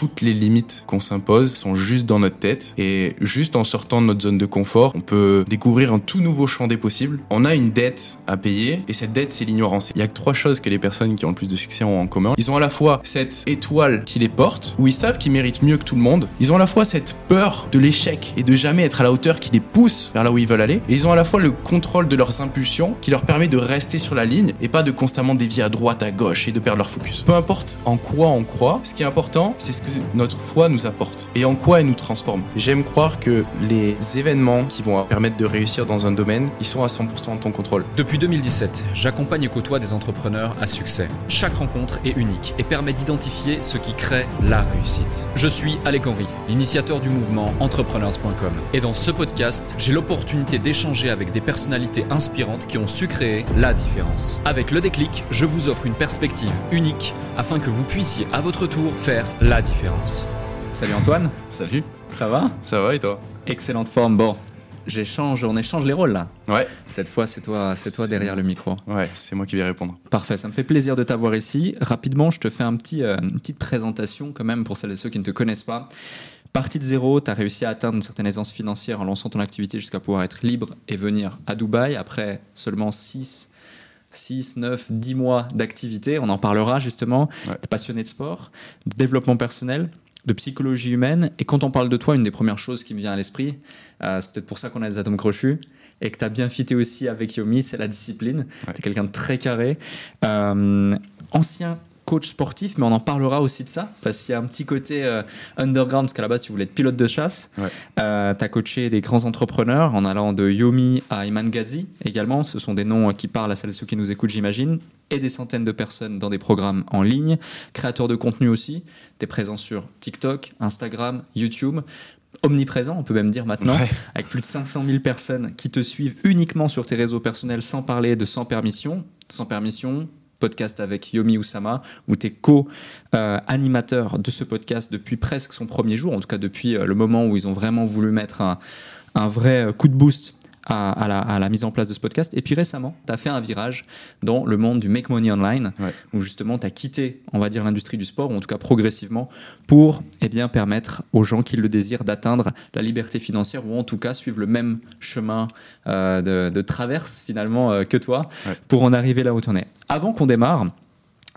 toutes les limites qu'on s'impose sont juste dans notre tête et juste en sortant de notre zone de confort, on peut découvrir un tout nouveau champ des possibles. On a une dette à payer et cette dette c'est l'ignorance. Il y a que trois choses que les personnes qui ont le plus de succès ont en commun. Ils ont à la fois cette étoile qui les porte, où ils savent qu'ils méritent mieux que tout le monde. Ils ont à la fois cette peur de l'échec et de jamais être à la hauteur qui les pousse vers là où ils veulent aller. Et ils ont à la fois le contrôle de leurs impulsions qui leur permet de rester sur la ligne et pas de constamment dévier à droite, à gauche et de perdre leur focus. Peu importe en quoi on croit, ce qui est important, c'est ce que notre foi nous apporte et en quoi elle nous transforme. J'aime croire que les événements qui vont permettre de réussir dans un domaine, ils sont à 100% en ton contrôle. Depuis 2017, j'accompagne et côtoie des entrepreneurs à succès. Chaque rencontre est unique et permet d'identifier ce qui crée la réussite. Je suis Alec Henry, l'initiateur du mouvement entrepreneurs.com. Et dans ce podcast, j'ai l'opportunité d'échanger avec des personnalités inspirantes qui ont su créer la différence. Avec le déclic, je vous offre une perspective unique afin que vous puissiez à votre tour faire la différence. Salut Antoine. Salut. Ça va? Ça va et toi? Excellente forme. Bon, j'échange, on échange les rôles là. Ouais. Cette fois, c'est toi, c'est toi derrière le micro. Ouais, c'est moi qui vais répondre. Parfait, ça me fait plaisir de t'avoir ici. Rapidement, je te fais un petit, euh, une petite présentation quand même pour celles et ceux qui ne te connaissent pas. Partie de zéro, tu as réussi à atteindre une certaine aisance financière en lançant ton activité jusqu'à pouvoir être libre et venir à Dubaï après seulement 6, 6 9, 10 mois d'activité. On en parlera justement. Ouais. Tu es passionné de sport, de développement personnel, de psychologie humaine. Et quand on parle de toi, une des premières choses qui me vient à l'esprit, euh, c'est peut-être pour ça qu'on a des atomes crochus et que tu as bien fité aussi avec Yomi, c'est la discipline. Ouais. Tu es quelqu'un de très carré. Euh, ancien coach sportif, mais on en parlera aussi de ça, parce qu'il y a un petit côté euh, underground, parce qu'à la base, tu voulais être pilote de chasse. Ouais. tu as coaché des grands entrepreneurs, en allant de Yomi à Iman Ghazi également. Ce sont des noms euh, qui parlent à celles et ceux qui nous écoutent, j'imagine. Et des centaines de personnes dans des programmes en ligne. Créateur de contenu aussi. Tu es présent sur TikTok, Instagram, YouTube omniprésent, on peut même dire maintenant, Ouais. avec plus de 500 000 personnes qui te suivent uniquement sur tes réseaux personnels sans parler de sans permission. Sans permission, podcast avec Yomi Oussama, où tu es co-animateur de ce podcast depuis presque son premier jour, en tout cas depuis euh, le moment où ils ont vraiment voulu mettre un, un vrai euh, coup de boost à, à la, à la mise en place de ce podcast. Et puis récemment, tu as fait un virage dans le monde du Make Money Online, Ouais. où justement tu as quitté, on va dire, l'industrie du sport, ou en tout cas progressivement, pour eh bien, permettre aux gens qui le désirent d'atteindre la liberté financière, ou en tout cas suivre le même chemin euh, de, de traverse finalement euh, que toi, Ouais. pour en arriver là où tu en es. Avant qu'on démarre,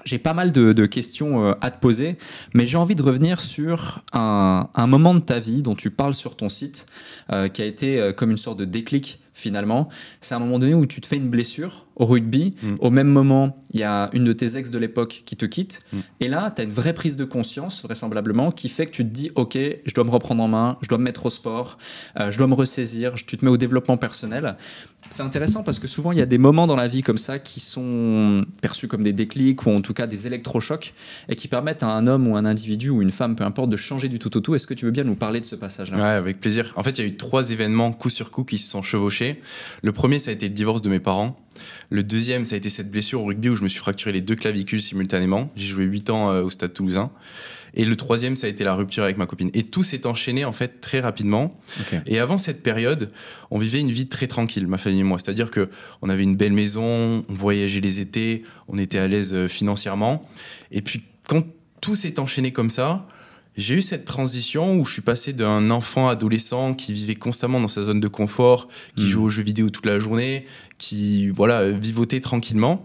j'ai pas mal de, questions euh, à te poser, mais j'ai envie de revenir sur un, un moment de ta vie dont tu parles sur ton site, euh, qui a été euh, comme une sorte de déclic finalement. C'est un moment donné où tu te fais une blessure au rugby. Mm. Au même moment, il y a une de tes ex de l'époque qui te quitte. Mm. Et là, tu as une vraie prise de conscience, vraisemblablement, qui fait que tu te dis, OK, je dois me reprendre en main, je dois me mettre au sport, euh, je dois me ressaisir, tu te mets au développement personnel. C'est intéressant parce que souvent, il y a des moments dans la vie comme ça qui sont perçus comme des déclics ou en tout cas des électrochocs et qui permettent à un homme ou un individu ou une femme, peu importe, de changer du tout au tout. Est-ce que tu veux bien nous parler de ce passage-là? Ouais, avec plaisir. En fait, il y a eu trois événements coup sur coup qui se sont chevauchés. Le premier, ça a été le divorce de mes parents. Le deuxième, ça a été cette blessure au rugby où je me suis fracturé les deux clavicules simultanément. J'ai joué 8 ans euh, au Stade Toulousain. Et le troisième, ça a été la rupture avec ma copine. Et tout s'est enchaîné en fait très rapidement. Et avant cette période, on vivait une vie très tranquille, ma famille et moi. C'est-à-dire que on avait une belle maison, on voyageait les étés, on était à l'aise euh, financièrement. Et puis quand tout s'est enchaîné comme ça, j'ai eu cette transition où je suis passé d'un enfant adolescent qui vivait constamment dans sa zone de confort, qui Mhm. jouait aux jeux vidéo toute la journée, qui voilà vivotait tranquillement,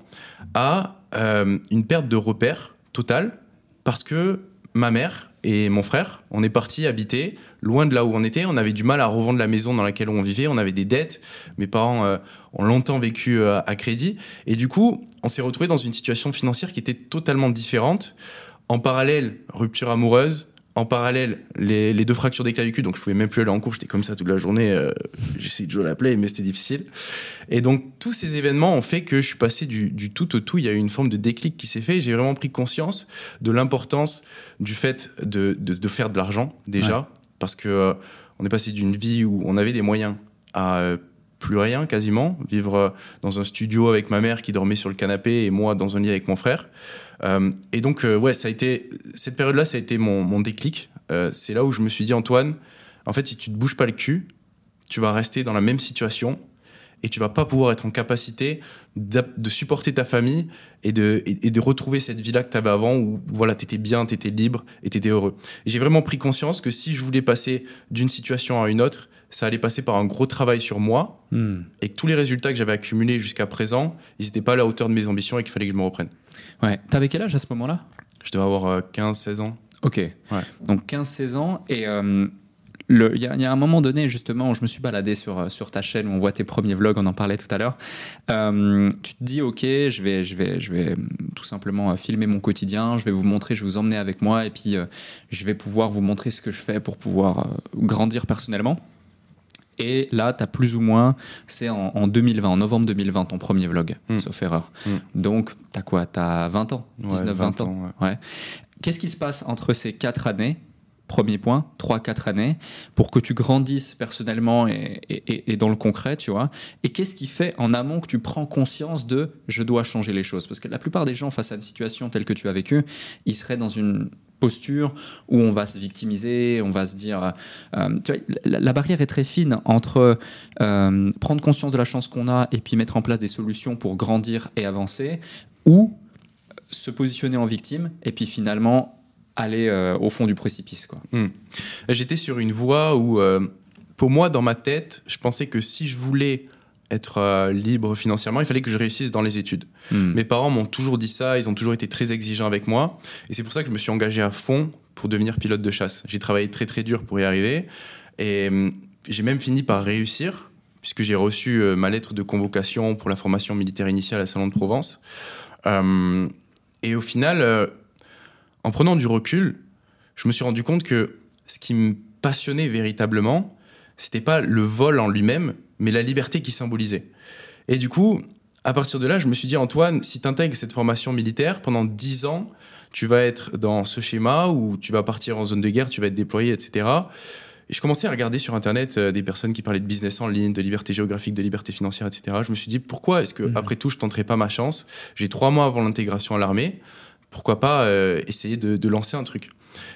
à euh, une perte de repère totale parce que ma mère et mon frère, on est partis habiter loin de là où on était. On avait du mal à revendre la maison dans laquelle on vivait. On avait des dettes. Mes parents euh, ont longtemps vécu euh, à crédit. Et du coup, on s'est retrouvé dans une situation financière qui était totalement différente. En parallèle, rupture amoureuse. En parallèle, les, les deux fractures des clavicules, donc je pouvais même plus aller en cours, j'étais comme ça toute la journée, euh, j'essayais de jouer à la play, mais c'était difficile. Et donc tous ces événements ont fait que je suis passé du, du tout au tout, il y a eu une forme de déclic qui s'est fait, j'ai vraiment pris conscience de l'importance du fait de, de, de faire de l'argent déjà, parce que euh, on est passé d'une vie où on avait des moyens à euh, plus rien quasiment, vivre euh, dans un studio avec ma mère qui dormait sur le canapé et moi dans un lit avec mon frère. Euh, et donc, euh, ouais, ça a été, cette période-là, ça a été mon, mon déclic. Euh, c'est là où je me suis dit, Antoine, en fait, si tu te bouges pas le cul, tu vas rester dans la même situation et tu vas pas pouvoir être en capacité de supporter ta famille et de, et, de retrouver cette vie-là que tu avais avant où voilà, tu étais bien, tu étais libre et tu étais heureux. Et j'ai vraiment pris conscience que si je voulais passer d'une situation à une autre, ça allait passer par un gros travail sur moi hmm. et que tous les résultats que j'avais accumulés jusqu'à présent, ils n'étaient pas à la hauteur de mes ambitions et qu'il fallait que je me reprenne. Ouais. T'avais quel âge à ce moment-là? Je devais avoir 15-16 euh, ans. Ok. Ouais. Donc 15-16 ans et euh, il y, y, a un moment donné, justement, où je me suis baladé sur, euh, sur ta chaîne où on voit tes premiers vlogs, on en parlait tout à l'heure. Euh, tu te dis, OK, je vais, je, vais, je vais tout simplement filmer mon quotidien, je vais vous montrer, je vais vous emmener avec moi, et puis je vais pouvoir vous montrer ce que je fais pour pouvoir grandir personnellement. Et là, tu as plus ou moins, c'est en, 2020, en novembre 2020, ton premier vlog, hmm. sauf erreur. Hmm. Donc, tu as quoi Tu as 20 ans 19, 20, ans? ouais. Qu'est-ce qui se passe entre ces quatre années? Premier point, 3-4 années, pour que tu grandisses personnellement et, dans le concret, tu vois. Et qu'est-ce qui fait en amont que tu prends conscience de je dois changer les choses Parce que la plupart des gens, face à une situation telle que tu as vécue, ils seraient dans une posture où on va se victimiser, on va se dire... Euh, vois, la, barrière est très fine entre euh, prendre conscience de la chance qu'on a et puis mettre en place des solutions pour grandir et avancer, ou se positionner en victime et puis finalement aller euh, au fond du précipice. Quoi. Hmm. J'étais sur une voie où, euh, pour moi, dans ma tête, je pensais que si je voulais être euh, libre financièrement, il fallait que je réussisse dans les études. Hmm. Mes parents m'ont toujours dit ça, ils ont toujours été très exigeants avec moi, et c'est pour ça que je me suis engagé à fond pour devenir pilote de chasse. J'ai travaillé très très dur pour y arriver, et hmm, j'ai même fini par réussir, puisque j'ai reçu ma lettre de convocation pour la formation militaire initiale à Salon de Provence. et au final, en prenant du recul, je me suis rendu compte que ce qui me passionnait véritablement, c'était pas le vol en lui-même, mais la liberté qui symbolisait. Et du coup, à partir de là, je me suis dit, Antoine, si tu intègres cette formation militaire, pendant 10 ans, tu vas être dans ce schéma où tu vas partir en zone de guerre, tu vas être déployé, etc. Et je commençais à regarder sur Internet euh, des personnes qui parlaient de business en ligne, de liberté géographique, de liberté financière, etc. Je me suis dit, pourquoi est-ce que, mmh. après tout, je tenterai pas ma chance? J'ai trois mois avant l'intégration à l'armée pourquoi pas euh, essayer de, lancer un truc?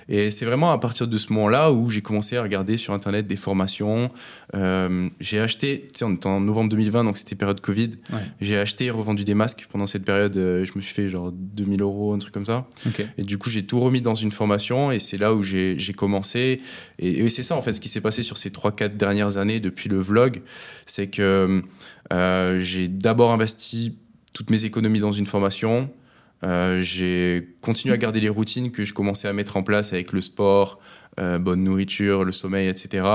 Et c'est vraiment à partir de ce moment-là où j'ai commencé à regarder sur Internet des formations. Euh, j'ai acheté, tu sais, on était en novembre 2020, donc c'était période Covid. J'ai acheté et revendu des masques pendant cette période. Euh, je me suis fait genre 2000 euros, un truc comme ça. Et du coup, j'ai tout remis dans une formation et c'est là où j'ai commencé. Et, c'est ça, en fait, ce qui s'est passé sur ces 3-4 dernières années depuis le vlog. C'est que j'ai d'abord investi toutes mes économies dans une formation. Euh, j'ai continué à garder les routines que je commençais à mettre en place avec le sport, euh, bonne nourriture, le sommeil, etc.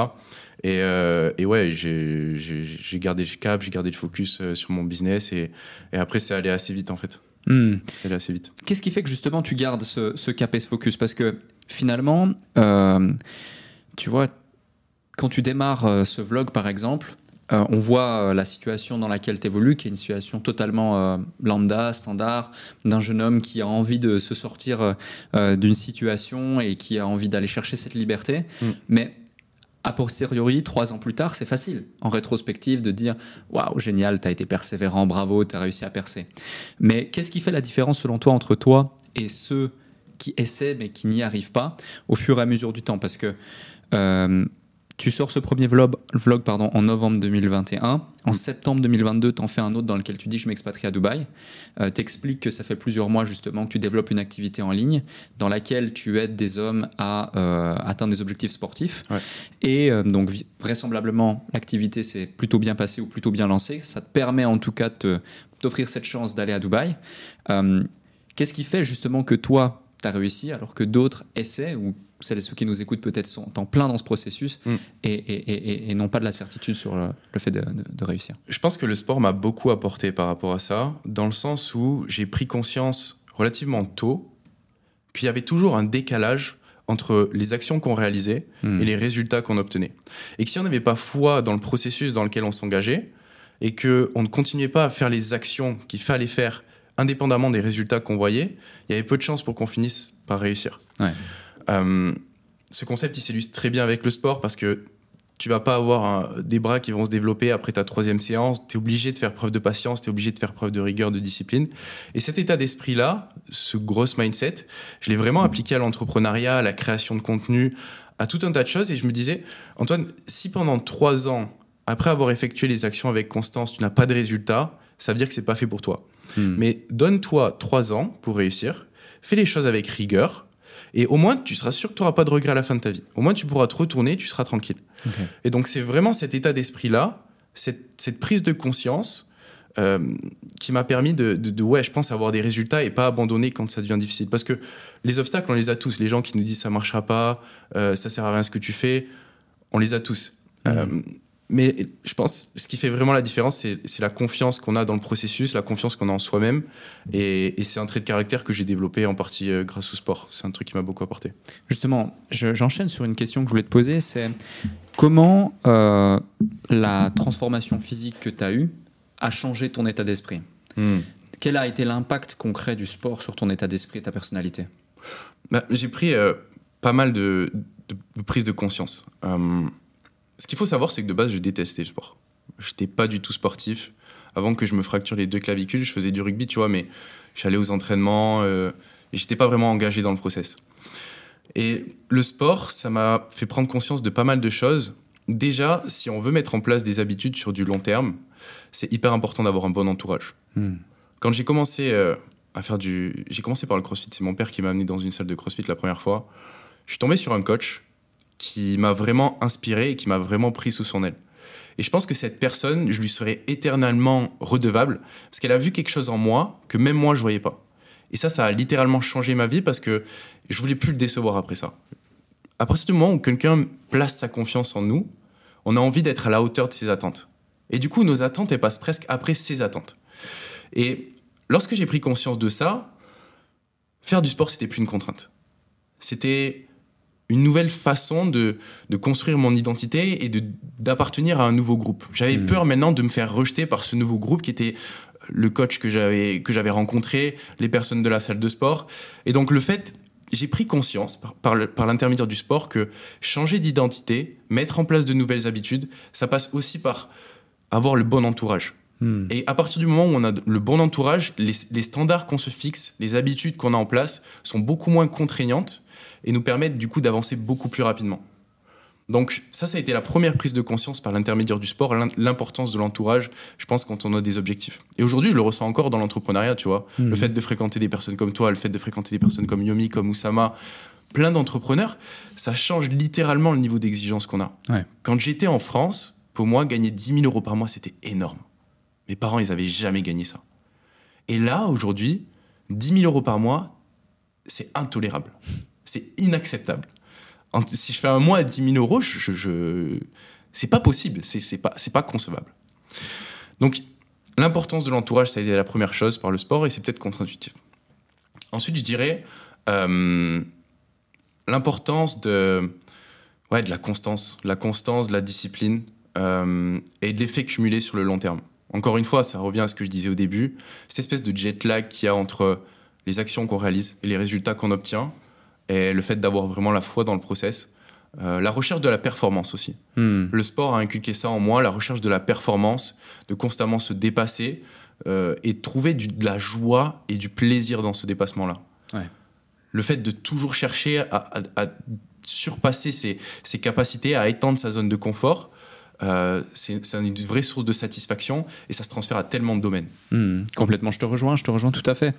Et, euh, et ouais, j'ai gardé le cap, j'ai gardé le focus sur mon business et, et après, c'est allé assez vite en fait. Hmm. C'est allé assez vite. Qu'est-ce qui fait que justement tu gardes ce, ce, cap et ce focus? Parce que finalement, tu vois, quand tu démarres ce vlog par exemple, euh, on voit euh, la situation dans laquelle tu évolues, qui est une situation totalement euh, lambda, standard, d'un jeune homme qui a envie de se sortir d'une situation et qui a envie d'aller chercher cette liberté. Mm. Mais a posteriori, trois ans plus tard, c'est facile, en rétrospective, de dire Waouh, génial, tu as été persévérant, bravo, tu as réussi à percer. Mais qu'est-ce qui fait la différence selon toi entre toi et ceux qui essaient mais qui n'y arrivent pas au fur et à mesure du temps? Parce que tu sors ce premier vlog, vlog pardon, en novembre 2021. En mm. septembre 2022, tu en fais un autre dans lequel tu dis je m'expatrie à Dubaï. Euh, tu expliques que ça fait plusieurs mois justement que tu développes une activité en ligne dans laquelle tu aides des hommes à euh, atteindre des objectifs sportifs. Et euh, donc vraisemblablement, l'activité s'est plutôt bien passée ou plutôt bien lancée. Ça te permet en tout cas de t'offrir cette chance d'aller à Dubaï. Qu'est-ce qui fait justement que toi, tu as réussi alors que d'autres essaient ou celles et ceux qui nous écoutent peut-être sont en plein dans ce processus mm. et, n'ont pas de la certitude sur le, fait de, réussir. Je pense que le sport m'a beaucoup apporté par rapport à ça, dans le sens où j'ai pris conscience relativement tôt qu'il y avait toujours un décalage entre les actions qu'on réalisait mm. et les résultats qu'on obtenait. Et que si on n'avait pas foi dans le processus dans lequel on s'engageait, et qu'on ne continuait pas à faire les actions qu'il fallait faire indépendamment des résultats qu'on voyait, il y avait peu de chances pour qu'on finisse par réussir. Ouais. Euh, ce concept, il s'illustre très bien avec le sport parce que tu vas pas avoir des bras qui vont se développer après ta troisième séance. Tu es obligé de faire preuve de patience, tu es obligé de faire preuve de rigueur, de discipline. Et cet état d'esprit-là, ce gros mindset, je l'ai vraiment appliqué à l'entrepreneuriat, à la création de contenu, à tout un tas de choses. Et je me disais, Antoine, si pendant trois ans, après avoir effectué les actions avec constance, tu n'as pas de résultat, ça veut dire que c'est pas fait pour toi. Hmm. Mais donne-toi trois ans pour réussir, fais les choses avec rigueur, et au moins tu seras sûr que tu n'auras pas de regrets à la fin de ta vie. Au moins tu pourras te retourner, tu seras tranquille. Et donc c'est vraiment cet état d'esprit-là, cette, cette prise de conscience euh, qui m'a permis de, de- de, ouais, je pense, avoir des résultats et pas abandonner quand ça devient difficile. Parce que les obstacles, on les a tous. Les gens qui nous disent ça marchera pas, euh, ça sert à rien ce que tu fais, on les a tous. Mhm. Euh, mais je pense ce qui fait vraiment la différence, c'est la confiance qu'on a dans le processus, la confiance qu'on a en soi-même. Et, et c'est un trait de caractère que j'ai développé en partie euh, grâce au sport. C'est un truc qui m'a beaucoup apporté. Justement, je- j'enchaîne sur une question que je voulais te poser, c'est comment euh, la transformation physique que tu as eue a changé ton état d'esprit? Quel a été l'impact concret du sport sur ton état d'esprit et ta personnalité? Bah, j'ai pris euh, pas mal de, de, de prises de conscience. Euh, ce qu'il faut savoir, c'est que de base, je détestais le sport. J'étais pas du tout sportif. Avant que je me fracture les deux clavicules, je faisais du rugby, tu vois, mais j'allais aux entraînements euh, et j'étais pas vraiment engagé dans le process. Et le sport, ça m'a fait prendre conscience de pas mal de choses. Déjà, si on veut mettre en place des habitudes sur du long terme, c'est hyper important d'avoir un bon entourage. Quand j'ai commencé euh, à faire du. J'ai commencé par le crossfit. C'est mon père qui m'a amené dans une salle de crossfit la première fois. Je suis tombé sur un coach qui m'a vraiment inspiré et qui m'a vraiment pris sous son aile. Et je pense que cette personne, je lui serai éternellement redevable parce qu'elle a vu quelque chose en moi que même moi je voyais pas. Et ça, ça a littéralement changé ma vie parce que je voulais plus le décevoir après ça. À partir du moment où quelqu'un place sa confiance en nous, on a envie d'être à la hauteur de ses attentes. Et du coup, nos attentes, elles passent presque après ses attentes. Et lorsque j'ai pris conscience de ça, faire du sport, c'était plus une contrainte. C'était une nouvelle façon de, de construire mon identité et de- d'appartenir à un nouveau groupe. J'avais Mhm. peur maintenant de me faire rejeter par ce nouveau groupe qui était le coach que j'avais que j'avais rencontré, les personnes de la salle de sport. Et donc le fait, j'ai pris conscience par, par l'intermédiaire du sport que changer d'identité, mettre en place de nouvelles habitudes, ça passe aussi par avoir le bon entourage. Hmm. Et à partir du moment où on a le bon entourage, les, les standards qu'on se fixe, les habitudes qu'on a en place sont beaucoup moins contraignantes et nous permettent du coup d'avancer beaucoup plus rapidement. Donc ça, ça a été la première prise de conscience par l'intermédiaire du sport, l'im- l'importance de l'entourage, je pense, quand on a des objectifs. Et aujourd'hui, je le ressens encore dans l'entrepreneuriat, tu vois. Mhm. Le fait de fréquenter des personnes comme toi, le fait de fréquenter des personnes comme Yomi, comme Oussama, plein d'entrepreneurs, ça change littéralement le niveau d'exigence qu'on a. Ouais. Quand j'étais en France, pour moi, gagner 10 000 euros par mois, c'était énorme. Mes parents, ils avaient jamais gagné ça. Et là, aujourd'hui, 10 000 euros par mois, c'est intolérable. C'est inacceptable. Si je fais un mois à 10 000 euros, je, je- c'est pas possible. C'est pas, pas concevable. Donc, l'importance de l'entourage, ça a été la première chose par le sport et c'est peut-être contre-intuitif. Ensuite, je dirais euh, l'importance de, ouais, de la constance, la constance, de la discipline euh, et de l'effet cumulé sur le long terme. Encore une fois, ça revient à ce que je disais au début, cette espèce de jet lag qu'il y a entre les actions qu'on réalise et les résultats qu'on obtient, et le fait d'avoir vraiment la foi dans le process. Euh, la recherche de la performance aussi. Hmm. Le sport a inculqué ça en moi, la recherche de la performance, de constamment se dépasser euh, et de trouver du- de la joie et du plaisir dans ce dépassement-là. Ouais. Le fait de toujours chercher à, à- à surpasser ses, ses capacités, à étendre sa zone de confort, euh, c'est une vraie source de satisfaction et ça se transfère à tellement de domaines. Hmm, complètement, je te rejoins, je te rejoins tout à fait.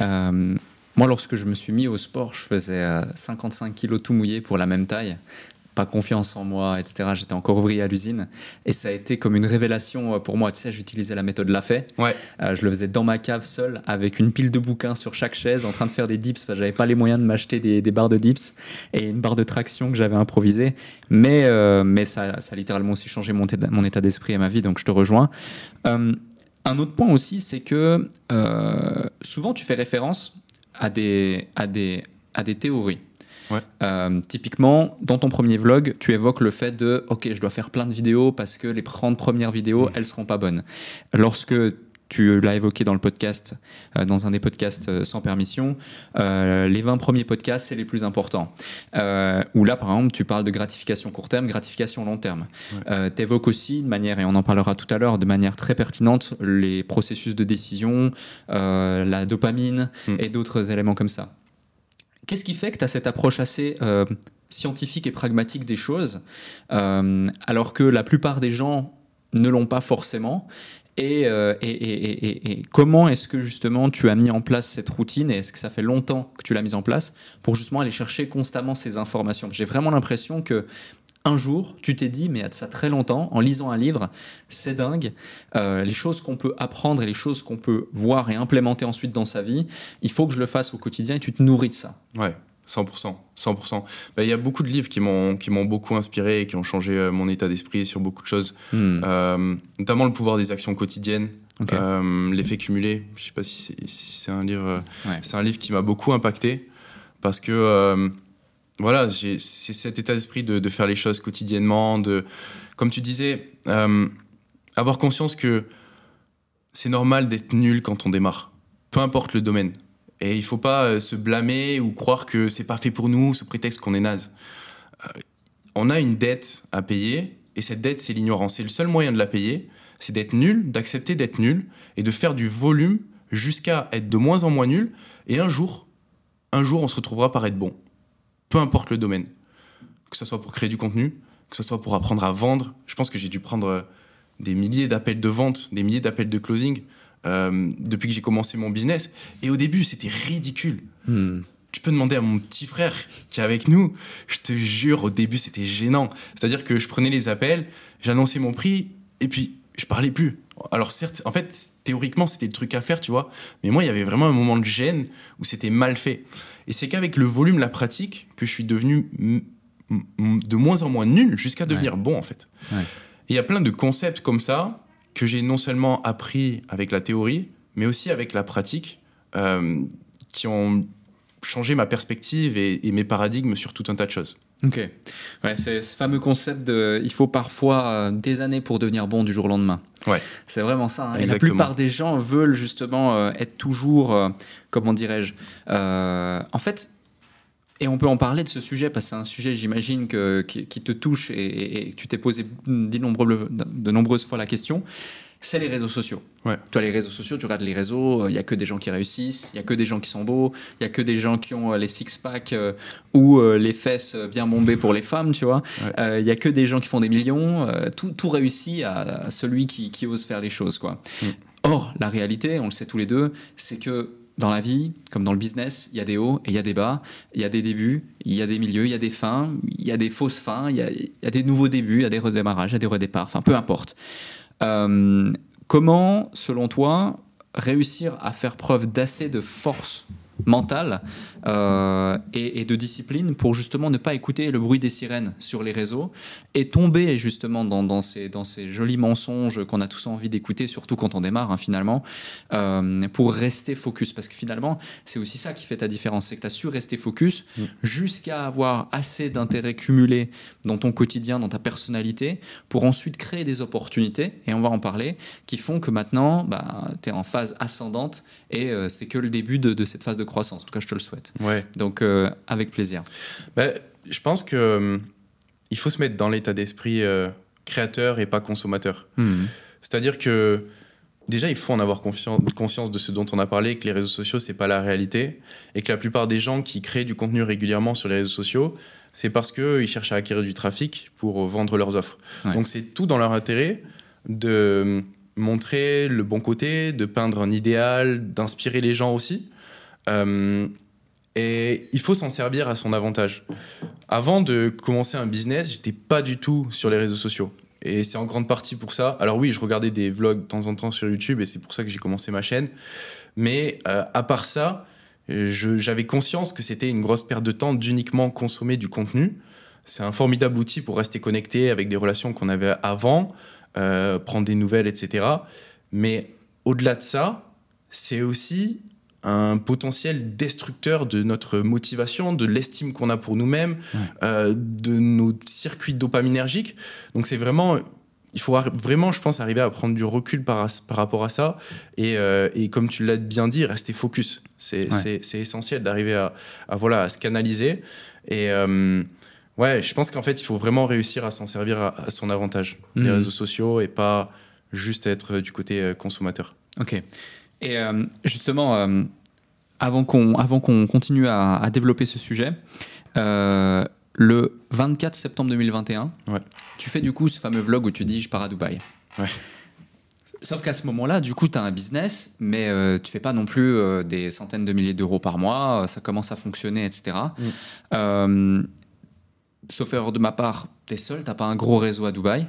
Euh, moi, lorsque je me suis mis au sport, je faisais euh, 55 kilos tout mouillé pour la même taille. Pas confiance en moi, etc. J'étais encore ouvrier à l'usine. Et ça a été comme une révélation euh, pour moi. Tu sais, j'utilisais la méthode Lafay. Ouais. Euh, je le faisais dans ma cave seul, avec une pile de bouquins sur chaque chaise, en train de faire des dips. parce que j'avais pas les moyens de m'acheter des, des barres de dips et une barre de traction que j'avais improvisée. Mais, euh, mais ça, ça a littéralement aussi changé mon, état- mon état d'esprit et ma vie, donc je te rejoins. Euh, un autre point aussi, c'est que euh, souvent tu fais référence à des, à des, à des théories. Ouais. Euh, typiquement, dans ton premier vlog, tu évoques le fait de OK, je dois faire plein de vidéos parce que les 30 premières vidéos, elles seront pas bonnes. Lorsque tu l'as évoqué dans le podcast, euh, dans un des podcasts euh, sans permission, euh, les 20 premiers podcasts, c'est les plus importants. Où là, par exemple, tu parles de gratification court terme, gratification long terme. Ouais. tu évoques aussi, de manière, et on en parlera tout à l'heure, de manière très pertinente, les processus de décision, la dopamine Mm. et d'autres éléments comme ça. Qu'est-ce qui fait que tu as cette approche assez scientifique et pragmatique des choses, alors que la plupart des gens ne l'ont pas forcément. Euh, et, comment est-ce que justement tu as mis en place cette routine et est-ce que ça fait longtemps que tu l'as mise en place pour justement aller chercher constamment ces informations? J'ai vraiment l'impression que un jour, tu t'es dit, mais de ça très longtemps, en lisant un livre, c'est dingue, euh, les choses qu'on peut apprendre et les choses qu'on peut voir et implémenter ensuite dans sa vie, il faut que je le fasse au quotidien et tu te nourris de ça. Ouais. 100%. 100%. Bah, il y a beaucoup de livres qui m'ont, qui m'ont beaucoup inspiré et qui ont changé euh, mon état d'esprit sur beaucoup de choses, hmm. euh, notamment le pouvoir des actions quotidiennes. Euh, l'effet cumulé, je sais pas si c'est, si c'est un livre, c'est un livre qui m'a beaucoup impacté parce que voilà, c'est cet état d'esprit de, de, faire les choses quotidiennement, de, comme tu disais, avoir conscience que c'est normal d'être nul quand on démarre, peu importe le domaine. Et il faut pas euh, se blâmer ou croire que c'est pas fait pour nous sous prétexte qu'on est naze. Euh, on a une dette à payer et cette dette, c'est l'ignorance. Et le seul moyen de la payer, c'est d'être nul, d'accepter d'être nul et de faire du volume jusqu'à être de moins en moins nul. Et un jour, un jour, on se retrouvera par être bon. Peu importe le domaine. Que ce soit pour créer du contenu, que ce soit pour apprendre à vendre. Je pense que j'ai dû prendre euh, des milliers d'appels de vente, des milliers d'appels de closing euh, depuis que j'ai commencé mon business. Et au début, c'était ridicule. Hmm. Tu peux demander à mon petit frère qui est avec nous. Je te jure, au début, c'était gênant. C'est-à-dire que je prenais les appels, j'annonçais mon prix, et puis je parlais plus. Alors certes, en fait, théoriquement, c'était le truc à faire, tu vois. Mais moi, il y avait vraiment un moment de gêne où c'était mal fait. Et c'est qu'avec le volume, la pratique, que je suis devenu de moins en moins nul jusqu'à devenir bon, en fait. Il y a plein de concepts comme ça que j'ai non seulement appris avec la théorie, mais aussi avec la pratique, euh, qui ont changé ma perspective et, mes paradigmes sur tout un tas de choses. Ok. Ouais, c'est ce fameux concept de il faut parfois euh, des années pour devenir bon du jour au lendemain. Ouais. C'est vraiment ça. Hein. Et la plupart des gens veulent justement euh, être toujours, comment dirais-je, en fait, et on peut en parler de ce sujet parce que c'est un sujet, j'imagine, qui, qui, te touche et, tu t'es posé de nombreuses fois la question. C'est les réseaux sociaux. Ouais. Toi, les réseaux sociaux, tu regardes les réseaux, il n'y a que des gens qui réussissent, il n'y a que des gens qui sont beaux, il n'y a que des gens qui ont euh, les six-packs euh, ou euh, les fesses bien bombées pour les femmes, tu vois. Il n'y a que des gens qui font des millions. tout, tout, réussit à, celui qui, qui, ose faire les choses, quoi. Mm. Or, la réalité, on le sait tous les deux, c'est que dans la vie, comme dans le business, il y a des hauts et il y a des bas, il y a des débuts, il y a des milieux, il y a des fins, il y a des fausses fins, il y a, des nouveaux débuts, il y a des redémarrages, il y a des redéparts, enfin peu importe. Euh, comment, selon toi, réussir à faire preuve d'assez de force mentale euh, et, de discipline pour justement ne pas écouter le bruit des sirènes sur les réseaux et tomber justement dans, ces, dans ces jolis mensonges qu'on a tous envie d'écouter, surtout quand on démarre hein, finalement, euh, pour rester focus. Parce que finalement, c'est aussi ça qui fait ta différence, c'est que tu as su rester focus mm. jusqu'à avoir assez d'intérêt cumulé dans ton quotidien, dans ta personnalité, pour ensuite créer des opportunités, et on va en parler, qui font que maintenant, bah, tu es en phase ascendante et euh, c'est que le début de, de cette phase de croissance. En tout cas, je te le souhaite. Ouais. Donc, euh, avec plaisir. Bah, je pense que euh, il faut se mettre dans l'état d'esprit euh, créateur et pas consommateur. Hmm. C'est-à-dire que déjà, il faut en avoir conscience de ce dont on a parlé, que les réseaux sociaux, c'est pas la réalité, et que la plupart des gens qui créent du contenu régulièrement sur les réseaux sociaux, c'est parce qu'ils cherchent à acquérir du trafic pour vendre leurs offres. Donc c'est tout dans leur intérêt de montrer le bon côté, de peindre un idéal, d'inspirer les gens aussi. Euh, et il faut s'en servir à son avantage. Avant de commencer un business, j'étais pas du tout sur les réseaux sociaux. Et c'est en grande partie pour ça. Alors oui, je regardais des vlogs de temps en temps sur YouTube et c'est pour ça que j'ai commencé ma chaîne. Mais euh, à part ça, j'avais conscience que c'était une grosse perte de temps d'uniquement consommer du contenu. C'est un formidable outil pour rester connecté avec des relations qu'on avait avant, euh, prendre des nouvelles, etc. Mais au-delà de ça, c'est aussi un potentiel destructeur de notre motivation, de l'estime qu'on a pour nous-mêmes, euh, de nos circuits dopaminergiques. Donc c'est vraiment, il faut vraiment, je pense, arriver à prendre du recul par, par rapport à ça. Et, euh, et comme tu l'as bien dit, rester focus. C'est essentiel d'arriver à, à, voilà, à se canaliser. Et euh, ouais, je pense qu'en fait, il faut vraiment réussir à s'en servir à, son avantage, les mmh. réseaux sociaux, et pas juste être du côté consommateur. Ok. Et euh, justement, euh, avant qu'on avant qu'on continue à, développer ce sujet, euh, le 24 septembre 2021, tu fais du coup ce fameux vlog où tu dis je pars à Dubaï. Ouais. Sauf qu'à ce moment-là, du coup, tu as un business, mais euh, tu fais pas non plus euh, des centaines de milliers d'euros par mois, euh, ça commence à fonctionner, etc. Mm. Sauf erreur de ma part, tu es seul, tu pas un gros réseau à Dubaï,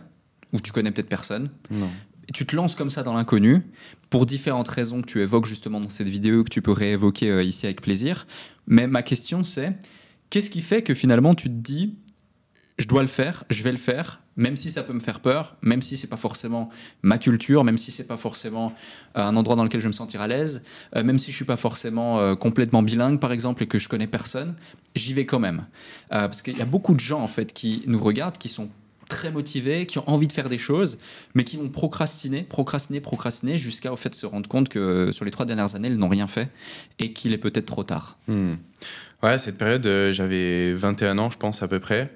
où tu connais peut-être personne. Non. Tu te lances comme ça dans l'inconnu, pour différentes raisons que tu évoques justement dans cette vidéo, que tu peux réévoquer euh, ici avec plaisir. Mais ma question, c'est qu'est-ce qui fait que finalement tu te dis, je dois le faire, je vais le faire, même si ça peut me faire peur, même si c'est pas forcément ma culture, même si c'est pas forcément euh, un endroit dans lequel je vais me sentir à l'aise, euh, même si je suis pas forcément complètement bilingue par exemple et que je connais personne, j'y vais quand même. Parce qu'il y a beaucoup de gens en fait qui nous regardent, qui sont très motivés, qui ont envie de faire des choses, mais qui vont procrastiner, procrastiner, procrastiner, jusqu'à au fait se rendre compte que sur les trois dernières années, ils n'ont rien fait et qu'il est peut-être trop tard. Hmm. Ouais, cette période, euh, j'avais 21 ans, je pense, à peu près.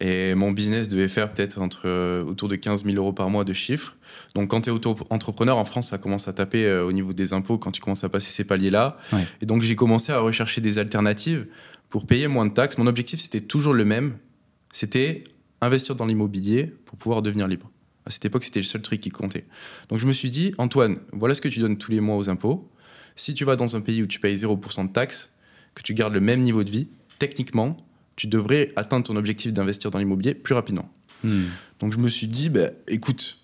Et mon business devait faire peut-être entre, euh, autour de 15 000 euros par mois de chiffre. Donc, quand tu es auto-entrepreneur en France, ça commence à taper euh, au niveau des impôts quand tu commences à passer ces paliers-là. Ouais. Et donc, j'ai commencé à rechercher des alternatives pour payer moins de taxes. Mon objectif, c'était toujours le même. C'était investir dans l'immobilier pour pouvoir devenir libre. À cette époque, c'était le seul truc qui comptait. Donc, je me suis dit, Antoine, voilà ce que tu donnes tous les mois aux impôts. Si tu vas dans un pays où tu payes 0% de taxes, que tu gardes le même niveau de vie, techniquement, tu devrais atteindre ton objectif d'investir dans l'immobilier plus rapidement. Donc je me suis dit, bah, écoute,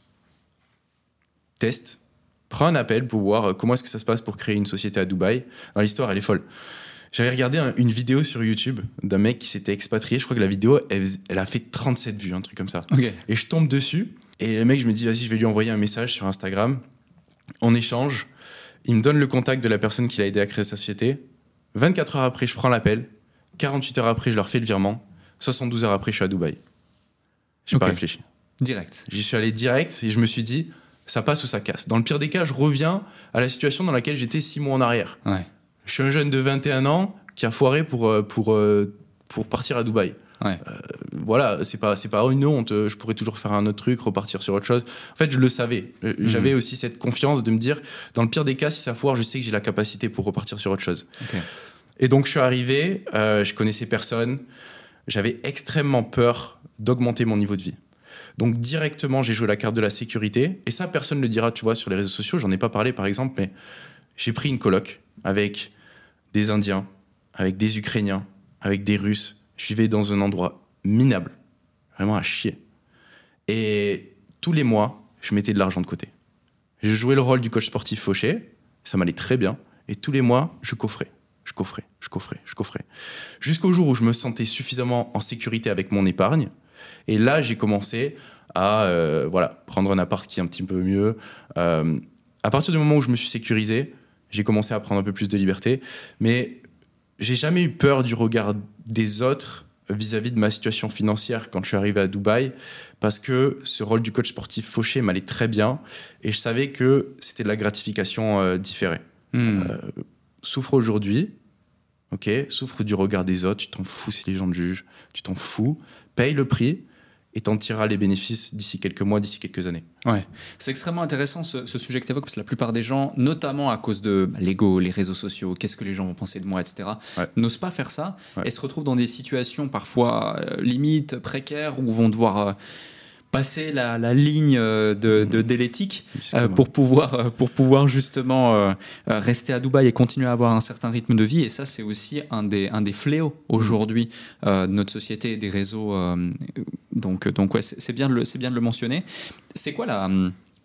teste, prends un appel pour voir euh, comment est-ce que ça se passe pour créer une société à Dubaï. Alors, L'histoire, elle est folle. J'avais regardé un- une vidéo sur YouTube d'un mec qui s'était expatrié. Je crois que la vidéo, elle, elle a fait 37 vues, un truc comme ça. Et je tombe dessus. Et le mec, je me dis, vas-y, je vais lui envoyer un message sur Instagram. On échange. Il me donne le contact de la personne qui l'a aidé à créer sa société. 24 heures après, je prends l'appel. 48 heures après, je leur fais le virement. 72 heures après, je suis à Dubaï. Je n'ai pas réfléchi. Direct. J'y suis allé direct et je me suis dit, ça passe ou ça casse. Dans le pire des cas, je reviens à la situation dans laquelle j'étais six mois en arrière. Ouais. Je suis un jeune de 21 ans qui a foiré pour, euh, pour, euh, pour partir à Dubaï. Ouais. Euh, voilà, c'est pas, c'est pas une honte. Je pourrais toujours faire un autre truc, repartir sur autre chose. En fait, je le savais. Euh, J'avais aussi cette confiance de me dire, dans le pire des cas, si ça foire, je sais que j'ai la capacité pour repartir sur autre chose. Et donc, je suis arrivé, euh, je connaissais personne. J'avais extrêmement peur d'augmenter mon niveau de vie. Donc, directement, j'ai joué la carte de la sécurité. Et ça, personne ne le dira, tu vois, sur les réseaux sociaux. J'en ai pas parlé, par exemple, mais j'ai pris une coloc avec des Indiens, avec des Ukrainiens, avec des Russes. Je vivais dans un endroit minable, vraiment à chier. Et tous les mois, je mettais de l'argent de côté. Je jouais le rôle du coach sportif fauché, ça m'allait très bien. Et tous les mois, je coffrais, je coffrais, je coffrais, je coffrais. Jusqu'au jour où je me sentais suffisamment en sécurité avec mon épargne. Et là, j'ai commencé à euh, voilà, prendre un appart qui est un petit peu mieux. Euh, à partir du moment où je me suis sécurisé, j'ai commencé à prendre un peu plus de liberté. Mais j'ai jamais eu peur du regard des autres vis-à-vis de ma situation financière quand je suis arrivé à Dubaï, parce que ce rôle du coach sportif fauché m'allait très bien, et je savais que c'était de la gratification euh, différée. Hmm. Souffre aujourd'hui, ok, souffre du regard des autres, tu t'en fous si les gens te jugent, tu t'en fous, paye le prix, et t'en tireras les bénéfices d'ici quelques mois, d'ici quelques années. Ouais. C'est extrêmement intéressant ce, ce sujet que tu évoques parce que la plupart des gens, notamment à cause de bah, l'ego, les réseaux sociaux, qu'est-ce que les gens vont penser de moi, etc., Ouais. n'osent pas faire ça Ouais. et se retrouvent dans des situations parfois euh, limites, précaires, où vont devoir euh, passer la, la ligne euh, de, de, de l'éthique euh, pour, pouvoir, euh, pour pouvoir justement euh, rester à Dubaï et continuer à avoir un certain rythme de vie. Et ça, c'est aussi un des, un des fléaux aujourd'hui euh, de notre société et des réseaux. donc, donc ouais, c'est bien, de le- c'est bien de le mentionner. C'est quoi la.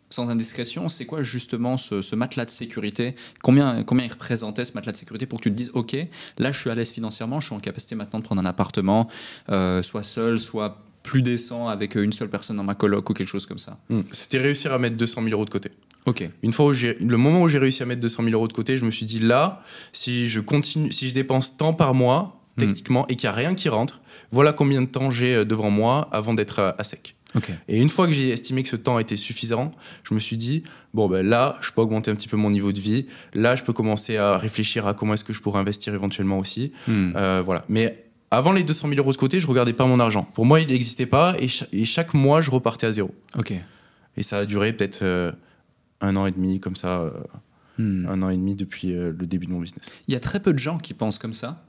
Sans indiscrétion, c'est quoi justement ce, ce matelas de sécurité? Combien, combien il représentait ce matelas de sécurité pour que tu te dises Ok, là je suis à l'aise financièrement, je suis en capacité maintenant de prendre un appartement, euh, soit seul, soit plus décent avec euh, une seule personne dans ma coloc ou quelque chose comme ça. Hmm. C'était réussir à mettre 200 000 euros de côté. Ok. Une fois où j'ai, le moment où j'ai réussi à mettre 200 000 euros de côté, je me suis dit là, si je continue, si je dépense tant par mois, Hmm. techniquement, et qu'il n'y a rien qui rentre, voilà combien de temps j'ai euh, devant moi avant d'être à, à sec. Et une fois que j'ai estimé que ce temps était suffisant, je me suis dit bon ben là, je peux augmenter un petit peu mon niveau de vie. Là, je peux commencer à réfléchir à comment est-ce que je pourrais investir éventuellement aussi. Hmm. Euh, voilà. Mais avant les 200 000 euros de côté, je regardais pas mon argent. Pour moi, il n'existait pas, et, cha- et chaque mois, je repartais à zéro. Ok. Et ça a duré peut-être euh, un an et demi, comme ça. euh, Hmm. un an et demi depuis euh, le début de mon business. Il y a très peu de gens qui pensent comme ça.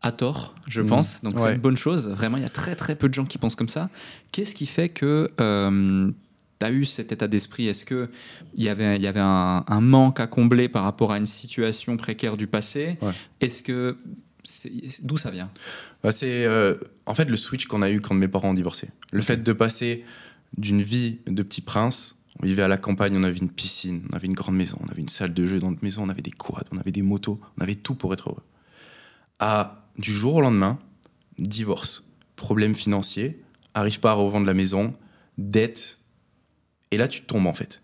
À tort, je Mhm. pense. Donc c'est une bonne chose. Vraiment, il y a très très peu de gens qui pensent comme ça. Qu'est-ce qui fait que tu as eu cet état d'esprit? Est-ce qu'il y avait, y avait un, un, manque à combler par rapport à une situation précaire du passé? Ouais. Est-ce que. D'où ça vient? Bah, C'est euh, en fait le switch qu'on a eu quand mes parents ont divorcé. Le fait de passer d'une vie de petit prince, on vivait à la campagne, on avait une piscine, on avait une grande maison, on avait une salle de jeu dans notre maison, on avait des quads, on avait des motos, on avait tout pour être heureux. À du jour au lendemain, divorce, problème financier, arrive pas à revendre la maison, dette, et là tu tombes en fait.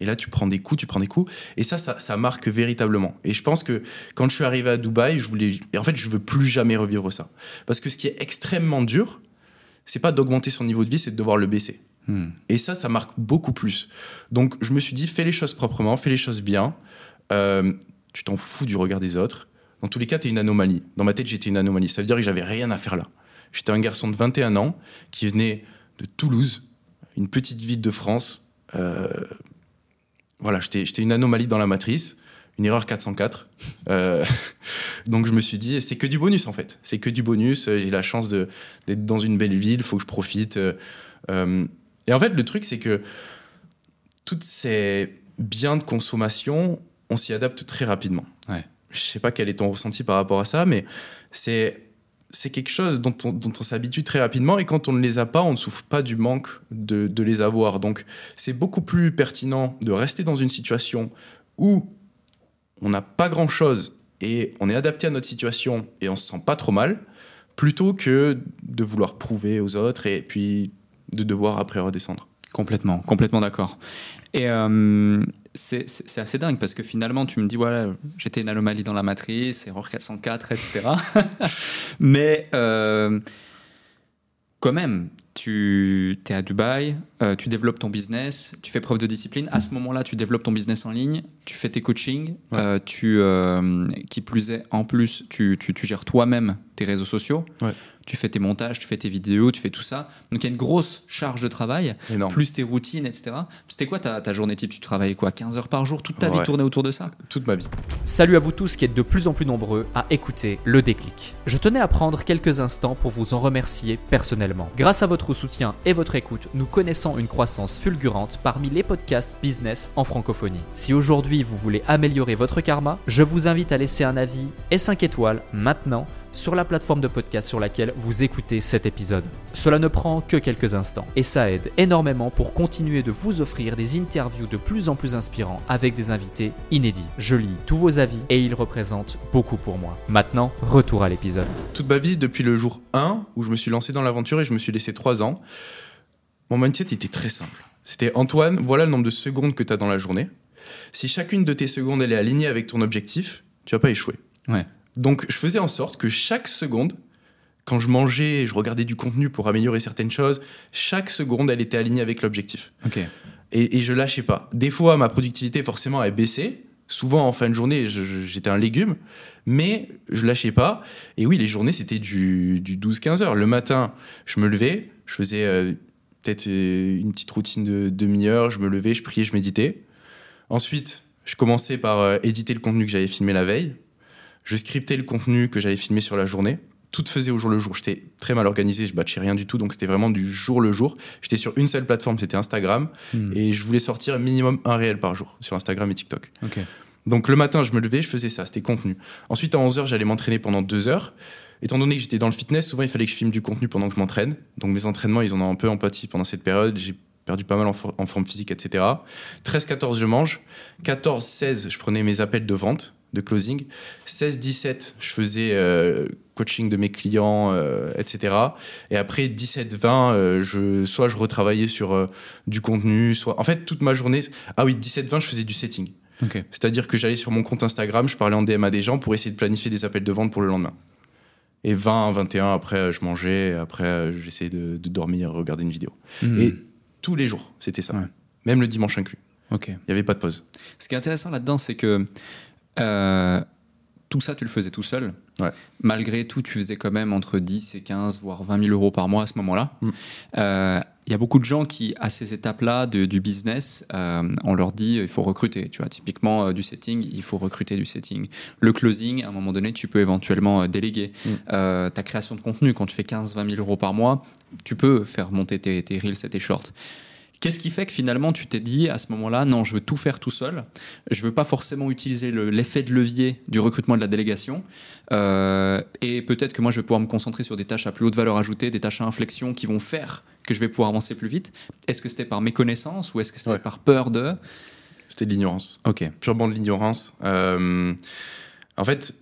Et là, tu prends des coups, tu prends des coups. Et ça, ça, ça, marque véritablement. Et je pense que quand je suis arrivé à Dubaï, je voulais. Et en fait, je veux plus jamais revivre ça. Parce que ce qui est extrêmement dur, c'est pas d'augmenter son niveau de vie, c'est de devoir le baisser. Hmm. Et ça, ça marque beaucoup plus. Donc, je me suis dit, fais les choses proprement, fais les choses bien. Euh, tu t'en fous du regard des autres. Dans tous les cas, tu es une anomalie. Dans ma tête, j'étais une anomalie. Ça veut dire que j'avais rien à faire là. J'étais un garçon de 21 ans qui venait de Toulouse, une petite ville de France. Euh, voilà, j'étais une anomalie dans la matrice, une erreur 404. Euh, donc je me suis dit, c'est que du bonus en fait. C'est que du bonus. J'ai la chance d'être dans une belle ville, il faut que je profite. Euh, et en fait, le truc, c'est que toutes ces biens de consommation, on s'y adapte très rapidement. Ouais. Je sais pas quel est ton ressenti par rapport à ça, mais c'est c'est quelque chose dont on, s'habitue très rapidement et quand on ne les a pas, on ne souffre pas du manque de, de les avoir. Donc c'est beaucoup plus pertinent de rester dans une situation où on n'a pas grand-chose et on est adapté à notre situation et on se sent pas trop mal, plutôt que de vouloir prouver aux autres et puis de devoir après redescendre. Complètement, complètement d'accord. Et euh, c'est assez dingue parce que finalement, tu me dis, voilà, j'étais une anomalie dans la matrice, erreur 404, etc. Mais euh, quand même, tu es à Dubaï, euh, tu développes ton business, tu fais preuve de discipline. À ce moment-là, tu développes ton business en ligne, tu fais tes coachings, Ouais. euh, tu, qui plus est, en plus, tu, tu- tu gères toi-même tes réseaux sociaux. Ouais. Tu fais tes montages, tu fais tes vidéos, tu fais tout ça. Donc il y a une grosse charge de travail, Énorme. plus tes routines, etc. C'était quoi ta, ta journée type? Tu travaillais quoi? 15 heures par jour Toute ta vie tournée autour de ça? Toute ma vie. Salut à vous tous qui êtes de plus en plus nombreux à écouter le déclic. Je tenais à prendre quelques instants pour vous en remercier personnellement. Grâce à votre soutien et votre écoute, nous connaissons une croissance fulgurante parmi les podcasts business en francophonie. Si aujourd'hui vous voulez améliorer votre karma, je vous invite à laisser un avis et 5 étoiles maintenant sur la plateforme de podcast sur laquelle vous écoutez cet épisode. Cela ne prend que quelques instants et ça aide énormément pour continuer de vous offrir des interviews de plus en plus inspirants avec des invités inédits. Je lis tous vos avis et ils représentent beaucoup pour moi. Maintenant, retour à l'épisode. Toute ma vie, depuis le jour 1 où je me suis lancé dans l'aventure et je me suis laissé 3 ans, mon mindset était très simple. C'était Antoine, voilà le nombre de secondes que tu as dans la journée. Si chacune de tes secondes elle est alignée avec ton objectif, tu vas pas échouer. Ouais. Donc je faisais en sorte que chaque seconde, quand je mangeais, je regardais du contenu pour améliorer certaines choses, chaque seconde elle était alignée avec l'objectif. Et, et je lâchais pas. Des fois, ma productivité, forcément, elle baissait. Souvent, en fin de journée, j'étais un légume. Mais je lâchais pas. Et oui, les journées, c'était du, du 12-15 heures. Le matin, je me levais. Je faisais euh, peut-être euh, une petite routine de demi-heure. Je me levais, je priais, je méditais. Ensuite, je commençais par euh, éditer le contenu que j'avais filmé la veille. Je scriptais le contenu que j'avais filmé sur la journée. Tout faisait au jour le jour. J'étais très mal organisé, je batchais rien du tout. Donc, c'était vraiment du jour le jour. J'étais sur une seule plateforme, c'était Instagram. Hmm. Et je voulais sortir minimum un réel par jour sur Instagram et TikTok. Ok. Donc le matin, je me levais, je faisais ça, c'était contenu. Ensuite, à 11h, j'allais m'entraîner pendant deux heures. Étant donné que j'étais dans le fitness, souvent il fallait que je filme du contenu pendant que je m'entraîne. Donc mes entraînements, ils en ont un peu empathie pendant cette période. J'ai perdu pas mal en, for- en forme physique, etc. 13-14, je mange. 14-16, je prenais mes appels de vente, de closing. 16-17, je faisais euh, coaching de mes clients, euh, etc. Et après 17-20, euh, je, soit je retravaillais sur euh, du contenu, soit... En fait, toute ma journée... Ah oui, 17-20, je faisais du setting. C'est-à-dire que j'allais sur mon compte Instagram, je parlais en DM à des gens pour essayer de planifier des appels de vente pour le lendemain. Et 20, 21, après, je mangeais, après, j'essayais de, de dormir, regarder une vidéo. Hmm. Et tous les jours, c'était ça. Ouais. Même le dimanche inclus. Il n'y avait pas de pause. Ce qui est intéressant là-dedans, c'est que euh, tout ça, tu le faisais tout seul. Ouais. Malgré tout, tu faisais quand même entre 10 et 15, voire 20 000 euros par mois à ce moment-là. Mm. Euh, Il y a beaucoup de gens qui, à ces étapes-là du business, euh, on leur dit il faut recruter. Tu vois, typiquement euh, du setting, il faut recruter du setting. Le closing, à un moment donné, tu peux éventuellement déléguer. Mm. Ta création de contenu, quand tu fais 15-20 000 euros par mois, tu peux faire monter tes, tes reels et tes shorts. Qu'est-ce qui fait que finalement tu t'es dit à ce moment-là, non, je veux tout faire tout seul, je veux pas forcément utiliser le- l'effet de levier du recrutement de la délégation, euh, et peut-être que moi je vais pouvoir me concentrer sur des tâches à plus haute valeur ajoutée, des tâches à inflexion qui vont faire que je vais pouvoir avancer plus vite. Est-ce que c'était par méconnaissance ou est-ce que c'était Ouais. par peur de? C'était de l'ignorance. Ok. purement de l'ignorance. Euh, en fait,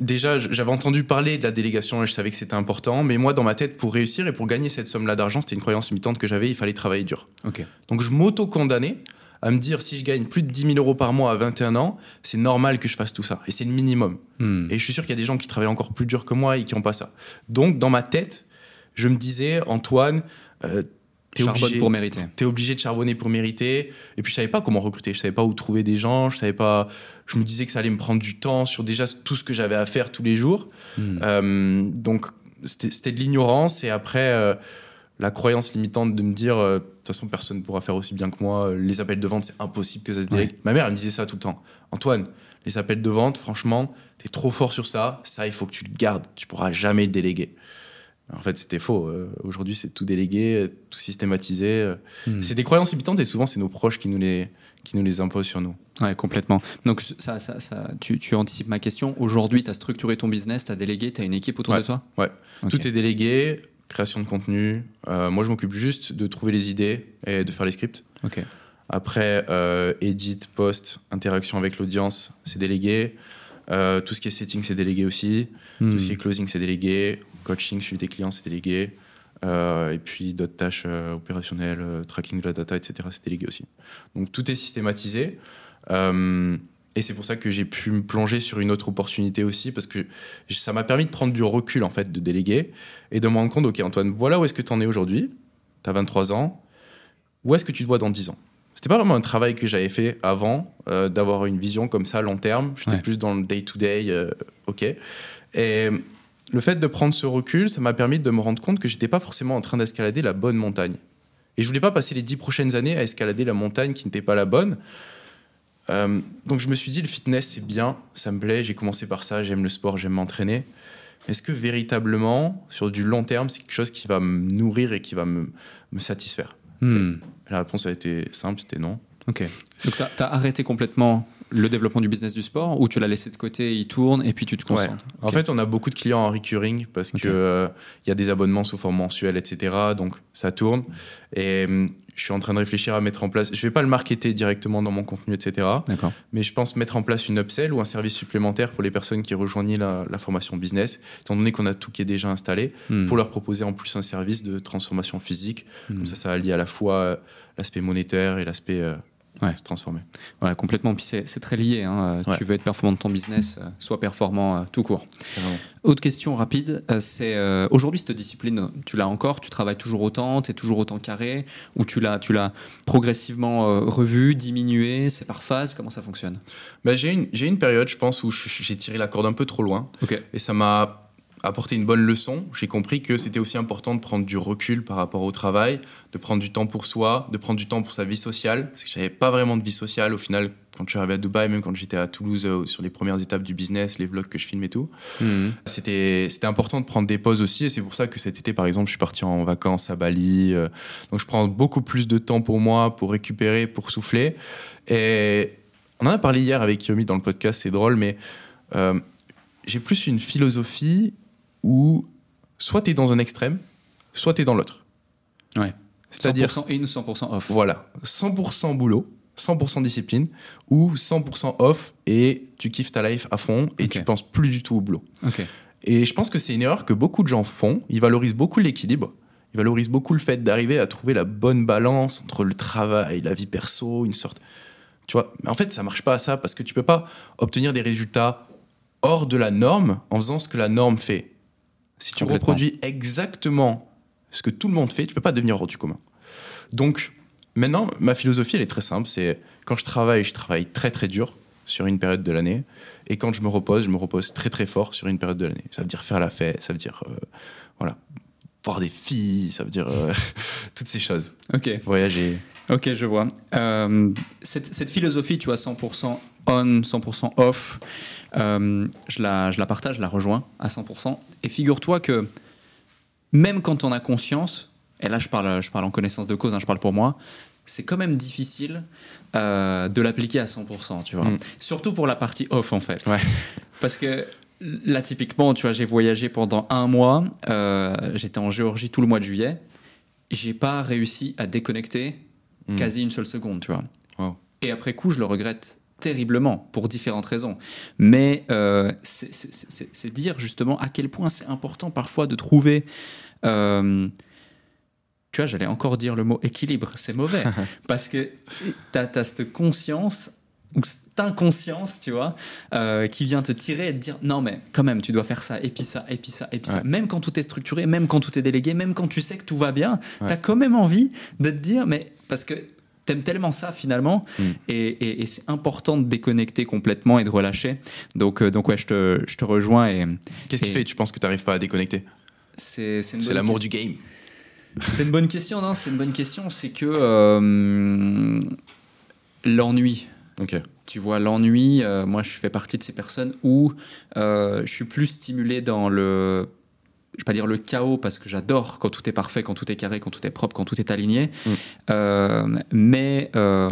déjà, j'avais entendu parler de la délégation et je savais que c'était important, mais moi, dans ma tête, pour réussir et pour gagner cette somme-là d'argent, c'était une croyance limitante que j'avais, il fallait travailler dur. Ok. Donc je m'auto-condamnais à me dire, si je gagne plus de 10 000 euros par mois à 21 ans, c'est normal que je fasse tout ça. Et c'est le minimum. Hmm. Et je suis sûr qu'il y a des gens qui travaillent encore plus dur que moi et qui n'ont pas ça. Donc, dans ma tête, je me disais, Antoine, euh, t'es obligé, pour mériter. t'es obligé de charbonner pour mériter. Et puis, je savais pas comment recruter. Je savais pas où trouver des gens. Je savais pas. Je me disais que ça allait me prendre du temps sur déjà tout ce que j'avais à faire tous les jours. Hmm. Euh, donc, c'était de l'ignorance. Et après, euh, la croyance limitante de me dire, euh, de toute façon, personne ne pourra faire aussi bien que moi. Les appels de vente, c'est impossible que ça se délègue. Ma mère, elle me disait ça tout le temps. Antoine, les appels de vente, franchement, t'es trop fort sur ça. Ça, il faut que tu le gardes. Tu pourras jamais le déléguer. En fait, c'était faux. Euh, Aujourd'hui, c'est tout délégué, tout systématisé. Hmm. C'est des croyances limitantes et souvent, c'est nos proches qui nous les, qui nous les imposent sur nous. Ouais, complètement. Donc, ça, ça, ça, tu, tu anticipes ma question. Aujourd'hui, tu as structuré ton business, tu as délégué, tu as une équipe autour Ouais. de toi Ouais. Ok. Tout est délégué, création de contenu. Euh, moi, je m'occupe juste de trouver les idées et de faire les scripts. Ok. Après, euh, edit, post, interaction avec l'audience, c'est délégué. Euh, tout ce qui est setting, c'est délégué aussi. Hmm. Tout ce qui est closing, c'est délégué. Coaching, suivi des clients, c'est délégué. Euh, et puis d'autres tâches euh, opérationnelles, euh, tracking de la data, etc., c'est délégué aussi. Donc tout est systématisé. Et c'est pour ça que j'ai pu me plonger sur une autre opportunité aussi, parce que ça m'a permis de prendre du recul, en fait, de déléguer, et de me rendre compte, OK, Antoine, voilà où est-ce que tu en es aujourd'hui. Tu as 23 ans. Où est-ce que tu te vois dans 10 ans? C'était pas vraiment un travail que j'avais fait avant, d'avoir une vision comme ça, long terme. J'étais Ouais. plus dans le day-to-day, euh, OK. Et le fait de prendre ce recul, ça m'a permis de me rendre compte que j'étais pas forcément en train d'escalader la bonne montagne. Et je voulais pas passer les dix prochaines années à escalader la montagne qui n'était pas la bonne. Euh, donc je me suis dit, le fitness, c'est bien, ça me plaît, j'ai commencé par ça, j'aime le sport, j'aime m'entraîner. Est-ce que véritablement, sur du long terme, c'est quelque chose qui va me nourrir et qui va me, me satisfaire? Hmm. La réponse a été simple, c'était non. Ok. Donc, tu as, arrêté complètement le développement du business du sport ou tu l'as laissé de côté, il tourne et puis tu te concentres? En fait, on a beaucoup de clients en recurring parce que euh, il y a des abonnements sous forme mensuelle, etc. Donc ça tourne. Et hum, je suis en train de réfléchir à mettre en place. Je vais pas le marketer directement dans mon contenu, etc. Mais je pense mettre en place une upsell ou un service supplémentaire pour les personnes qui rejoignent la, la formation business, étant donné qu'on a tout qui est déjà installé, Hmm. pour leur proposer en plus un service de transformation physique. Hmm. Comme ça, ça allie à la fois euh, l'aspect monétaire et l'aspect euh, Ouais. se transformer. Ouais, complètement. Puis c'est très lié. hein. Euh, Ouais. Tu veux être performant dans ton business, euh, sois performant euh, tout court. Autre question rapide, euh, c'est euh, aujourd'hui cette discipline, tu l'as encore, tu travailles toujours autant, tu es toujours autant carré, ou tu l'as, progressivement euh, revu, diminué, c'est par phase, comment ça fonctionne? Bah, j'ai une, une période, je pense, où j'ai tiré la corde un peu trop loin. Et ça m'a apporté une bonne leçon. J'ai compris que c'était aussi important de prendre du recul par rapport au travail, de prendre du temps pour soi, de prendre du temps pour sa vie sociale. Parce que j'avais pas vraiment de vie sociale au final quand je suis arrivé à Dubaï, même quand j'étais à Toulouse euh, sur les premières étapes du business, les vlogs que je filme et tout. C'était c'était important de prendre des pauses aussi. Et c'est pour ça que cet été, par exemple, je suis parti en vacances à Bali. euh, donc je prends beaucoup plus de temps pour moi, pour récupérer, pour souffler. Et on en a parlé hier avec Yomi dans le podcast, c'est drôle, mais euh, j'ai plus une philosophie où soit tu es dans un extrême, soit tu es dans l'autre. Ouais. C'est-à-dire, 100% in, 100% off. voilà, 100% boulot, 100% discipline, ou 100% off et tu kiffes ta life à fond et Ok. tu penses plus du tout au boulot. Et je pense que c'est une erreur que beaucoup de gens font. Ils valorisent beaucoup l'équilibre. Ils valorisent beaucoup le fait d'arriver à trouver la bonne balance entre le travail, la vie perso, une sorte. Tu vois, mais en fait, ça marche pas à ça parce que tu peux pas obtenir des résultats hors de la norme en faisant ce que la norme fait. Si tu reproduis exactement ce que tout le monde fait, tu peux pas devenir hors du commun. Donc, maintenant, ma philosophie, elle est très simple. C'est quand je travaille, je travaille très très dur sur une période de l'année. Et quand je me repose, je me repose très très fort sur une période de l'année. Ça veut dire faire la fête, ça veut dire euh, voilà, voir des filles, ça veut dire euh, toutes ces choses. Ok. Voyager. Ok, je vois. Euh, cette, cette philosophie, tu vois, 100% on, 100% off, euh, je, la, je la partage, je la rejoins à 100%. Et figure-toi que même quand on a conscience, et là je parle, je parle en connaissance de cause, hein, je parle pour moi, c'est quand même difficile euh, de l'appliquer à 100%, tu vois. Mm. Surtout pour la partie off, en fait. Ouais. Parce que là, typiquement, tu vois, j'ai voyagé pendant un mois. euh, J'étais en Géorgie tout le mois de juillet. J'ai pas réussi à déconnecter Mm. quasi une seule seconde, tu vois. Wow. Et après coup, je le regrette terriblement pour différentes raisons. Mais euh, c'est- dire justement à quel point c'est important parfois de trouver. euh, tu vois, j'allais encore dire le mot équilibre, c'est mauvais. parce que tu as, cette conscience ou cette inconscience, tu vois, euh, qui vient te tirer et te dire non, mais quand même, tu dois faire ça, et puis ça, et puis ça, et puis ça. Même quand tout est structuré, même quand tout est délégué, même quand tu sais que tout va bien, Ouais. tu as quand même envie de te dire, mais parce que t'aimes tellement ça finalement, Mm. et, et- et c'est important de déconnecter complètement et de relâcher. Donc, euh, donc ouais, je te, je te rejoins et Qu'est-ce qui fait Tu penses que tu n'arrives pas à déconnecter? C'est l'amour du game. C'est une bonne question, non? C'est une bonne question. C'est que euh, l'ennui. Tu vois, l'ennui, euh, moi je fais partie de ces personnes où je suis plus stimulé dans le. Je vais pas dire le chaos parce que j'adore quand tout est parfait, quand tout est carré, quand tout est propre, quand tout est aligné. Mm. Euh, mais. euh,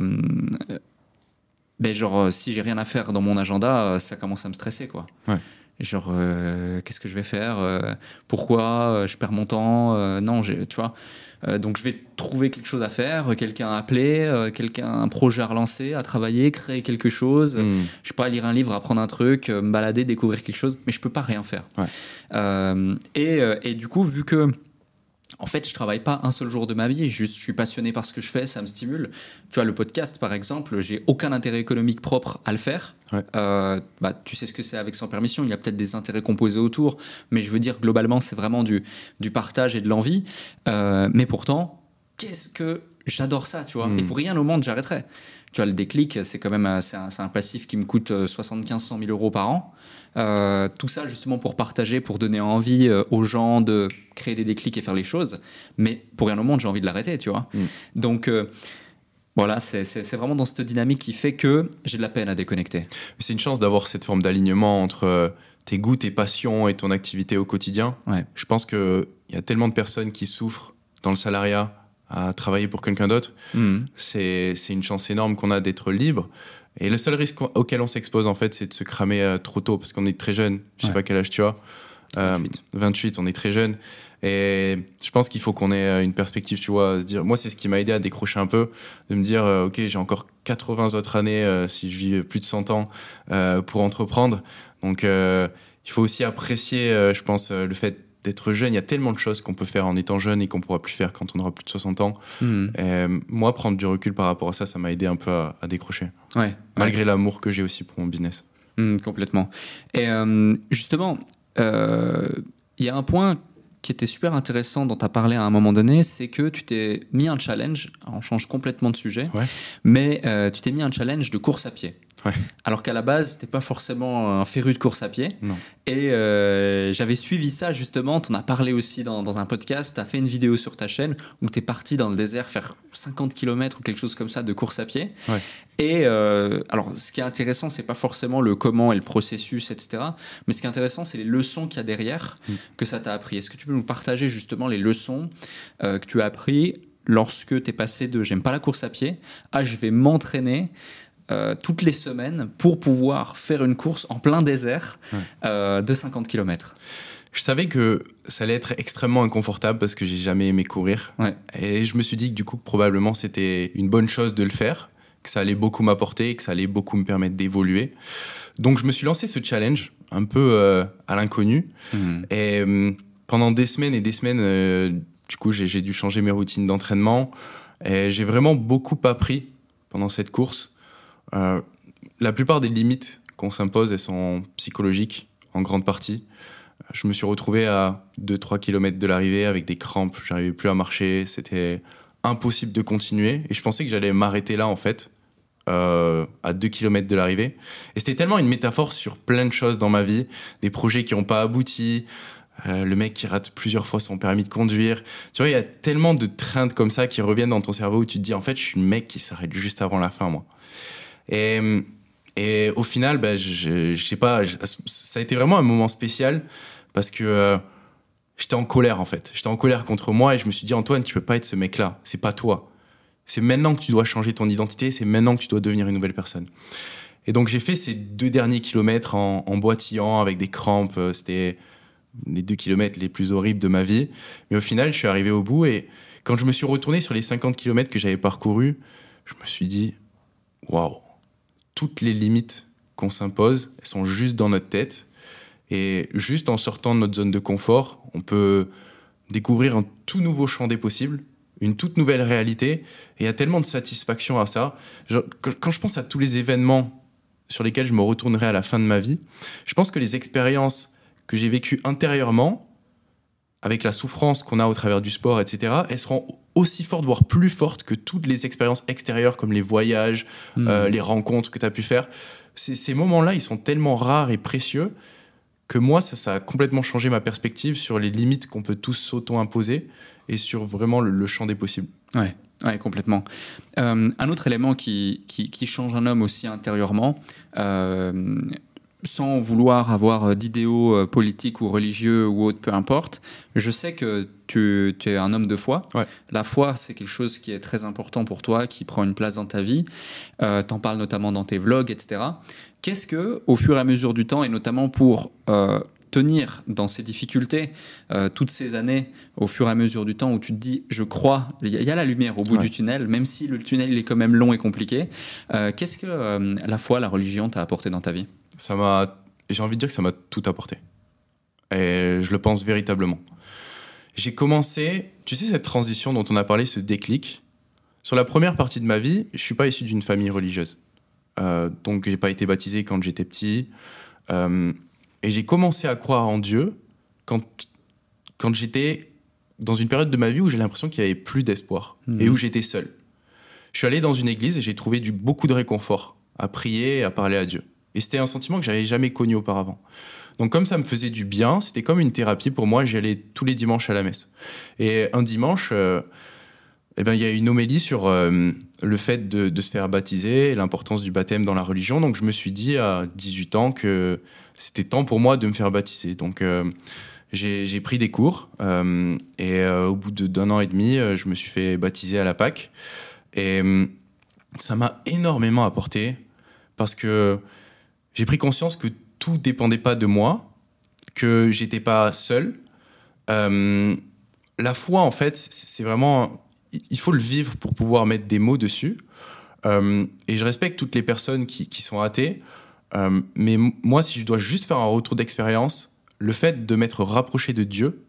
ben genre, si j'ai rien à faire dans mon agenda, euh, ça commence à me stresser, quoi. Ouais. Genre, euh, qu'est-ce que je vais faire euh, Pourquoi euh, Je perds mon temps euh, Non, j'ai- tu vois. Euh, donc, je vais trouver quelque chose à faire, euh, quelqu'un à appeler, euh, quelqu'un, un projet à relancer, à travailler, créer quelque chose. Mm. Je peux pas lire un livre, apprendre un truc, euh, me balader, découvrir quelque chose, mais je peux pas rien faire. Ouais. Euh, et, euh, et du coup, vu que en fait, je travaille pas un seul jour de ma vie, juste je suis passionné par ce que je fais, ça me stimule. Tu vois, le podcast, par exemple, j'ai aucun intérêt économique propre à le faire. Ouais. Euh, bah, tu sais ce que c'est avec sans permission, il y a peut-être des intérêts composés autour, mais je veux dire, globalement, c'est vraiment du, du partage et de l'envie. Euh, mais pourtant, qu'est-ce que j'adore ça, tu vois? Et pour rien au monde, j'arrêterais. Tu vois, le déclic, c'est quand même un- c'est un, un passif qui me coûte euh, 75-100 000 euros par an. Euh, tout ça justement pour partager, pour donner envie euh, aux gens de créer des déclics et faire les choses. Mais pour rien au monde, j'ai envie de l'arrêter, tu vois. Mm. Donc euh, voilà, c'est- vraiment dans cette dynamique qui fait que j'ai de la peine à déconnecter. C'est une chance d'avoir cette forme d'alignement entre tes goûts, tes passions et ton activité au quotidien. Ouais. Je pense qu'il y a tellement de personnes qui souffrent dans le salariat à travailler pour quelqu'un d'autre. C'est c'est une chance énorme qu'on a d'être libre. Et le seul risque auquel on s'expose, en fait, c'est de se cramer euh, trop tôt parce qu'on est très jeune. Je sais Ouais. pas quel âge tu as. Euh, 28. 28, on est très jeune. Et je pense qu'il faut qu'on ait euh, une perspective, tu vois, à se dire. Moi, c'est ce qui m'a aidé à décrocher un peu, de me dire, euh, ok, j'ai encore 80 autres années euh, si je vis plus de 100 ans euh, pour entreprendre. Donc, euh, il faut aussi apprécier, euh, je pense, euh, le fait d'être jeune. Il y a tellement de choses qu'on peut faire en étant jeune et qu'on pourra plus faire quand on aura plus de 60 ans. Mhm. Et moi, prendre du recul par rapport à ça, ça m'a aidé un peu à, à décrocher, Ouais. malgré l'amour que j'ai aussi pour mon business. Mhm, complètement. Et euh, justement, euh, il y a un point qui était super intéressant dont tu as parlé à un moment donné, c'est que tu t'es mis un challenge, on change complètement de sujet, Ouais. mais euh, tu t'es mis un challenge de course à pied. Ouais. Alors qu'à la base, t'es pas forcément un féru de course à pied. Non. Et euh, j'avais suivi ça justement, tu en as parlé aussi dans, dans un podcast, tu as fait une vidéo sur ta chaîne où tu es parti dans le désert faire 50 km ou quelque chose comme ça de course à pied. Ouais. Et euh, alors, ce qui est intéressant, c'est pas forcément le comment et le processus, etc. Mais ce qui est intéressant, c'est les leçons qu'il y a derrière Mm. que ça t'a appris. Est-ce que tu peux nous partager justement les leçons euh, que tu as appris lorsque tu es passé de j'aime pas la course à pied à je vais m'entraîner euh, toutes les semaines pour pouvoir faire une course en plein désert Ouais. euh, de 50 km Je savais que ça allait être extrêmement inconfortable parce que j'ai jamais aimé courir. Ouais. Et je me suis dit que du coup, probablement, c'était une bonne chose de le faire, que ça allait beaucoup m'apporter, que ça allait beaucoup me permettre d'évoluer. Donc, je me suis lancé ce challenge un peu euh, à l'inconnu. Et euh, pendant des semaines et des semaines, du coup, j'ai dû changer mes routines d'entraînement. Et j'ai vraiment beaucoup appris pendant cette course. Euh, la plupart des limites qu'on s'impose, elles sont psychologiques en grande partie. Je me suis retrouvé à 2-3 km de l'arrivée avec des crampes, j'arrivais plus à marcher, c'était impossible de continuer. Et je pensais que j'allais m'arrêter là, en fait, euh, à 2 km de l'arrivée. Et c'était tellement une métaphore sur plein de choses dans ma vie, des projets qui n'ont pas abouti, euh, le mec qui rate plusieurs fois son permis de conduire. Tu vois, il y a tellement de traintes comme ça qui reviennent dans ton cerveau où tu te dis, en fait, je suis le mec qui s'arrête juste avant la fin, moi. Et, au final, bah, je, je sais pas, ça a été vraiment un moment spécial parce que euh, j'étais en colère, en fait. J'étais en colère contre moi et je me suis dit, Antoine, tu peux pas être ce mec-là. C'est pas toi. C'est maintenant que tu dois changer ton identité, c'est maintenant que tu dois devenir une nouvelle personne. Et donc j'ai fait ces deux derniers kilomètres en, en boitillant avec des crampes. Euh, C'était les deux kilomètres les plus horribles de ma vie. Mais au final, je suis arrivé au bout et quand je me suis retourné sur les 50 kilomètres que j'avais parcourus, je me suis dit, waouh, toutes les limites qu'on s'impose, elles sont juste dans notre tête. Et juste en sortant de notre zone de confort, on peut découvrir un tout nouveau champ des possibles, une toute nouvelle réalité. Et il y a tellement de satisfaction à ça. Quand je pense à tous les événements sur lesquels je me retournerai à la fin de ma vie, je pense que les expériences que j'ai vécues intérieurement, avec la souffrance qu'on a au travers du sport, etc., elles seront aussi fortes, voire plus fortes que toutes les expériences extérieures comme les voyages, Hmm. euh, les rencontres que tu as pu faire. Ces, ces moments-là, ils sont tellement rares et précieux que moi, ça, ça a complètement changé ma perspective sur les limites qu'on peut tous s'auto-imposer et sur vraiment le, le champ des possibles. Ouais, ouais, complètement. Euh, un autre élément qui, qui, qui change un homme aussi intérieurement, euh, sans vouloir avoir d'idéaux euh, politiques ou religieux ou autres, peu importe, je sais que tu, tu es un homme de foi. Ouais. La foi, c'est quelque chose qui est très important pour toi, qui prend une place dans ta vie. Euh, T'en parles notamment dans tes vlogs, etc. Qu'est-ce que, au fur et à mesure du temps, et notamment pour euh, tenir dans ces difficultés, euh, toutes ces années, au fur et à mesure du temps, où tu te dis, je crois, il y, a- la lumière au bout Ouais. du tunnel, même si le tunnel il est quand même long et compliqué. Euh, Qu'est-ce que euh, la foi, la religion t'a apporté dans ta vie? Ça m'a, j'ai envie de dire que ça m'a tout apporté. Et je le pense véritablement. J'ai commencé, tu sais, cette transition dont on a parlé, ce déclic. Sur la première partie de ma vie, je suis pas issu d'une famille religieuse. Euh, donc, j'ai pas été baptisé quand j'étais petit. Euh, et j'ai commencé à croire en Dieu quand, quand j'étais dans une période de ma vie où j'ai l'impression qu'il y avait plus d'espoir Mhm. et où j'étais seul. Je suis allé dans une église et j'ai trouvé du, beaucoup de réconfort à prier et à parler à Dieu. Et c'était un sentiment que j'avais jamais connu auparavant. Donc comme ça me faisait du bien, c'était comme une thérapie pour moi. J'y allais tous les dimanches à la messe. Et un dimanche, euh, eh ben, il y a une homélie sur euh, le fait de, se faire baptiser et l'importance du baptême dans la religion. Donc je me suis dit à 18 ans que c'était temps pour moi de me faire baptiser. Donc euh, j'ai pris des cours euh, et au bout d'un an et demi, je me suis fait baptiser à la Pâque. Et ça m'a énormément apporté parce que j'ai pris conscience que tout dépendait pas de moi, que j'étais pas seul. Euh, la foi, en fait, c'est vraiment. Il faut le vivre pour pouvoir mettre des mots dessus. Euh, et je respecte toutes les personnes qui, sont athées. Euh, mais moi, si je dois juste faire un retour d'expérience, le fait de m'être rapproché de Dieu,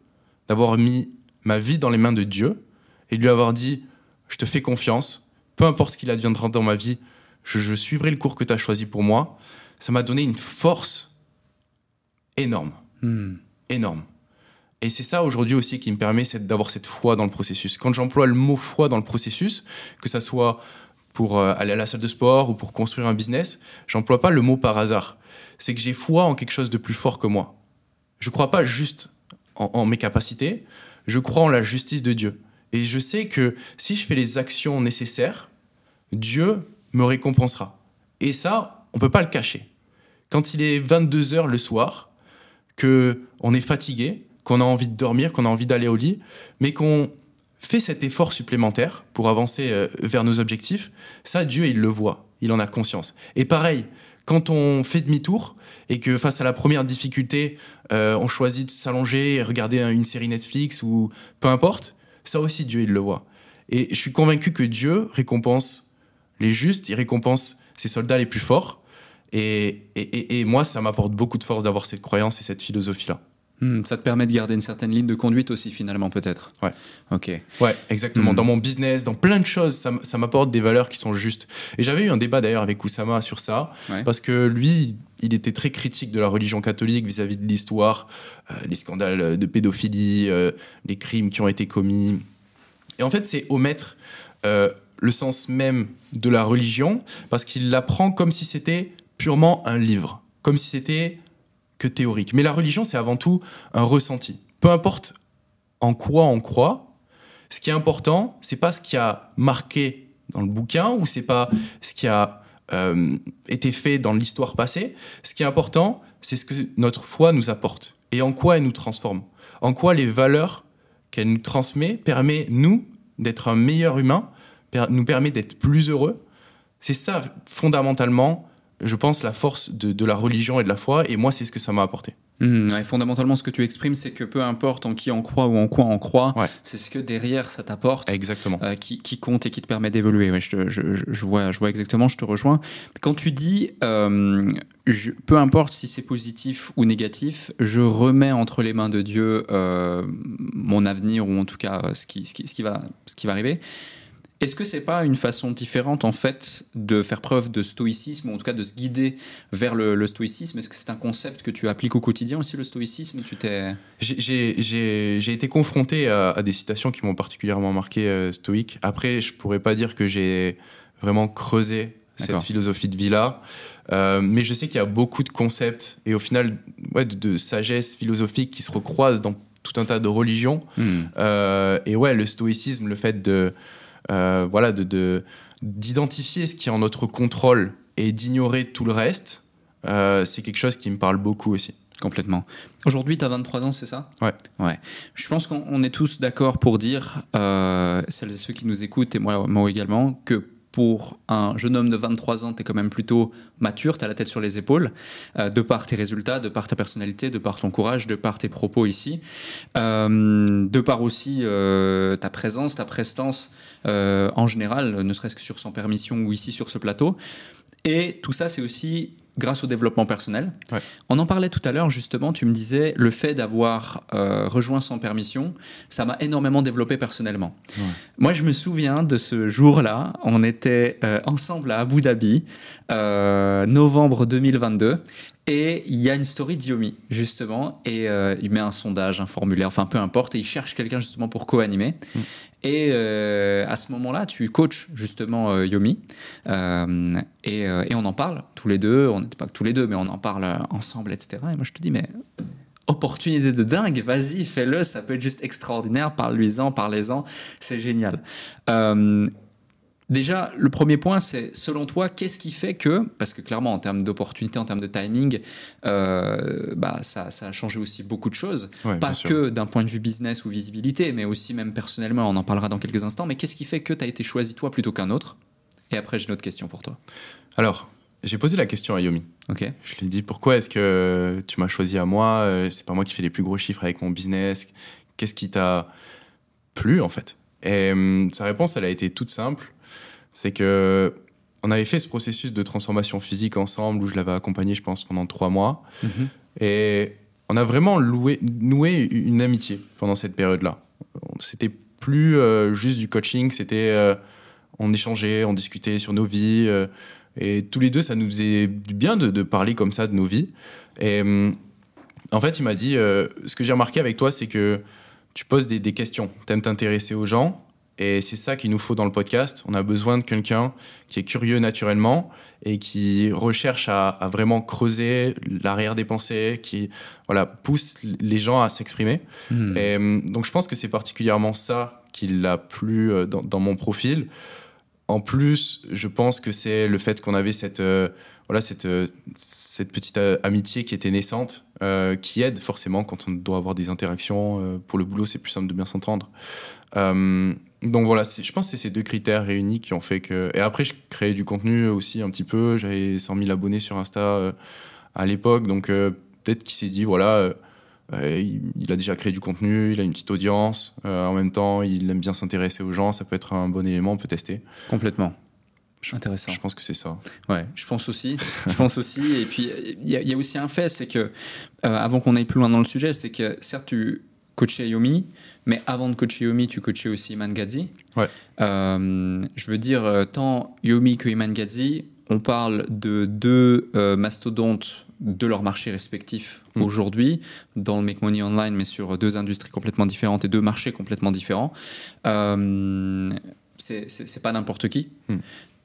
d'avoir mis ma vie dans les mains de Dieu et de lui avoir dit Je te fais confiance, peu importe ce qu'il adviendra dans ma vie, je, je suivrai le cours que tu as choisi pour moi, ça m'a donné une force énorme Hmm. énorme. Et c'est ça aujourd'hui aussi qui me permet d'avoir cette foi dans le processus. Quand j'emploie le mot foi dans le processus, que ça soit pour euh, aller à la salle de sport ou pour construire un business, j'emploie pas le mot par hasard. C'est que j'ai foi en quelque chose de plus fort que moi. Je crois pas juste en, en mes capacités, je crois en la justice de Dieu. Et je sais que si je fais les actions nécessaires, Dieu me récompensera. Et ça, on peut pas le cacher. Quand il est 22 heures le soir, que on est fatigué, qu'on a envie de dormir, qu'on a envie d'aller au lit, mais qu'on fait cet effort supplémentaire pour avancer euh, vers nos objectifs, ça, Dieu, il le voit, il en a conscience. Et pareil, quand on fait demi-tour et que face à la première difficulté, euh, on choisit de s'allonger et regarder une série Netflix ou peu importe, ça aussi, Dieu, il le voit. Et je suis convaincu que Dieu récompense les justes, il récompense ses soldats les plus forts. Et, et, et- moi, ça m'apporte beaucoup de force d'avoir cette croyance et cette philosophie-là. Hmm, ça te permet de garder une certaine ligne de conduite aussi, finalement, peut-être Ouais. Ok. Ouais, exactement. Mhm. Dans mon business, dans plein de choses, ça, m'apporte des valeurs qui sont justes. Et j'avais eu un débat d'ailleurs avec Oussama sur ça, Ouais. parce que lui, il était très critique de la religion catholique vis-à-vis de l'histoire, euh, les scandales de pédophilie, euh, les crimes qui ont été commis. Et en fait, c'est omettre euh, le sens même de la religion, parce qu'il l'apprend comme si c'était purement un livre, comme si c'était que théorique. Mais la religion, c'est avant tout un ressenti. Peu importe en quoi on croit, ce qui est important, c'est pas ce qui a marqué dans le bouquin ou c'est pas ce qui a euh, été fait dans l'histoire passée. Ce qui est important, c'est ce que notre foi nous apporte et en quoi elle nous transforme. En quoi les valeurs qu'elle nous transmet permet nous d'être un meilleur humain, nous permet d'être plus heureux. C'est ça, fondamentalement, je pense, la force de, de, la religion et de la foi. Et moi, c'est ce que ça m'a apporté. Mmh, fondamentalement, ce que tu exprimes, c'est que peu importe en qui on croit ou en quoi on croit, c'est ce que derrière ça t'apporte, exactement, euh, qui, qui, compte et qui te permet d'évoluer. Ouais, je, je, je, vois, je vois exactement, je te rejoins. Quand tu dis, euh, peu importe si c'est positif ou négatif, je remets entre les mains de Dieu euh, mon avenir ou en tout cas ce qui, ce qui, ce qui va, ce qui va arriver. Est-ce que c'est pas une façon différente en fait de faire preuve de stoïcisme ou en tout cas de se guider vers le, stoïcisme? Est-ce que c'est un concept que tu appliques au quotidien aussi le stoïcisme? Tu t'es j'ai été confronté à, des citations qui m'ont particulièrement marqué euh, stoïque. Après, je pourrais pas dire que j'ai vraiment creusé cette philosophie de vie là, euh, mais je sais qu'il y a beaucoup de concepts et au final ouais, de, sagesse philosophique qui se recroisent dans tout un tas de religions. Hmm. Euh, et ouais, le stoïcisme, le fait de euh, voilà, de, d'identifier ce qui est en notre contrôle et d'ignorer tout le reste, euh, c'est quelque chose qui me parle beaucoup aussi. Complètement. Aujourd'hui, tu as 23 ans, c'est ça? Ouais. ouais. Je pense qu'on est tous d'accord pour dire, euh, celles et ceux qui nous écoutent, et moi, moi également, que pour un jeune homme de 23 ans, tu es quand même plutôt mature, tu as la tête sur les épaules, euh, de par tes résultats, de par ta personnalité, de par ton courage, de par tes propos ici, euh, de par aussi euh, ta présence, ta prestance en général, ne serait-ce que sur son permission ou ici sur ce plateau. Et tout ça, c'est aussi grâce au développement personnel. On en parlait tout à l'heure, justement, tu me disais, le fait d'avoir euh, rejoint sans permission, ça m'a énormément développé personnellement. Moi, je me souviens de ce jour-là, on était euh, ensemble à Abu Dhabi, euh, novembre 2022, et il y a une story d'Yomi, justement, et il met un sondage, un formulaire, enfin peu importe, et il cherche quelqu'un justement pour co-animer. Mm. Et euh, à ce moment-là, tu coaches justement euh, Yomi. Euh, et, et, on en parle tous les deux. On n'était pas que tous les deux, mais on en parle ensemble, etc. Et moi, je te dis, mais opportunité de dingue, vas-y, fais-le, ça peut être juste extraordinaire, parle-lui-en, parlez-en, c'est génial. Déjà, le premier point, c'est selon toi, qu'est-ce qui fait que, parce que clairement, en termes d'opportunité, en termes de timing, euh, bah, ça, a changé aussi beaucoup de choses. pas que d'un point de vue business ou visibilité, mais aussi même personnellement, on en parlera dans quelques instants. Mais qu'est-ce qui fait que tu as été choisi toi plutôt qu'un autre? Et après, j'ai une autre question pour toi. Alors, j'ai posé la question à Yomi. Ok. Je lui ai dit pourquoi est-ce que tu m'as choisi à moi? Euh, C'est pas moi qui fais les plus gros chiffres avec mon business. Qu'est-ce qui t'a plu en fait? Et hum, sa réponse, elle a été toute simple c'est que on avait fait ce processus de transformation physique ensemble où je l'avais accompagné, je pense, pendant trois mois. Mhm. Et on a vraiment loué, noué une amitié pendant cette période-là. C'était plus euh, juste du coaching, c'était euh, on échangeait, on discutait sur nos vies. Euh, et tous les deux, ça nous faisait du bien de, parler comme ça de nos vies. Et en fait, il m'a dit ce que j'ai remarqué avec toi, c'est que tu poses des, des questions, tu aimes t'intéresser aux gens et c'est ça qu'il nous faut dans le podcast. On a besoin de quelqu'un qui est curieux naturellement et qui recherche à, vraiment creuser l'arrière des pensées, qui voilà, pousse les gens à s'exprimer. Hmm. Et hum, donc je pense que c'est particulièrement ça qui l'a plu euh, dans, mon profil. En plus, je pense que c'est le fait qu'on avait cette, euh, voilà, cette, euh, cette petite amitié qui était naissante, qui aide forcément quand on doit avoir des interactions. pour le boulot, c'est plus simple de bien s'entendre. Donc voilà, je pense que c'est ces deux critères réunis qui ont fait que. Et après, je créais du contenu aussi un petit peu. J'avais 100 000 abonnés sur Insta euh, à l'époque. Donc euh, peut-être qu'il s'est dit, voilà, euh, il, a déjà créé du contenu, il a une petite audience. en même temps, il aime bien s'intéresser aux gens. Ça peut être un bon élément, on peut tester. Complètement. Intéressant. Je pense que c'est ça. Ouais, je pense aussi. je pense aussi. Et puis, il y, a aussi un fait, c'est que, avant qu'on aille plus loin dans le sujet, c'est que certes, tu coachais Yomi, mais avant de coacher Yomi, tu coachais aussi Iman Gadzi. Ouais. Euh, je veux dire, euh, tant Yomi que Iman Gadzi, on parle de deux euh, mastodontes de leur marché respectif mm. aujourd'hui, dans le Make Money Online, mais sur deux industries complètement différentes et deux marchés complètement différents. Euh, c'est pas n'importe qui. Mm.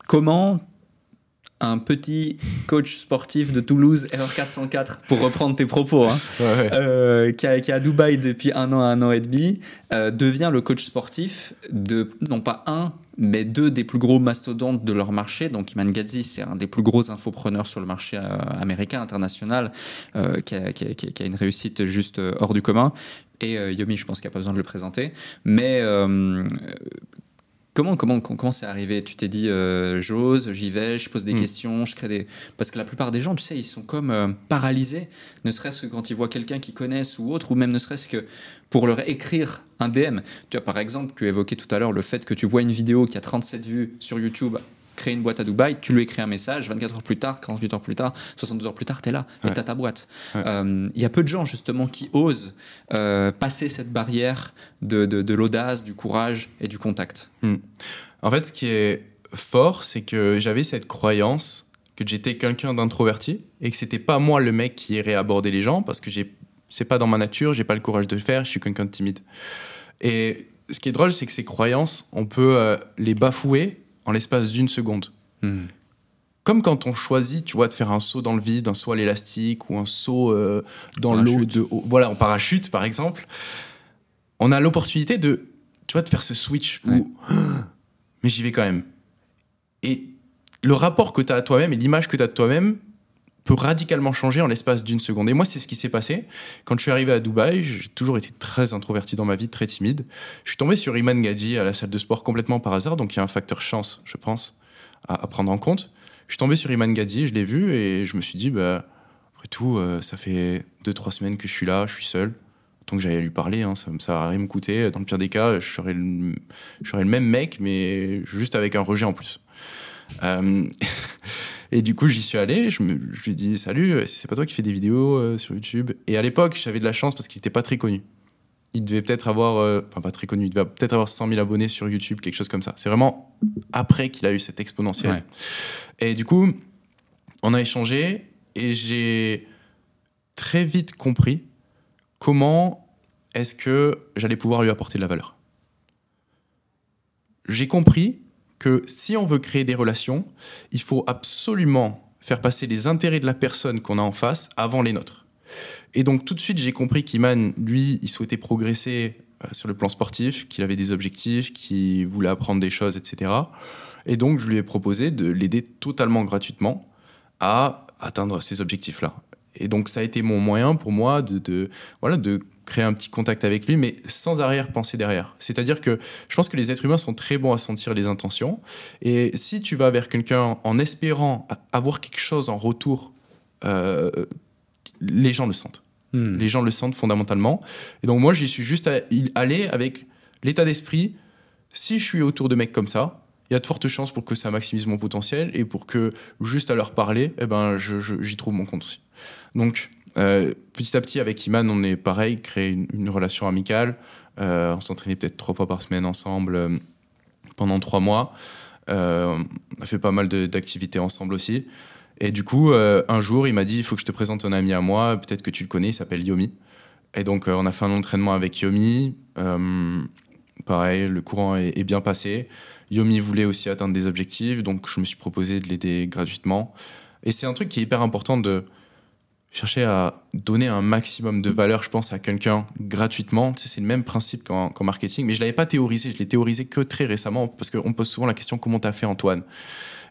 Comment un petit coach sportif de Toulouse, R404, pour reprendre tes propos, hein, euh, qui, est à Dubaï depuis un an, un an et demi, euh, devient le coach sportif de, non pas un, mais deux des plus gros mastodontes de leur marché. Donc Iman Gadzi, c'est un des plus gros infopreneurs sur le marché euh, américain, international, qui a, qui, a, une réussite juste hors du commun. Et Yomi, je pense qu'il n'y a pas besoin de le présenter. Mais Comment comment comment c'est arrivé? Tu t'es dit euh, j'ose, j'y vais, je pose des Mm. questions, je crée des parce que la plupart des gens, tu sais, ils sont comme euh, paralysés, ne serait-ce que quand ils voient quelqu'un qu'ils connaissent ou autre, ou même ne serait-ce que pour leur écrire un DM. Tu vois, par exemple, tu évoquais tout à l'heure le fait que tu vois une vidéo qui a 37 vues sur YouTube, créer une boîte à Dubaï, tu lui écris un message, 24 heures plus tard, 48 heures plus tard, 62 heures plus tard, tu es là et Ouais. tu as ta boîte. Ouais. Euh, Il y a peu de gens justement qui osent euh, passer cette barrière de, de- de l'audace, du courage et du contact. En fait, ce qui est fort, c'est que j'avais cette croyance que j'étais quelqu'un d'introverti et que c'était pas moi le mec qui irait aborder les gens parce que j'ai c'est pas dans ma nature, j'ai pas le courage de le faire, je suis quelqu'un de timide. Et ce qui est drôle, c'est que ces croyances, on peut euh, les bafouer en l'espace d'une seconde. Comme quand on choisit, tu vois, de faire un saut dans le vide, un saut à l'élastique ou un saut euh, dans l'eau de haut. Voilà, en parachute, par exemple. On a l'opportunité de, tu vois, de faire ce switch Ouais. où, mais j'y vais quand même. Et le rapport que tu as à toi-même et l'image que tu as de toi-même peut radicalement changer en l'espace d'une seconde. Et moi, c'est ce qui s'est passé. Quand je suis arrivé à Dubaï, j'ai toujours été très introverti dans ma vie, très timide. Je suis tombé sur Iman Gadi à la salle de sport complètement par hasard, donc il y a un facteur chance, je pense, à, à prendre en compte. Je suis tombé sur Iman Gadi, je l'ai vu et je me suis dit, bah, après tout, euh, ça fait deux, trois semaines que je suis là, je suis seul. Tant que j'allais lui parler, hein, ça ne va rien me coûter. Dans le pire des cas, je serais le, le même mec, mais juste avec un rejet en plus. Euh, et du coup, j'y suis allé, je, me, je lui ai dit Salut, c'est pas toi qui fais des vidéos euh, sur YouTube Et à l'époque, j'avais de la chance parce qu'il était pas très connu. Il devait peut-être avoir, euh, enfin pas très connu, il devait peut-être avoir 100 000 abonnés sur YouTube, quelque chose comme ça. C'est vraiment après qu'il a eu cette exponentielle. Ouais. Et du coup, on a échangé et j'ai très vite compris comment est-ce que j'allais pouvoir lui apporter de la valeur. J'ai compris que si on veut créer des relations, il faut absolument faire passer les intérêts de la personne qu'on a en face avant les nôtres. Et donc tout de suite, j'ai compris qu'Iman, lui, il souhaitait progresser euh, sur le plan sportif, qu'il avait des objectifs, qu'il voulait apprendre des choses, etc. Et donc je lui ai proposé de l'aider totalement gratuitement à atteindre ces objectifs-là. Et donc ça a été mon moyen pour moi de, de, voilà, de créer un petit contact avec lui, mais sans arrière-pensée derrière. C'est-à-dire que je pense que les êtres humains sont très bons à sentir les intentions. Et si tu vas vers quelqu'un en espérant avoir quelque chose en retour, euh, les gens le sentent. Hmm. Les gens le sentent fondamentalement. Et donc moi, j'y suis juste allé avec l'état d'esprit, si je suis autour de mecs comme ça, il y a de fortes chances pour que ça maximise mon potentiel et pour que juste à leur parler, eh ben, j'y trouve mon compte aussi. Donc euh, petit à petit, avec Iman, on est pareil, créé une, relation amicale. Euh, on s'entraînait peut-être trois fois par semaine ensemble euh, pendant trois mois. On a fait pas mal d'activités ensemble aussi. Et du coup, un jour, il m'a dit il faut que je te présente un ami à moi, peut-être que tu le connais, il s'appelle Yomi. Et donc, on a fait un entraînement avec Yomi. Pareil, le courant est bien passé. Yomi voulait aussi atteindre des objectifs, donc je me suis proposé de l'aider gratuitement. Et c'est un truc qui est hyper important de chercher à donner un maximum de valeur, je pense, à quelqu'un gratuitement. Tu sais, c'est le même principe qu'en marketing, mais je ne l'avais pas théorisé, je l'ai théorisé que très récemment, parce qu'on me pose souvent la question comment tu as fait Antoine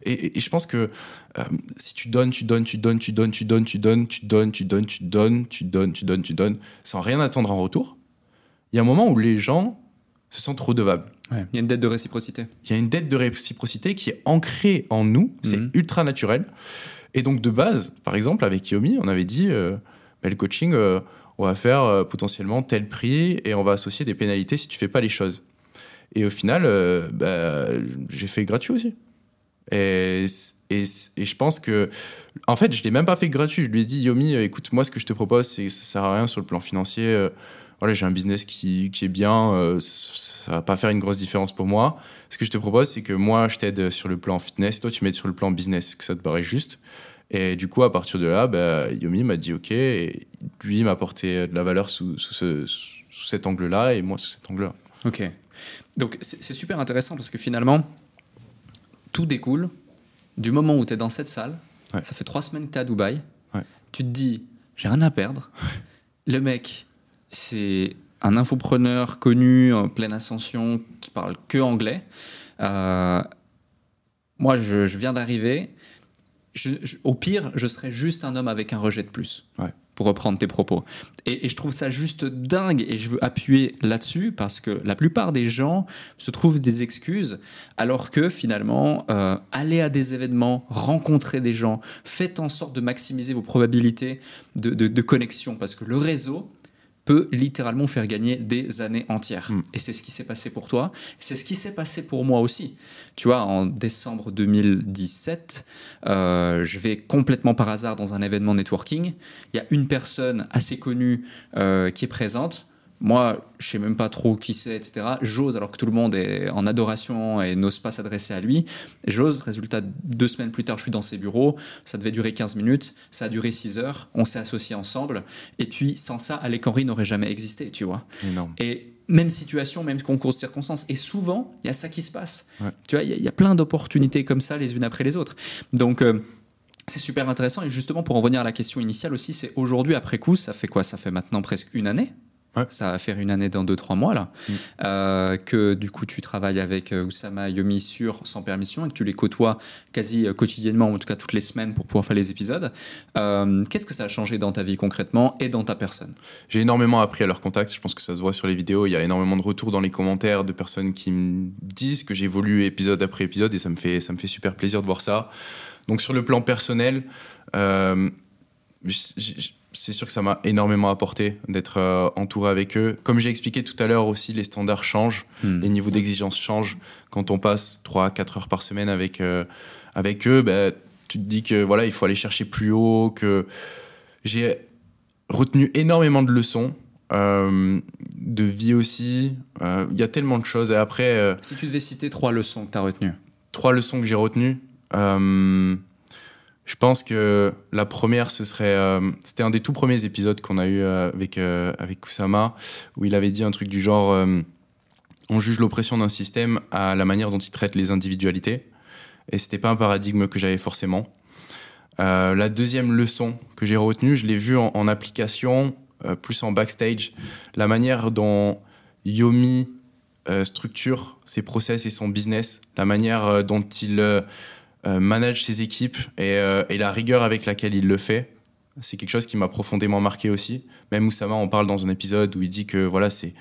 et, je pense que euh, si tu donnes, tu donnes, tu donnes, tu donnes, tu donnes, tu donnes, tu donnes, tu donnes, tu donnes, tu donnes, tu donnes, tu donnes, sans rien attendre en retour, il y a un moment où les gens se sentent redevables. Il y a une dette de réciprocité. Il y a une dette de réciprocité qui est ancrée en nous, c'est Mhm. ultra naturel. Et donc de base, par exemple, avec Yomi, on avait dit, euh, bah, le coaching, euh, on va faire euh, potentiellement tel prix et on va associer des pénalités si tu fais pas les choses. Et au final, euh, bah, j'ai fait gratuit aussi. Et, et, et je pense que, en fait, je l'ai même pas fait gratuit. Je lui ai dit, Yomi, écoute, moi, ce que je te propose, c'est ça sert à rien sur le plan financier. Voilà, j'ai un business qui, qui est bien, euh, ça va pas faire une grosse différence pour moi. Ce que je te propose, c'est que moi, je t'aide sur le plan fitness, toi, tu m'aides sur le plan business, que ça te paraît juste. Et du coup, à partir de là, bah, Yomi m'a dit OK, et lui m'a apporté de la valeur sous, sous, ce- sous cet angle-là, et moi sous cet angle-là. Ok. Donc c'est c'est super intéressant parce que finalement, tout découle du moment où tu es dans cette salle. Ouais. Ça fait trois semaines que tu es à Dubaï. Ouais. Tu te dis, j'ai rien à perdre. Le mec, c'est un infopreneur connu, en pleine ascension, qui parle que anglais. Euh, moi, je, je viens d'arriver. Je- je- au pire, je serais juste un homme avec un rejet de plus. Ouais. pour reprendre tes propos. Et, et je trouve ça juste dingue et je veux appuyer là-dessus parce que la plupart des gens se trouvent des excuses alors que finalement, euh, aller à des événements, rencontrer des gens, faites en sorte de maximiser vos probabilités de, de- de connexion parce que le réseau peut littéralement faire gagner des années entières. Mm. Et c'est ce qui s'est passé pour toi. C'est ce qui s'est passé pour moi aussi. Tu vois, en décembre 2017, euh, je vais complètement par hasard dans un événement networking. Il y a une personne assez connue euh, qui est présente. Moi, je sais même pas trop qui c'est, etc. J'ose, alors que tout le monde est en adoration et n'ose pas s'adresser à lui. J'ose, résultat, deux semaines plus tard, je suis dans ses bureaux. Ça devait durer 15 minutes. Ça a duré 6 heures. On s'est associés ensemble. Et puis, sans ça, Alec Henry n'aurait jamais existé, tu vois. Énorme. Et même situation, même concours de circonstances. Et souvent, il y a ça qui se passe. Ouais. Tu vois, il y, a- il y a plein d'opportunités comme ça, les unes après les autres. Donc, euh, c'est super intéressant. Et justement, pour en revenir à la question initiale aussi, c'est aujourd'hui, après coup, ça fait quoi? Ça fait maintenant presque une année Ouais. Ça va faire une année dans 2-3 mois, là. Mm. Euh, que du coup, tu travailles avec euh, Oussama Yomi sur Sans Permission et que tu les côtoies quasi euh, quotidiennement, ou en tout cas toutes les semaines pour pouvoir faire les épisodes. Euh, Qu'est-ce que ça a changé dans ta vie concrètement et dans ta personne? J'ai énormément appris à leur contact. Je pense que ça se voit sur les vidéos. Il y a énormément de retours dans les commentaires de personnes qui me disent que j'évolue épisode après épisode et ça me fait, ça me fait super plaisir de voir ça. Donc sur le plan personnel, euh, c'est sûr que ça m'a énormément apporté d'être euh, entouré avec eux. Comme j'ai expliqué tout à l'heure aussi, les standards changent, Hmm. les niveaux d'exigence changent. Quand on passe 3-4 heures par semaine avec, euh, avec eux, bah, tu te dis que voilà, il faut aller chercher plus haut, que j'ai retenu énormément de leçons, euh, de vie aussi. Il y a tellement de choses. Et après, Si tu devais citer trois leçons que tu as retenues. trois leçons que j'ai retenues. Je pense que la première, ce serait. euh, C'était un des tout premiers épisodes qu'on a eu euh, avec, euh, avec Kusama, où il avait dit un truc du genre on juge l'oppression d'un système à la manière dont il traite les individualités. Et c'était pas un paradigme que j'avais forcément. La deuxième leçon que j'ai retenue, je l'ai vue en, en application, plus en backstage, la manière dont Yomi structure ses process et son business, la manière dont il manage ses équipes et, euh, et la rigueur avec laquelle il le fait. C'est quelque chose qui m'a profondément marqué aussi. Même Oussama en parle dans un épisode où il dit que voilà, c'est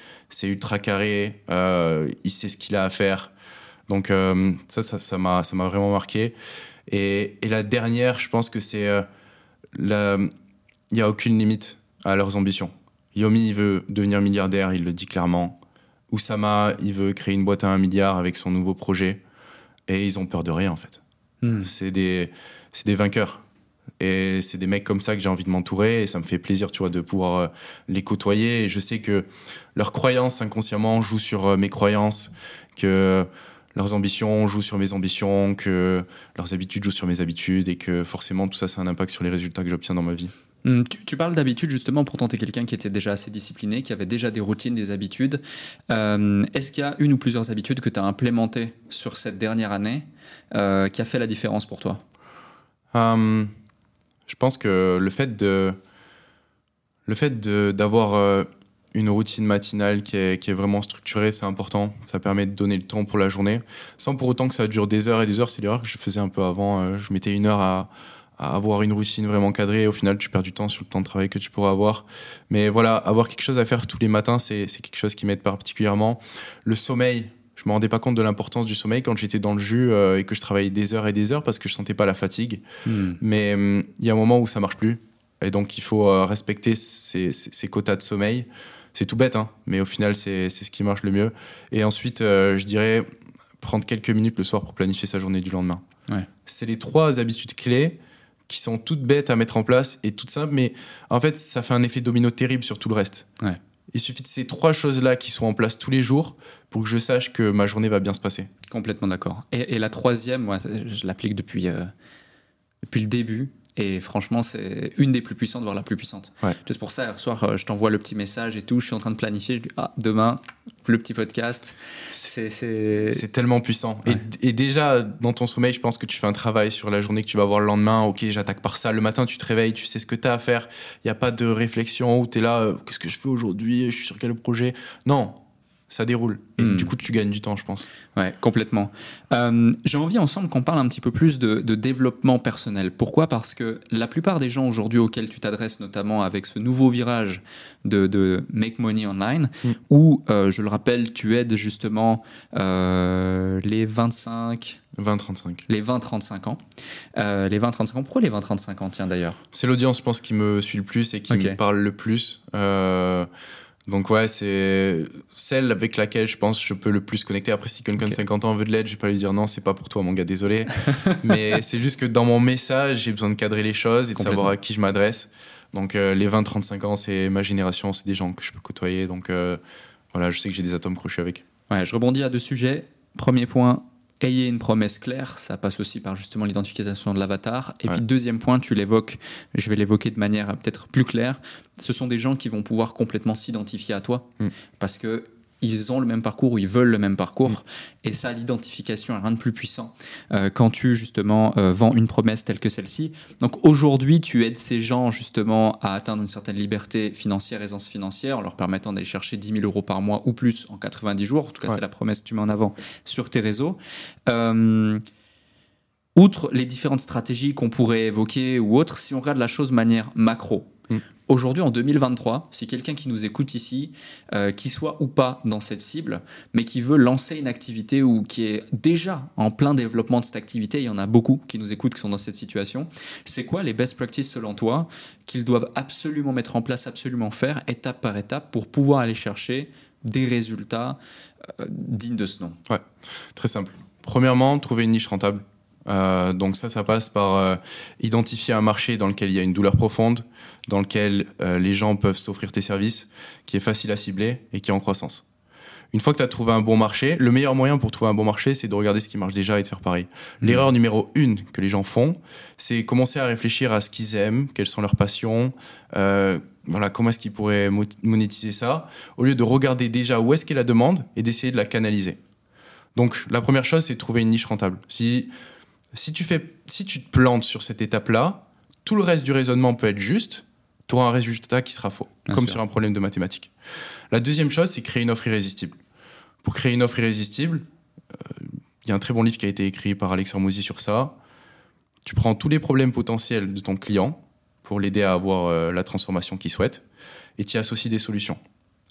ultra carré, euh, il sait ce qu'il a à faire. Donc euh, ça, ça, ça m'a ça m'a vraiment marqué. Et, la dernière, je pense que c'est euh, il n'y a aucune limite à leurs ambitions. Yomi, il veut devenir milliardaire, il le dit clairement. Oussama, il veut créer une boîte à un milliard avec son nouveau projet. Et ils ont peur de rien, en fait. Hmm. C'est des, des vainqueurs. Et c'est des mecs comme ça que j'ai envie de m'entourer. Et ça me fait plaisir, tu vois, de pouvoir euh, les côtoyer. Et je sais que leurs croyances inconsciemment jouent sur euh, mes croyances, que leurs ambitions jouent sur mes ambitions, que leurs habitudes jouent sur mes habitudes. Et que forcément, tout ça, c'est un impact sur les résultats que j'obtiens dans ma vie. Hmm, Tu, parles d'habitude justement, pourtant tu es quelqu'un qui était déjà assez discipliné, qui avait déjà des routines, des habitudes. Euh, Est-ce qu'il y a une ou plusieurs habitudes que tu as implémentées sur cette dernière année euh, qui a fait la différence pour toi? Hum, je pense que le fait de le fait d'avoir euh, une routine matinale qui est, qui est vraiment structurée, c'est important. Ça permet de donner le temps pour la journée, sans pour autant que ça dure des heures et des heures. C'est l'erreur que je faisais un peu avant. Je mettais une heure à, à avoir une routine vraiment cadrée. Au final, tu perds du temps sur le temps de travail que tu pourrais avoir. Mais voilà, avoir quelque chose à faire tous les matins, c'est c'est quelque chose qui m'aide particulièrement. Le sommeil, je me rendais pas compte de l'importance du sommeil quand j'étais dans le jus euh, et que je travaillais des heures et des heures parce que je sentais pas la fatigue. Hmm. Mais hum, il y a un moment où ça marche plus. Et donc, il faut euh, respecter ces, ces- ces quotas de sommeil. C'est tout bête, hein, mais au final, c'est c'est ce qui marche le mieux. Et ensuite, euh, je dirais prendre quelques minutes le soir pour planifier sa journée du lendemain. Ouais. C'est les trois habitudes clés qui sont toutes bêtes à mettre en place et toutes simples, mais en fait, ça fait un effet domino terrible sur tout le reste. Ouais. Il suffit de ces trois choses-là qui sont en place tous les jours pour que je sache que ma journée va bien se passer. Complètement d'accord. Et, et la troisième, moi, je l'applique depuis, euh, depuis le début. Et franchement, c'est une des plus puissantes, voire la plus puissante. Ouais. C'est pour ça, hier soir, euh, je t'envoie le petit message et tout. Je suis en train de planifier. Je dis, ah, demain, le petit podcast. C'est. tellement puissant. Ouais. Et, et déjà, dans ton sommeil, je pense que tu fais un travail sur la journée que tu vas avoir le lendemain. Ok, j'attaque par ça. Le matin, tu te réveilles, tu sais ce que tu as à faire. Il n'y a pas de réflexion où tu es là, euh, qu'est-ce que je fais aujourd'hui? Je suis sur quel projet? Non. Ça déroule. Et Hmm. du coup, tu gagnes du temps, je pense. Ouais, complètement. Euh, J'ai envie ensemble qu'on parle un petit peu plus de, de développement personnel. Pourquoi? Parce que la plupart des gens aujourd'hui auxquels tu t'adresses, notamment avec ce nouveau virage de, de Make Money Online, Mm. où, euh, je le rappelle, tu aides justement euh, les 25, 20-35. les 20-35 ans. Euh, les 20-35 ans. Pourquoi les 20-35 ans, tiens d'ailleurs? C'est l'audience, je pense, qui me suit le plus et qui me parle le plus. Euh, donc ouais, c'est celle avec laquelle je pense je peux le plus connecter. Après, si quelqu'un de Ok. 50 ans veut de l'aide, je vais pas lui dire non, c'est pas pour toi, mon gars, désolé. Mais c'est juste que dans mon message, j'ai besoin de cadrer les choses et de savoir à qui je m'adresse. Donc euh, les 20-35 ans, c'est ma génération, c'est des gens que je peux côtoyer. Donc euh, voilà, je sais que j'ai des atomes crochus avec. Ouais, je rebondis à deux sujets. Premier point, ayez une promesse claire. Ça passe aussi par justement l'identification de l'avatar. Et Ouais. puis deuxième point, tu l'évoques, je vais l'évoquer de manière peut-être plus claire. Ce sont des gens qui vont pouvoir complètement s'identifier à toi Mm. parce que ils ont le même parcours ou ils veulent le même parcours. Et ça, l'identification est rien de plus puissant euh, quand tu justement euh, vends une promesse telle que celle-ci. Donc aujourd'hui, tu aides ces gens justement à atteindre une certaine liberté financière, aisance financière, en leur permettant d'aller chercher 10 000 euros par mois ou plus en 90 jours. En tout cas, Ouais. c'est la promesse que tu mets en avant sur tes réseaux. Euh, outre les différentes stratégies qu'on pourrait évoquer ou autres, si on regarde la chose de manière macro. Aujourd'hui en 2023, si quelqu'un qui nous écoute ici, euh, qui soit ou pas dans cette cible, mais qui veut lancer une activité ou qui est déjà en plein développement de cette activité, il y en a beaucoup qui nous écoutent qui sont dans cette situation, c'est quoi les best practices selon toi qu'ils doivent absolument mettre en place, absolument faire, étape par étape, pour pouvoir aller chercher des résultats euh, dignes de ce nom? Très simple. Premièrement, trouver une niche rentable. Euh, donc ça, ça passe par euh, identifier un marché dans lequel il y a une douleur profonde, dans lequel euh, les gens peuvent s'offrir tes services, qui est facile à cibler et qui est en croissance. Une fois que tu as trouvé un bon marché, le meilleur moyen pour trouver un bon marché, c'est de regarder ce qui marche déjà et de faire pareil. L'erreur numéro une que les gens font, c'est commencer à réfléchir à ce qu'ils aiment, quelles sont leurs passions, voilà, comment est-ce qu'ils pourraient mo- monétiser ça, au lieu de regarder déjà où est-ce qu'est la demande et d'essayer de la canaliser. Donc la première chose, c'est de trouver une niche rentable. Si, si, tu fais, si tu te plantes sur cette étape-là, tout le reste du raisonnement peut être juste, tu auras un résultat qui sera faux, Bien comme sûr. sur un problème de mathématiques. La deuxième chose, c'est créer une offre irrésistible. Pour créer une offre irrésistible, euh, il y a un très bon livre qui a été écrit par Alex Hormozy sur ça. Tu prends tous les problèmes potentiels de ton client pour l'aider à avoir euh, la transformation qu'il souhaite et tu y associes des solutions.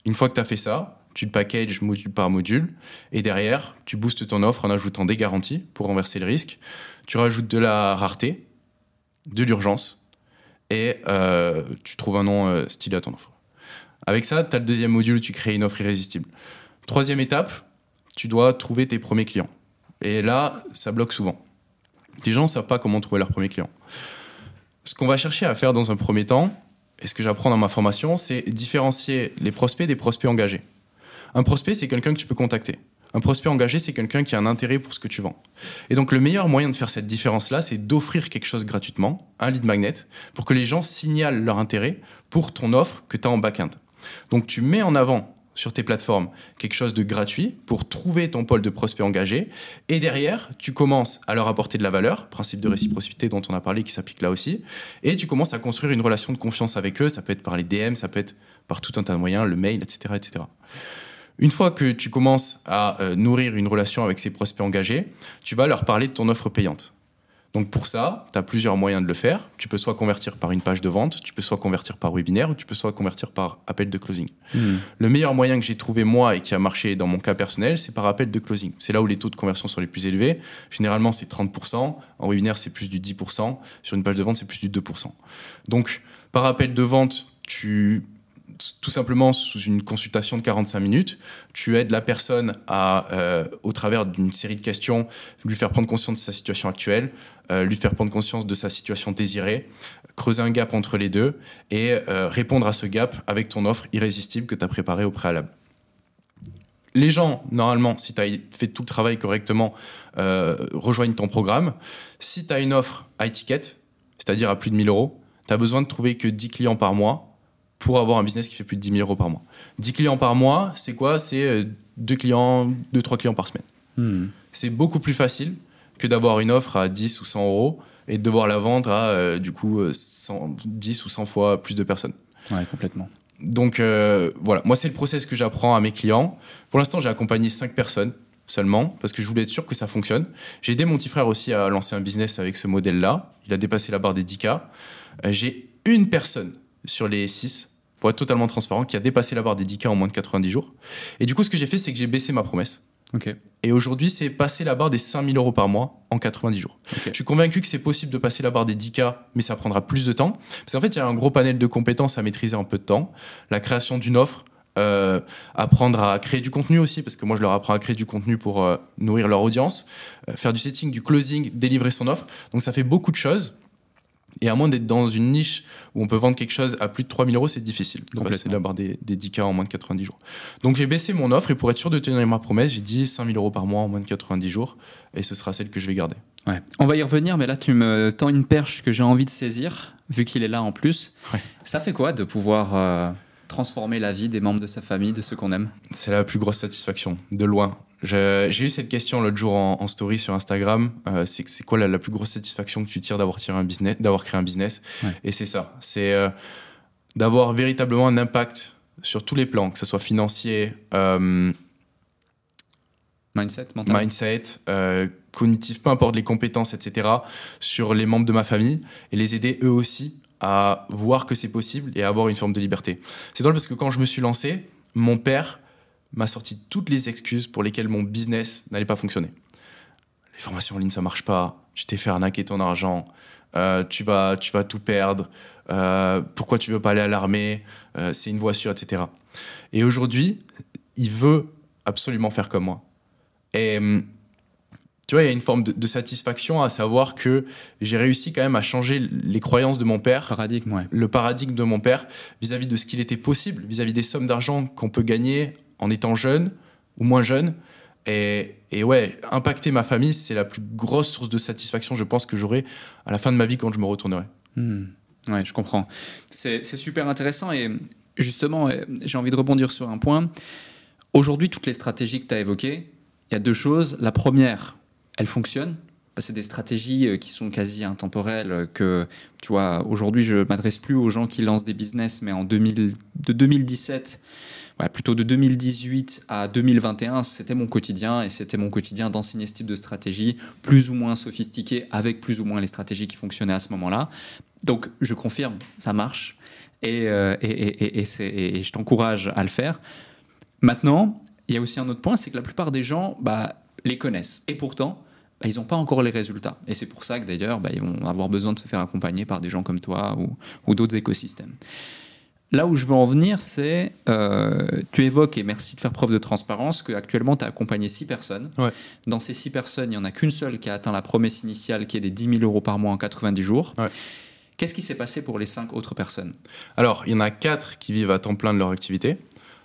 Une fois que tu as fait ça, tu le packages module par module et derrière, tu boostes ton offre en ajoutant des garanties pour renverser le risque. Tu rajoutes de la rareté, de l'urgence et euh, tu trouves un nom euh, stylé à ton offre. Avec ça, tu as le deuxième module où tu crées une offre irrésistible. Troisième étape, tu dois trouver tes premiers clients. Et là, ça bloque souvent. Les gens ne savent pas comment trouver leurs premiers clients. Ce qu'on va chercher à faire dans un premier temps, et ce que j'apprends dans ma formation, c'est différencier les prospects des prospects engagés. Un prospect, c'est quelqu'un que tu peux contacter. Un prospect engagé, c'est quelqu'un qui a un intérêt pour ce que tu vends. Et donc le meilleur moyen de faire cette différence-là, c'est d'offrir quelque chose gratuitement, un lead magnet, pour que les gens signalent leur intérêt pour ton offre que tu as en back-end. Donc tu mets en avant sur tes plateformes quelque chose de gratuit pour trouver ton pôle de prospects engagés. Et derrière, tu commences à leur apporter de la valeur, principe de réciprocité dont on a parlé qui s'applique là aussi. Et tu commences à construire une relation de confiance avec eux. Ça peut être par les DM, ça peut être par tout un tas de moyens, le mail, etc. etc. Une fois que tu commences à euh, nourrir une relation avec ces prospects engagés, tu vas leur parler de ton offre payante. Donc pour ça, tu as plusieurs moyens de le faire. Tu peux soit convertir par une page de vente, tu peux soit convertir par webinaire, ou tu peux soit convertir par appel de closing. Le meilleur moyen que j'ai trouvé moi et qui a marché dans mon cas personnel, c'est par appel de closing. C'est là où les taux de conversion sont les plus élevés. Généralement, c'est 30%. En webinaire, c'est plus du 10%. Sur une page de vente, c'est plus du 2%. Donc, par appel de vente, tu tout simplement sous une consultation de 45 minutes, tu aides la personne à, euh, au travers d'une série de questions, lui faire prendre conscience de sa situation actuelle, euh, lui faire prendre conscience de sa situation désirée, creuser un gap entre les deux et euh, répondre à ce gap avec ton offre irrésistible que tu as préparée au préalable. Les gens, normalement, si tu as fait tout le travail correctement, rejoignent ton programme. Si tu as une offre à étiquette, c'est-à-dire à plus de 1000 euros, tu as besoin de trouver que 10 clients par mois pour avoir un business qui fait plus de 10 000 euros par mois. 10 clients par mois, c'est quoi? C'est 2 clients, 2-3 clients par semaine. Hmm. C'est beaucoup plus facile que d'avoir une offre à 10 ou 100 euros et de devoir la vendre à euh, du coup euh, 100, 10 ou 100 fois plus de personnes. Ouais, complètement. donc euh, voilà, moi c'est le process que j'apprends à mes clients. Pour l'instant, j'ai accompagné 5 personnes seulement parce que je voulais être sûr que ça fonctionne. J'ai aidé mon petit frère aussi à lancer un business avec ce modèle-là. Il a dépassé la barre des 10K. Euh, j'ai une personne sur les 6, pour être totalement transparent, qui a dépassé la barre des 10K en moins de 90 jours. Et du coup, ce que j'ai fait, c'est que j'ai baissé ma promesse. Et aujourd'hui, c'est passer la barre des 5000 euros par mois en 90 jours. Je suis convaincu que c'est possible de passer la barre des 10K, mais ça prendra plus de temps. Parce qu'en fait, il y a un gros panel de compétences à maîtriser en peu de temps. La création d'une offre, euh, apprendre à créer du contenu aussi, parce que moi, je leur apprends à créer du contenu pour euh, nourrir leur audience, euh, faire du setting, du closing, délivrer son offre. Donc, ça fait beaucoup de choses. Et à moins d'être dans une niche où on peut vendre quelque chose à plus de 3000 euros, c'est difficile de passer Complètement. la barre des, des 10K en moins de 90 jours. Donc j'ai baissé mon offre et pour être sûr de tenir ma promesse, j'ai dit 5000 euros par mois en moins de 90 jours et ce sera celle que je vais garder. Ouais. On va y revenir, mais là, tu me tends une perche que j'ai envie de saisir, vu qu'il est là en plus. Ouais. Ça fait quoi de pouvoir euh, transformer la vie des membres de sa famille, de ceux qu'on aime? C'est la plus grosse satisfaction, de loin. J'ai eu cette question l'autre jour en, en story sur Instagram. Euh, c'est quoi la, la plus grosse satisfaction que tu tires d'avoir tiré un business, d'avoir créé un business Ouais. Et c'est ça. C'est euh, d'avoir véritablement un impact sur tous les plans, que ce soit financier, euh, Mindset, mental mindset, cognitif, peu importe les compétences, etc., sur les membres de ma famille et les aider eux aussi à voir que c'est possible et à avoir une forme de liberté. C'est drôle parce que quand je me suis lancé, mon père m'a sorti toutes les excuses pour lesquelles mon business n'allait pas fonctionner. Les formations en ligne, ça marche pas. Tu t'es fait arnaquer ton argent. euh, tu, vas, tu vas tout perdre. euh, pourquoi tu veux pas aller à l'armée? Euh, C'est une voie sûre, etc. Et aujourd'hui, il veut absolument faire comme moi. Et hum, tu vois, il y a une forme de, de satisfaction à savoir que j'ai réussi quand même à changer les croyances de mon père, Paradigme, ouais. le paradigme de mon père vis-à-vis de ce qu'il était possible, vis-à-vis des sommes d'argent qu'on peut gagner en étant jeune ou moins jeune. Et, et ouais, impacter ma famille, c'est la plus grosse source de satisfaction, je pense, que j'aurai à la fin de ma vie quand je me retournerai. Hmm. Ouais, je comprends. C'est super intéressant et justement, j'ai envie de rebondir sur un point. Aujourd'hui, toutes les stratégies que tu as évoquées, il y a deux choses. La première, elles fonctionnent. Bah, C'est des stratégies euh, qui sont quasi intemporelles. euh, Que tu vois, aujourd'hui, je m'adresse plus aux gens qui lancent des business, mais en 2000, de 2017, ouais, plutôt de 2018 à 2021, c'était mon quotidien et c'était mon quotidien d'enseigner ce type de stratégie, plus ou moins sophistiquée, avec plus ou moins les stratégies qui fonctionnaient à ce moment-là. Donc, je confirme, ça marche et, euh, et, je t'encourage à le faire. Maintenant, il y a aussi un autre point, c'est que la plupart des gens bah, les connaissent. Et pourtant, bah, ils n'ont pas encore les résultats. Et c'est pour ça que d'ailleurs, bah, ils vont avoir besoin de se faire accompagner par des gens comme toi ou d'autres écosystèmes. Là où je veux en venir, c'est, euh, tu évoques, et merci de faire preuve de transparence, qu'actuellement, tu as accompagné six personnes. Ouais. Dans ces six personnes, il n'y en a qu'une seule qui a atteint la promesse initiale, qui est des 10 000 euros par mois en 90 jours. Ouais. Qu'est-ce qui s'est passé pour les cinq autres personnes? Alors, il y en a 4 qui vivent à temps plein de leur activité.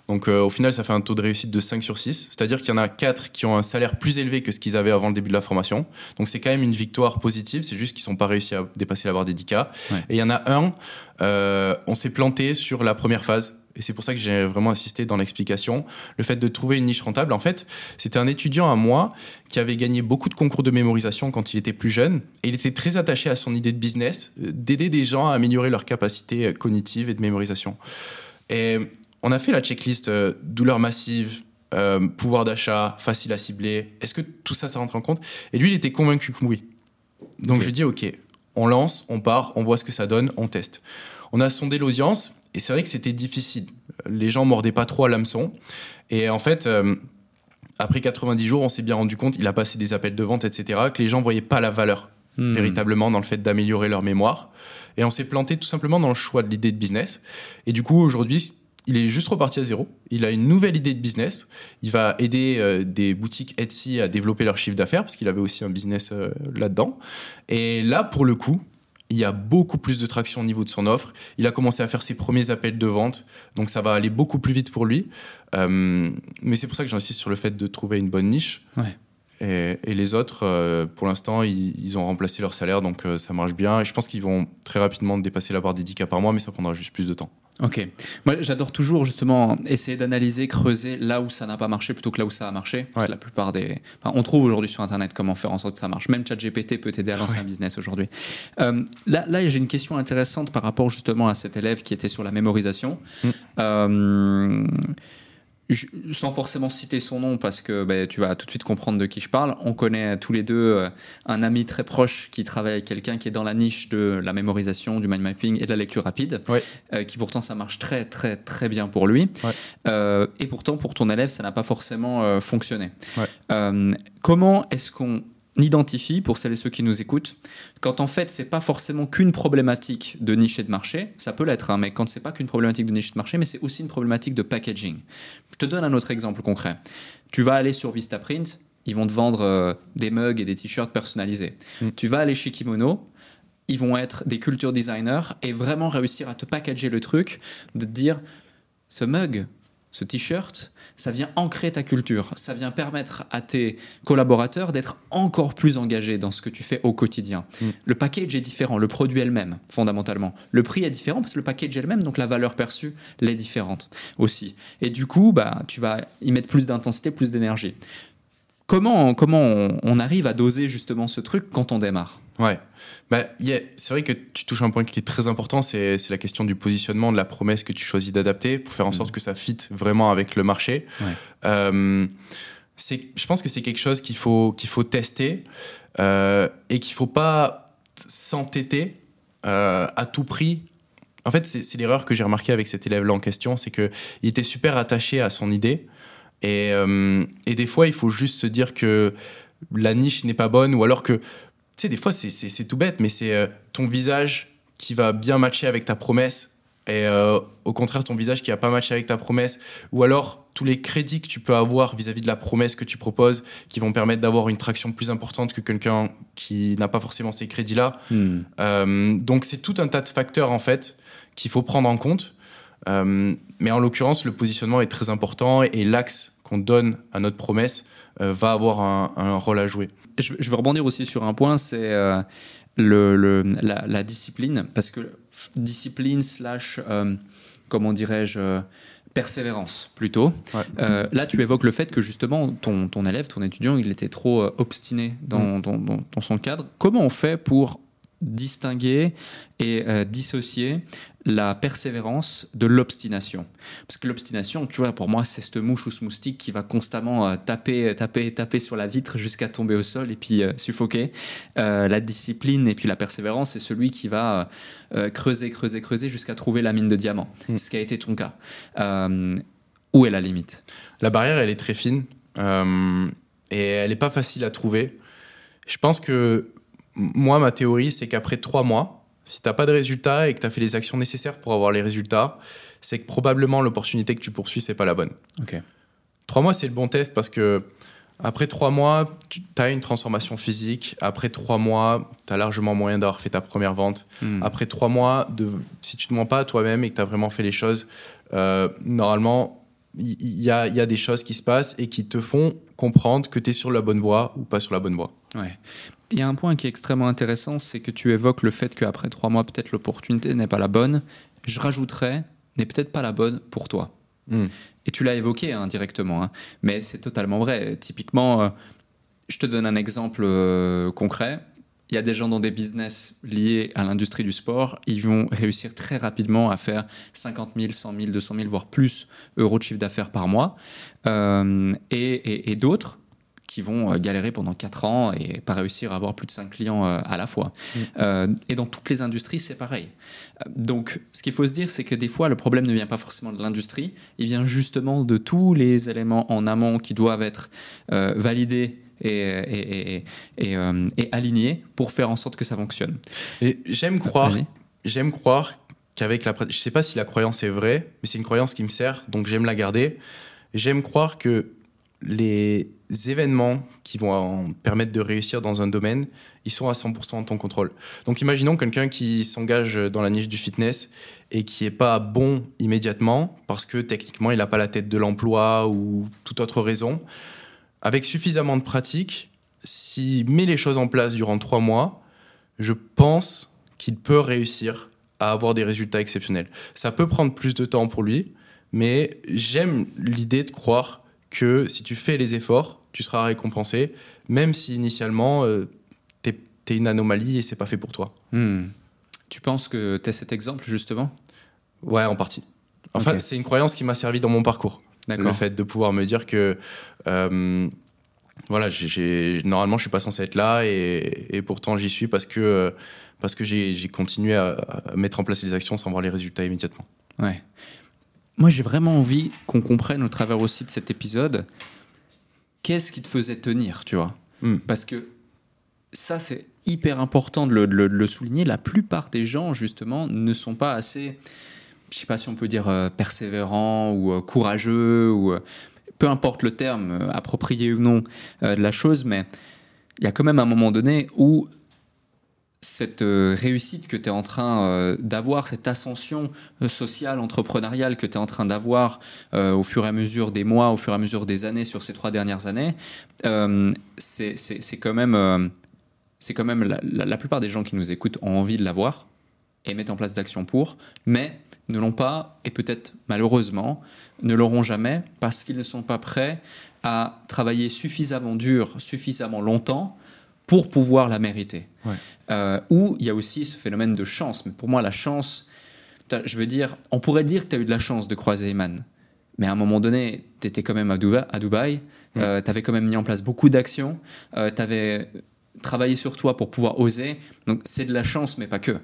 Donc, euh, au final, ça fait un taux de réussite de 5 sur 6. C'est-à-dire qu'il y en a 4 qui ont un salaire plus élevé que ce qu'ils avaient avant le début de la formation. Donc, c'est quand même une victoire positive. C'est juste qu'ils n'ont pas réussi à dépasser la barre des 10K. Ouais. Et il y en a un, euh, on s'est planté sur la première phase. Et c'est pour ça que j'ai vraiment insisté dans l'explication. Le fait de trouver une niche rentable, en fait, c'était un étudiant à moi qui avait gagné beaucoup de concours de mémorisation quand il était plus jeune. Et il était très attaché à son idée de business, d'aider des gens à améliorer leurs capacités euh, cognitives et de mémorisation. Et on a fait la checklist euh, douleur massive, euh, pouvoir d'achat, facile à cibler. Est-ce que tout ça, ça rentre en compte? Et lui, il était convaincu que oui. Donc Ok. je lui dis, OK, on lance, on part, on voit ce que ça donne, on teste. On a sondé l'audience et c'est vrai que c'était difficile. Les gens mordaient pas trop à l'hameçon. Et en fait, euh, après 90 jours, on s'est bien rendu compte, il a passé des appels de vente, etc., que les gens voyaient pas la valeur Hmm. véritablement dans le fait d'améliorer leur mémoire. Et on s'est planté tout simplement dans le choix de l'idée de business. Et du coup, aujourd'hui, il est juste reparti à zéro. Il a une nouvelle idée de business. Il va aider euh, des boutiques Etsy à développer leur chiffre d'affaires, parce qu'il avait aussi un business euh, là-dedans. Et là, pour le coup, il y a beaucoup plus de traction au niveau de son offre. Il a commencé à faire ses premiers appels de vente, donc ça va aller beaucoup plus vite pour lui. Euh, mais c'est pour ça que j'insiste sur le fait de trouver une bonne niche. Ouais. Et, et les autres, pour l'instant, ils, ils ont remplacé leur salaire, donc ça marche bien. Et je pense qu'ils vont très rapidement dépasser la barre des 10K par mois, mais ça prendra juste plus de temps. Ok. Moi, j'adore toujours justement essayer d'analyser, creuser là où ça n'a pas marché plutôt que là où ça a marché. Parce que la plupart des. Enfin, on trouve aujourd'hui sur Internet comment faire en sorte que ça marche. Même ChatGPT peut t'aider à lancer un business aujourd'hui. Euh, là, là j'ai une question intéressante par rapport justement à cet élève qui était sur la mémorisation. Mm. Euh, je- sans forcément citer son nom parce que ben, tu vas tout de suite comprendre de qui je parle. On connaît tous les deux euh, un ami très proche qui travaille avec quelqu'un qui est dans la niche de la mémorisation, du mind mapping et de la lecture rapide, euh, qui pourtant ça marche très très très bien pour lui. Euh, et pourtant pour ton élève ça n'a pas forcément euh, fonctionné. Comment est-ce qu'on identifie pour celles et ceux qui nous écoutent quand en fait c'est pas forcément qu'une problématique de niche et de marché, ça peut l'être, hein, mais quand c'est pas qu'une problématique de niche et de marché, mais c'est aussi une problématique de packaging. Je te donne un autre exemple concret. Tu vas aller sur Vistaprint, ils vont te vendre euh, des mugs et des t-shirts personnalisés. Mm. Tu vas aller chez Kimono, ils vont être des culture designers et vraiment réussir à te packager le truc, de te dire ce mug, ce t-shirt, ça vient ancrer ta culture, ça vient permettre à tes collaborateurs d'être encore plus engagés dans ce que tu fais au quotidien. Mm. Le package est différent, le produit est le même, fondamentalement. Le prix est différent parce que le package est le même, donc la valeur perçue l'est différente aussi. Et du coup, bah, tu vas y mettre plus d'intensité, plus d'énergie. Comment, comment on, on arrive à doser justement ce truc quand on démarre Ouais. Bah, il y a- c'est vrai que tu touches un point qui est très important, c'est la question du positionnement, de la promesse que tu choisis d'adapter pour faire en Mhm. sorte que ça fit vraiment avec le marché. Ouais. Euh, je pense que c'est quelque chose qu'il faut, qu'il faut tester euh, et qu'il faut pas s'entêter euh, à tout prix. En fait, c'est l'erreur que j'ai remarqué avec cet élève-là en question, c'est qu'il était super attaché à son idée. Et, euh, et des fois, il faut juste se dire que la niche n'est pas bonne ou alors que, tu sais, des fois, c'est- tout bête, mais c'est euh, ton visage qui va bien matcher avec ta promesse et euh, au contraire, ton visage qui va pas matcher avec ta promesse ou alors tous les crédits que tu peux avoir vis-à-vis de la promesse que tu proposes qui vont permettre d'avoir une traction plus importante que quelqu'un qui n'a pas forcément ces crédits-là. Euh, donc c'est tout un tas de facteurs en fait qu'il faut prendre en compte. Mais en l'occurrence, le positionnement est très important et l'axe qu'on donne à notre promesse euh, va avoir un, un rôle à jouer. je, je veux rebondir aussi sur un point, c'est euh, le, le- la, la discipline, parce que discipline slash, euh, comment dirais-je, persévérance plutôt. Ouais. Euh, là, tu évoques le fait que justement, ton, ton élève, ton étudiant, il était trop euh, obstiné dans, dans- dans- dans son cadre. Comment on fait pour distinguer et euh, dissocier la persévérance de l'obstination Parce que l'obstination, tu vois, pour moi, c'est cette mouche ou ce moustique qui va constamment euh, taper, taper, taper sur la vitre jusqu'à tomber au sol et puis euh, suffoquer. Euh, la discipline et puis la persévérance, c'est celui qui va euh, creuser, creuser, creuser jusqu'à trouver la mine de diamant. Mm. Ce qui a été ton cas. Euh, où est la limite? La barrière, elle est très fine euh, et elle n'est pas facile à trouver. Je pense que moi, ma théorie, c'est qu'après trois mois, si tu n'as pas de résultats et que tu as fait les actions nécessaires pour avoir les résultats, c'est que probablement l'opportunité que tu poursuis, c'est pas la bonne. Ok. Trois mois, c'est le bon test parce que après trois mois, tu as une transformation physique. Après trois mois, tu as largement moyen d'avoir fait ta première vente. Mm. Après trois mois, de, si tu te mens pas à toi-même et que tu as vraiment fait les choses, euh, normalement, il y, a, il y a des choses qui se passent et qui te font comprendre que tu es sur la bonne voie ou pas sur la bonne voie. Ouais. Il y a un point qui est extrêmement intéressant, c'est que tu évoques le fait qu'après trois mois, peut-être l'opportunité n'est pas la bonne. Je rajouterais, n'est peut-être pas la bonne pour toi. Mm. Et tu l'as évoqué hein, directement, hein. mais c'est totalement vrai. Typiquement, euh, je te donne un exemple euh, concret. Il y a des gens dans des business liés à l'industrie du sport, ils vont réussir très rapidement à faire 50 000, 100 000, 200 000, voire plus euros de chiffre d'affaires par mois. Euh, et et- et d'autres qui vont euh, galérer pendant 4 ans et pas réussir à avoir plus de 5 clients euh, à la fois. Mm. Euh, et dans toutes les industries, c'est pareil. Donc, ce qu'il faut se dire, c'est que des fois, le problème ne vient pas forcément de l'industrie, il vient justement de tous les éléments en amont qui doivent être euh, validés et, et, et- et, euh, et alignés pour faire en sorte que ça fonctionne. Et j'aime croire, j'aime croire qu'avec la, je sais pas si la croyance est vraie, mais c'est une croyance qui me sert, donc j'aime la garder. J'aime croire que les événements qui vont en permettre de réussir dans un domaine, ils sont à 100% en ton contrôle. Donc imaginons quelqu'un qui s'engage dans la niche du fitness et qui est pas bon immédiatement parce que techniquement il n'a pas la tête de l'emploi ou toute autre raison. Avec suffisamment de pratique, s'il met les choses en place durant trois mois, je pense qu'il peut réussir à avoir des résultats exceptionnels. Ça peut prendre plus de temps pour lui, mais j'aime l'idée de croire que si tu fais les efforts, tu seras récompensé, même si initialement, euh, tu es, une anomalie et c'est pas fait pour toi. Hmm. Tu penses que tu as cet exemple, justement? Ouais, en partie. Enfin, c'est une croyance qui m'a servi dans mon parcours. Le fait de pouvoir me dire que euh, voilà, normalement, je suis pas censé être là et, pourtant j'y suis parce que, parce que j'ai, continué à, mettre en place les actions sans voir les résultats immédiatement. Ouais. Moi, j'ai vraiment envie qu'on comprenne au travers aussi de cet épisode qu'est-ce qui te faisait tenir, tu vois? Hmm. Parce que ça, c'est hyper important de le, souligner. La plupart des gens, justement, ne sont pas assez, je sais pas si on peut dire euh, persévérants ou euh, courageux ou euh, peu importe le terme, euh, approprié ou non de la chose, mais il y a quand même un moment donné où cette euh, réussite que tu es en train d'avoir, cette ascension sociale, entrepreneuriale que tu es en train d'avoir au fur et à mesure des mois, au fur et à mesure des années, sur ces trois dernières années, c'est quand même, quand même la, la, plupart des gens qui nous écoutent ont envie de l'avoir et mettent en place d'actions pour, mais ne l'ont pas, et peut-être malheureusement, ne l'auront jamais parce qu'ils ne sont pas prêts à travailler suffisamment dur, suffisamment longtemps pour pouvoir la mériter. Euh, ou il y a aussi ce phénomène de chance. Mais pour moi, la chance, je veux dire, on pourrait dire que tu as eu de la chance de croiser Eman. Mais à un moment donné, tu étais quand même à Dubaï, à Dubaï euh, tu avais quand même mis en place beaucoup d'actions, euh, tu avais travailler sur toi pour pouvoir oser. Donc c'est de la chance, mais pas que.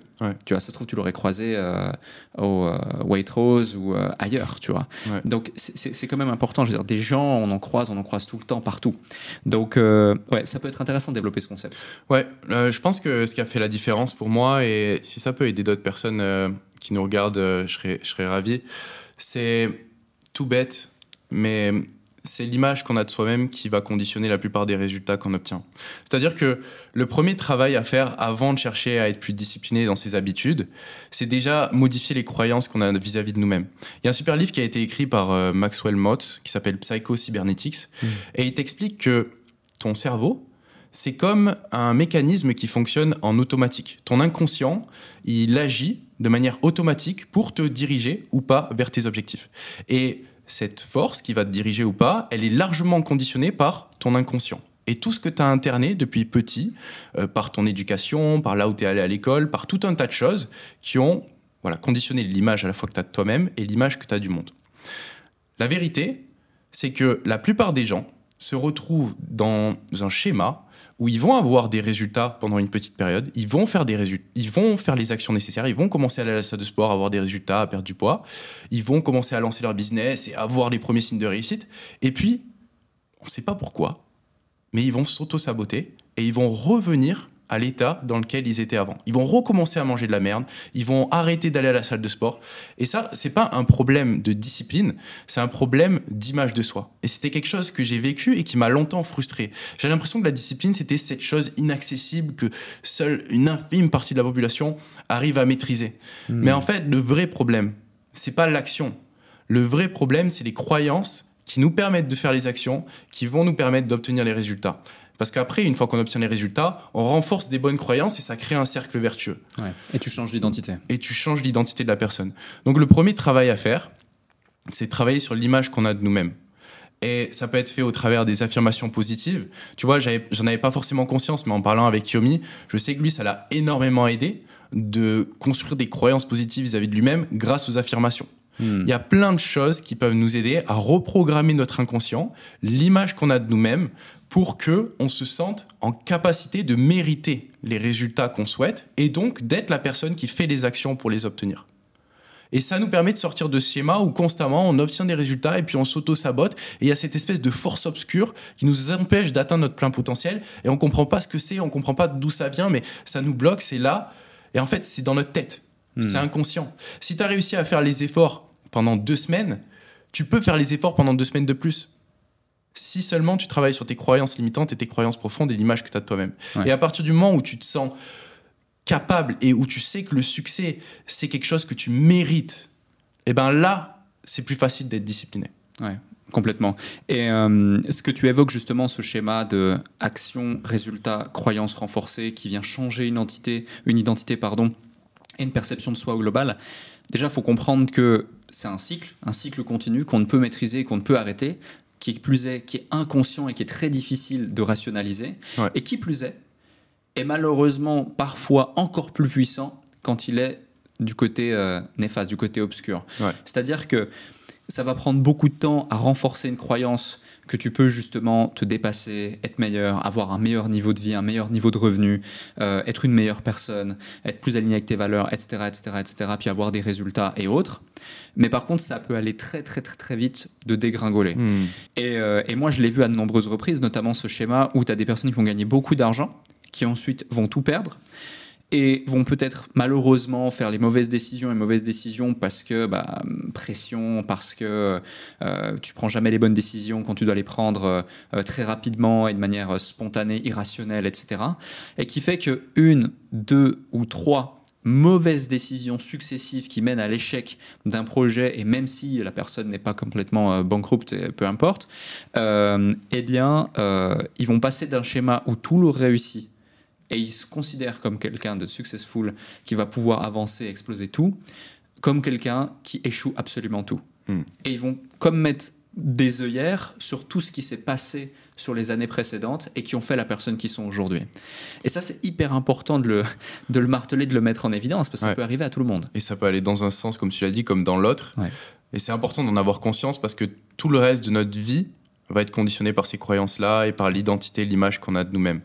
Tu vois, ça se trouve, tu l'aurais croisé euh, au euh, Waitrose ou euh, ailleurs, tu vois. Donc c'est quand même important. Je veux dire, des gens, on en croise, on en croise tout le temps, partout. Donc ouais, ça peut être intéressant de développer ce concept. Ouais, je pense que ce qui a fait la différence pour moi, et si ça peut aider d'autres personnes qui nous regardent, je serais, je serais ravi, c'est tout bête, mais c'est l'image qu'on a de soi-même qui va conditionner la plupart des résultats qu'on obtient. C'est-à-dire que le premier travail à faire avant de chercher à être plus discipliné dans ses habitudes, c'est déjà modifier les croyances qu'on a vis-à-vis de nous-mêmes. Il y a un super livre qui a été écrit par euh, Maxwell Mott qui s'appelle Psycho Cybernetics mmh. et il t'explique que ton cerveau, c'est comme un mécanisme qui fonctionne en automatique. Ton inconscient, il agit de manière automatique pour te diriger ou pas vers tes objectifs. Et cette force qui va te diriger ou pas, elle est largement conditionnée par ton inconscient. Et tout ce que tu as interné depuis petit, euh, par ton éducation, par là où tu es allé à l'école, par tout un tas de choses qui ont voilà, conditionné l'image à la fois que tu as de toi-même et l'image que tu as du monde. La vérité, c'est que la plupart des gens se retrouvent dans un schéma où ils vont avoir des résultats pendant une petite période, ils vont faire des résultats, ils vont faire les actions nécessaires, ils vont commencer à aller à la salle de sport, avoir des résultats, à perdre du poids, ils vont commencer à lancer leur business et avoir les premiers signes de réussite. Et puis, on ne sait pas pourquoi, mais ils vont s'auto-saboter et ils vont revenir à l'état dans lequel ils étaient avant. Ils vont recommencer à manger de la merde, ils vont arrêter d'aller à la salle de sport. Et ça, c'est pas un problème de discipline, c'est un problème d'image de soi. Et c'était quelque chose que j'ai vécu et qui m'a longtemps frustré. J'ai l'impression que la discipline, c'était cette chose inaccessible que seule une infime partie de la population arrive à maîtriser. Hmm. Mais en fait, le vrai problème, c'est pas l'action. Le vrai problème, c'est les croyances qui nous permettent de faire les actions, qui vont nous permettre d'obtenir les résultats. Parce qu'après, une fois qu'on obtient les résultats, on renforce des bonnes croyances et ça crée un cercle vertueux. Et tu changes l'identité. Et tu changes l'identité de la personne. Donc le premier travail à faire, c'est travailler sur l'image qu'on a de nous-mêmes. Et ça peut être fait au travers des affirmations positives. Tu vois, j'en avais pas forcément conscience, mais en parlant avec Yomi, je sais que lui, ça l'a énormément aidé de construire des croyances positives vis-à-vis de lui-même grâce aux affirmations. Hmm. Il y a plein de choses qui peuvent nous aider à reprogrammer notre inconscient, l'image qu'on a de nous-mêmes, pour que on se sente en capacité de mériter les résultats qu'on souhaite et donc d'être la personne qui fait les actions pour les obtenir. Et ça nous permet de sortir de ce schéma où constamment on obtient des résultats et puis on s'auto-sabote. Et il y a cette espèce de force obscure qui nous empêche d'atteindre notre plein potentiel. Et on comprend pas ce que c'est, on comprend pas d'où ça vient, mais ça nous bloque, c'est là. Et en fait, c'est dans notre tête. Hmm. C'est inconscient. Si tu as réussi à faire les efforts pendant deux semaines, tu peux faire les efforts pendant deux semaines de plus si seulement tu travailles sur tes croyances limitantes et tes croyances profondes et l'image que tu as de toi-même. Et à partir du moment où tu te sens capable et où tu sais que le succès, c'est quelque chose que tu mérites, et eh ben là, c'est plus facile d'être discipliné. Ouais, complètement. Et euh, ce que tu évoques justement, ce schéma de action, résultat, croyance renforcée qui vient changer une identité, une identité pardon, et une perception de soi globale. Déjà, il faut comprendre que c'est un cycle, un cycle continu qu'on ne peut maîtriser, qu'on ne peut arrêter, qui plus est, qui est inconscient et qui est très difficile de rationaliser, Ouais. et qui plus est, est malheureusement parfois encore plus puissant quand il est du côté euh, néfaste, du côté obscur. Ouais. C'est-à-dire que ça va prendre beaucoup de temps à renforcer une croyance que tu peux justement te dépasser, être meilleur, avoir un meilleur niveau de vie, un meilleur niveau de revenu, euh, être une meilleure personne, être plus aligné avec tes valeurs, etc., etc., etc., puis avoir des résultats et autres. Mais par contre, ça peut aller très, très, très, très vite de dégringoler. Hmm. Et, euh, et moi, je l'ai vu à de nombreuses reprises, notamment ce schéma où tu as des personnes qui vont gagner beaucoup d'argent, qui ensuite vont tout perdre et vont peut-être malheureusement faire les mauvaises décisions et mauvaises décisions parce que bah, pression, parce que euh, tu prends jamais les bonnes décisions quand tu dois les prendre euh, très rapidement et de manière euh, spontanée, irrationnelle, etc. Et qui fait que une, deux ou trois mauvaises décisions successives qui mènent à l'échec d'un projet, et même si la personne n'est pas complètement euh, et peu importe, euh, eh bien, euh, ils vont passer d'un schéma où tout leur réussit et ils se considèrent comme quelqu'un de successful qui va pouvoir avancer, exploser tout, comme quelqu'un qui échoue absolument tout. Hmm. Et ils vont comme mettre des œillères sur tout ce qui s'est passé sur les années précédentes et qui ont fait la personne qu'ils sont aujourd'hui. Et ça, c'est hyper important de le, de le marteler, de le mettre en évidence, parce que ça peut arriver à tout le monde. Et ça peut aller dans un sens, comme tu l'as dit, comme dans l'autre. Ouais. Et c'est important d'en avoir conscience parce que tout le reste de notre vie va être conditionné par ces croyances-là et par l'identité, l'image qu'on a de nous-mêmes.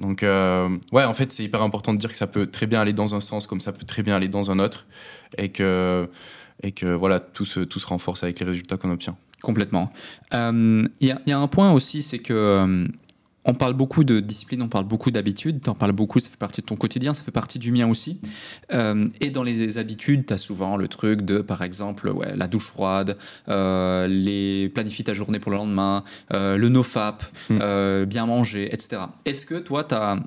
Donc, euh, ouais, en fait, c'est hyper important de dire que ça peut très bien aller dans un sens comme ça peut très bien aller dans un autre. Et que, et que voilà, tout se, tout se renforce avec les résultats qu'on obtient. Complètement. Euh, Il y, a- il y a un point aussi, c'est que euh, on parle beaucoup de discipline, on parle beaucoup d'habitude, tu en parles beaucoup, ça fait partie de ton quotidien, ça fait partie du mien aussi. Euh, et dans les habitudes, tu as souvent le truc de, par exemple, ouais, la douche froide, euh, les planifier ta journée pour le lendemain, euh, le nofap, Mm. euh, bien manger, etc. Est-ce que toi, tu as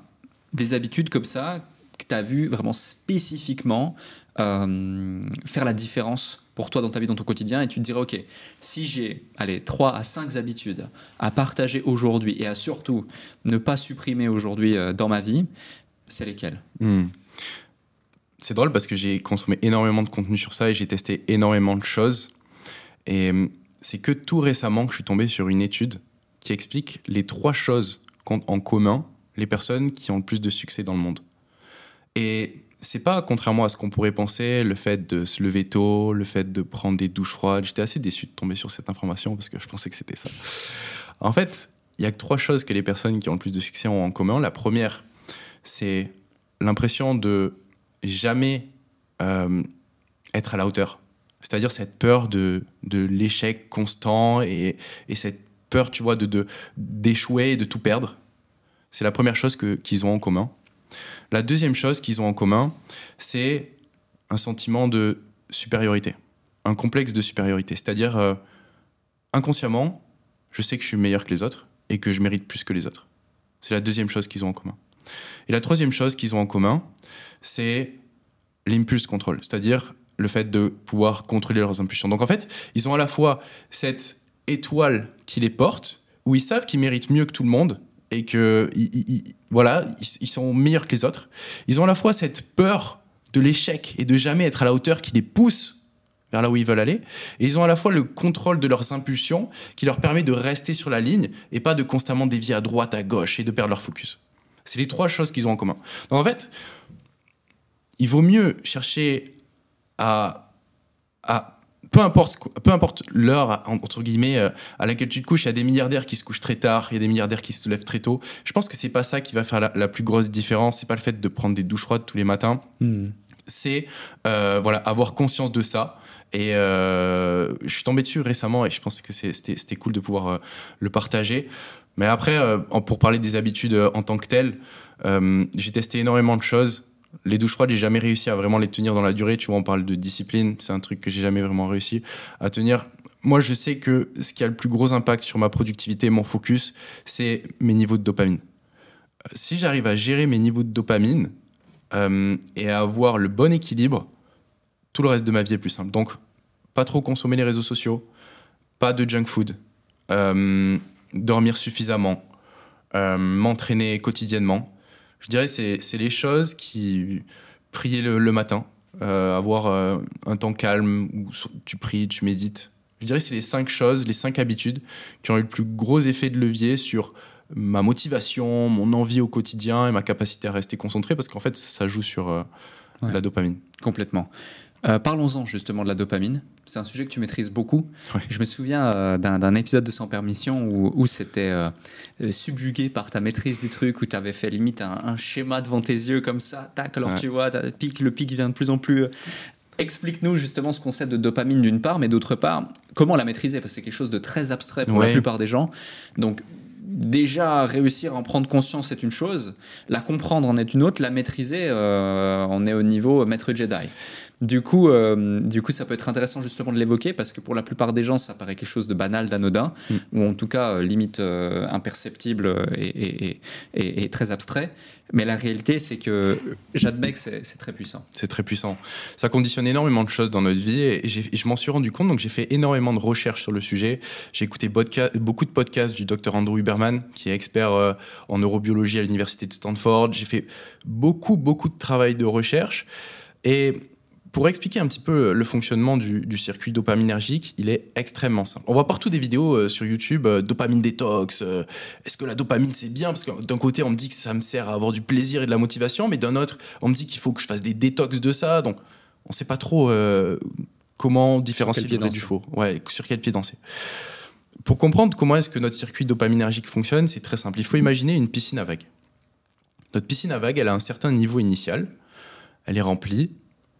des habitudes comme ça que tu as vu vraiment spécifiquement faire la différence pour toi dans ta vie, dans ton quotidien, et tu te dirais, OK, si j'ai, allez, 3 à 5 habitudes à partager aujourd'hui et à surtout ne pas supprimer aujourd'hui euh, dans ma vie, c'est lesquelles? Hmm. C'est drôle parce que j'ai consommé énormément de contenu sur ça et j'ai testé énormément de choses. Et hum, c'est que tout récemment que je suis tombé sur une étude qui explique les trois choses qu'ont en commun les personnes qui ont le plus de succès dans le monde. Et c'est pas, contrairement à ce qu'on pourrait penser, le fait de se lever tôt, le fait de prendre des douches froides. J'étais assez déçu de tomber sur cette information parce que je pensais que c'était ça. En fait, il y a que trois choses que les personnes qui ont le plus de succès ont en commun. La première, c'est l'impression de jamais euh, être à la hauteur. C'est-à-dire cette peur de, l'échec constant et, et cette peur, tu vois, de, de, d'échouer et de tout perdre. C'est la première chose qu'ils ont en commun. La deuxième chose qu'ils ont en commun, c'est un sentiment de supériorité, un complexe de supériorité. C'est-à-dire, euh, inconsciemment, je sais que je suis meilleur que les autres et que je mérite plus que les autres. C'est la deuxième chose qu'ils ont en commun. Et la troisième chose qu'ils ont en commun, c'est l'impulse control, c'est-à-dire le fait de pouvoir contrôler leurs impulsions. Donc en fait, ils ont à la fois cette étoile qui les porte, où ils savent qu'ils méritent mieux que tout le monde et que ils, ils- ils- voilà, ils sont meilleurs que les autres. Ils ont à la fois cette peur de l'échec et de jamais être à la hauteur qui les pousse vers là où ils veulent aller. Et ils ont à la fois le contrôle de leurs impulsions qui leur permet de rester sur la ligne et pas de constamment dévier à droite, à gauche et de perdre leur focus. C'est les trois choses qu'ils ont en commun. Donc en fait, il vaut mieux chercher à, à peu importe, peu importe l'heure entre guillemets euh, à laquelle tu te couches, il y a des milliardaires qui se couchent très tard, il y a des milliardaires qui se lèvent très tôt. Je pense que c'est pas ça qui va faire la, la plus grosse différence. C'est pas le fait de prendre des douches froides tous les matins. C'est euh, voilà avoir conscience de ça. Et euh, je suis tombé dessus récemment et je pense que c'était cool de pouvoir le partager. Mais après, pour parler des habitudes en tant que telles, j'ai testé énormément de choses. Les douches froides, j'ai jamais réussi à vraiment les tenir dans la durée. Tu vois, on parle de discipline, c'est un truc que j'ai jamais vraiment réussi à tenir. Moi, je sais que ce qui a le plus gros impact sur ma productivité, mon focus, c'est mes niveaux de dopamine. Euh, Si j'arrive à gérer mes niveaux de dopamine euh, et à avoir le bon équilibre, tout le reste de ma vie est plus simple. Donc, pas trop consommer les réseaux sociaux, pas de junk food, euh, dormir suffisamment, m'entraîner quotidiennement. Je dirais que c'est c'est les choses qui prier le, le matin, euh, avoir euh, un temps calme où tu pries, tu médites. Je dirais que c'est les cinq choses, les cinq habitudes qui ont eu le plus gros effet de levier sur ma motivation, mon envie au quotidien et ma capacité à rester concentré parce qu'en fait, ça joue sur euh, Ouais. la dopamine. Complètement. Euh, Parlons-en justement de la dopamine. C'est un sujet que tu maîtrises beaucoup. Je me souviens euh, d'un épisode de Sans Permission où, où c'était euh, subjugué par ta maîtrise du truc, où tu avais fait limite un, un schéma devant tes yeux comme ça. Tac, alors Ouais. tu vois, pic, le pic vient de plus en plus. Explique-nous justement ce concept de dopamine d'une part, mais d'autre part, comment la maîtriser? Parce que c'est quelque chose de très abstrait pour la plupart des gens. Donc, déjà, réussir à en prendre conscience, c'est une chose. La comprendre en est une autre. La maîtriser, euh, on est au niveau maître Jedi. Du coup, euh, du coup, ça peut être intéressant justement de l'évoquer parce que pour la plupart des gens, ça paraît quelque chose de banal, d'anodin, Mm. ou en tout cas euh, limite euh, imperceptible et, et- et- et- et très abstrait. Mais la réalité, c'est que j'admets que c'est très puissant. C'est très puissant. Ça conditionne énormément de choses dans notre vie et, je m'en suis rendu compte. Donc j'ai fait énormément de recherches sur le sujet. J'ai écouté beaucoup de podcasts du docteur Andrew Huberman, qui est expert en neurobiologie à l'université de Stanford. J'ai fait beaucoup, beaucoup de travail de recherche. Et pour expliquer un petit peu le fonctionnement du, du circuit dopaminergique, il est extrêmement simple. On voit partout des vidéos euh, sur YouTube, euh, dopamine détox. euh, Est-ce que la dopamine c'est bien? Parce que d'un côté, on me dit que ça me sert à avoir du plaisir et de la motivation, mais d'un autre, on me dit qu'il faut que je fasse des détox de ça. Donc, on ne sait pas trop euh, comment différencier le vrai du faux. Ouais, sur quel pied danser. Pour comprendre comment est-ce que notre circuit dopaminergique fonctionne, c'est très simple. Il faut imaginer une piscine à vagues. Notre piscine à vagues, elle a un certain niveau initial. Elle est remplie.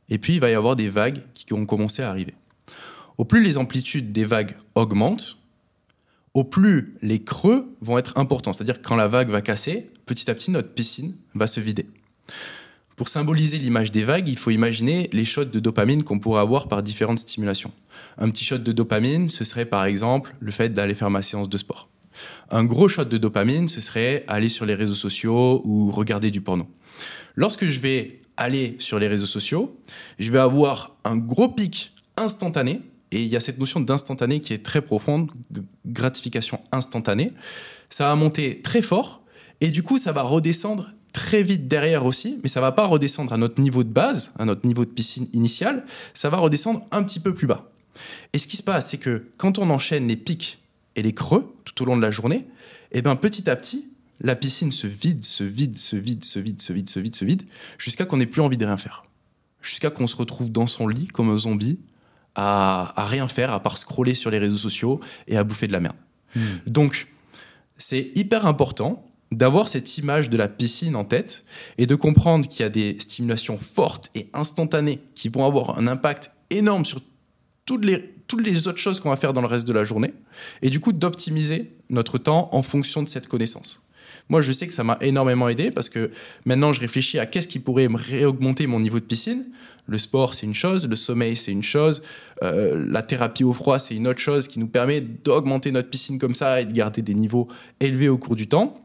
Et puis, il va y avoir des vagues qui vont commencer à arriver. Au plus les amplitudes des vagues augmentent, au plus les creux vont être importants. C'est-à-dire que quand la vague va casser, petit à petit, notre piscine va se vider. Pour symboliser l'image des vagues, il faut imaginer les shots de dopamine qu'on pourrait avoir par différentes stimulations. Un petit shot de dopamine, ce serait par exemple le fait d'aller faire ma séance de sport. Un gros shot de dopamine, ce serait aller sur les réseaux sociaux ou regarder du porno. Lorsque je vais aller sur les réseaux sociaux, je vais avoir un gros pic instantané. Et il y a cette notion d'instantané qui est très profonde, gratification instantanée. Ça va monter très fort et du coup, ça va redescendre très vite derrière aussi, mais ça va pas redescendre à notre niveau de base, à notre niveau de piscine initial, ça va redescendre un petit peu plus bas. Et ce qui se passe, c'est que quand on enchaîne les pics et les creux tout au long de la journée, et ben petit à petit, la piscine se vide, se vide, se vide, se vide, se vide, se vide, se vide, jusqu'à qu'on n'ait plus envie de rien faire. Jusqu'à qu'on se retrouve dans son lit comme un zombie, à, à rien faire, à part scroller sur les réseaux sociaux et à bouffer de la merde. Donc, c'est hyper important d'avoir cette image de la piscine en tête et de comprendre qu'il y a des stimulations fortes et instantanées qui vont avoir un impact énorme sur toutes les, toutes les autres choses qu'on va faire dans le reste de la journée et du coup d'optimiser notre temps en fonction de cette connaissance. Moi, je sais que ça m'a énormément aidé parce que maintenant, je réfléchis à qu'est-ce qui pourrait me réaugmenter mon niveau de piscine. Le sport, c'est une chose, le sommeil, c'est une chose, euh, la thérapie au froid, c'est une autre chose qui nous permet d'augmenter notre piscine comme ça et de garder des niveaux élevés au cours du temps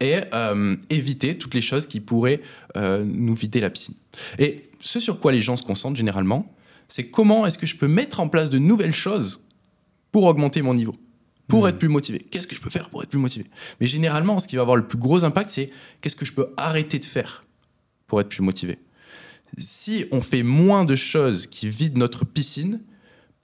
et euh, éviter toutes les choses qui pourraient euh, nous vider la piscine. Et ce sur quoi les gens se concentrent généralement, c'est comment est-ce que je peux mettre en place de nouvelles choses pour augmenter mon niveau, pour Mhm. être plus motivé. Qu'est-ce que je peux faire pour être plus motivé? Mais généralement, ce qui va avoir le plus gros impact, c'est qu'est-ce que je peux arrêter de faire pour être plus motivé? Si on fait moins de choses qui vident notre piscine,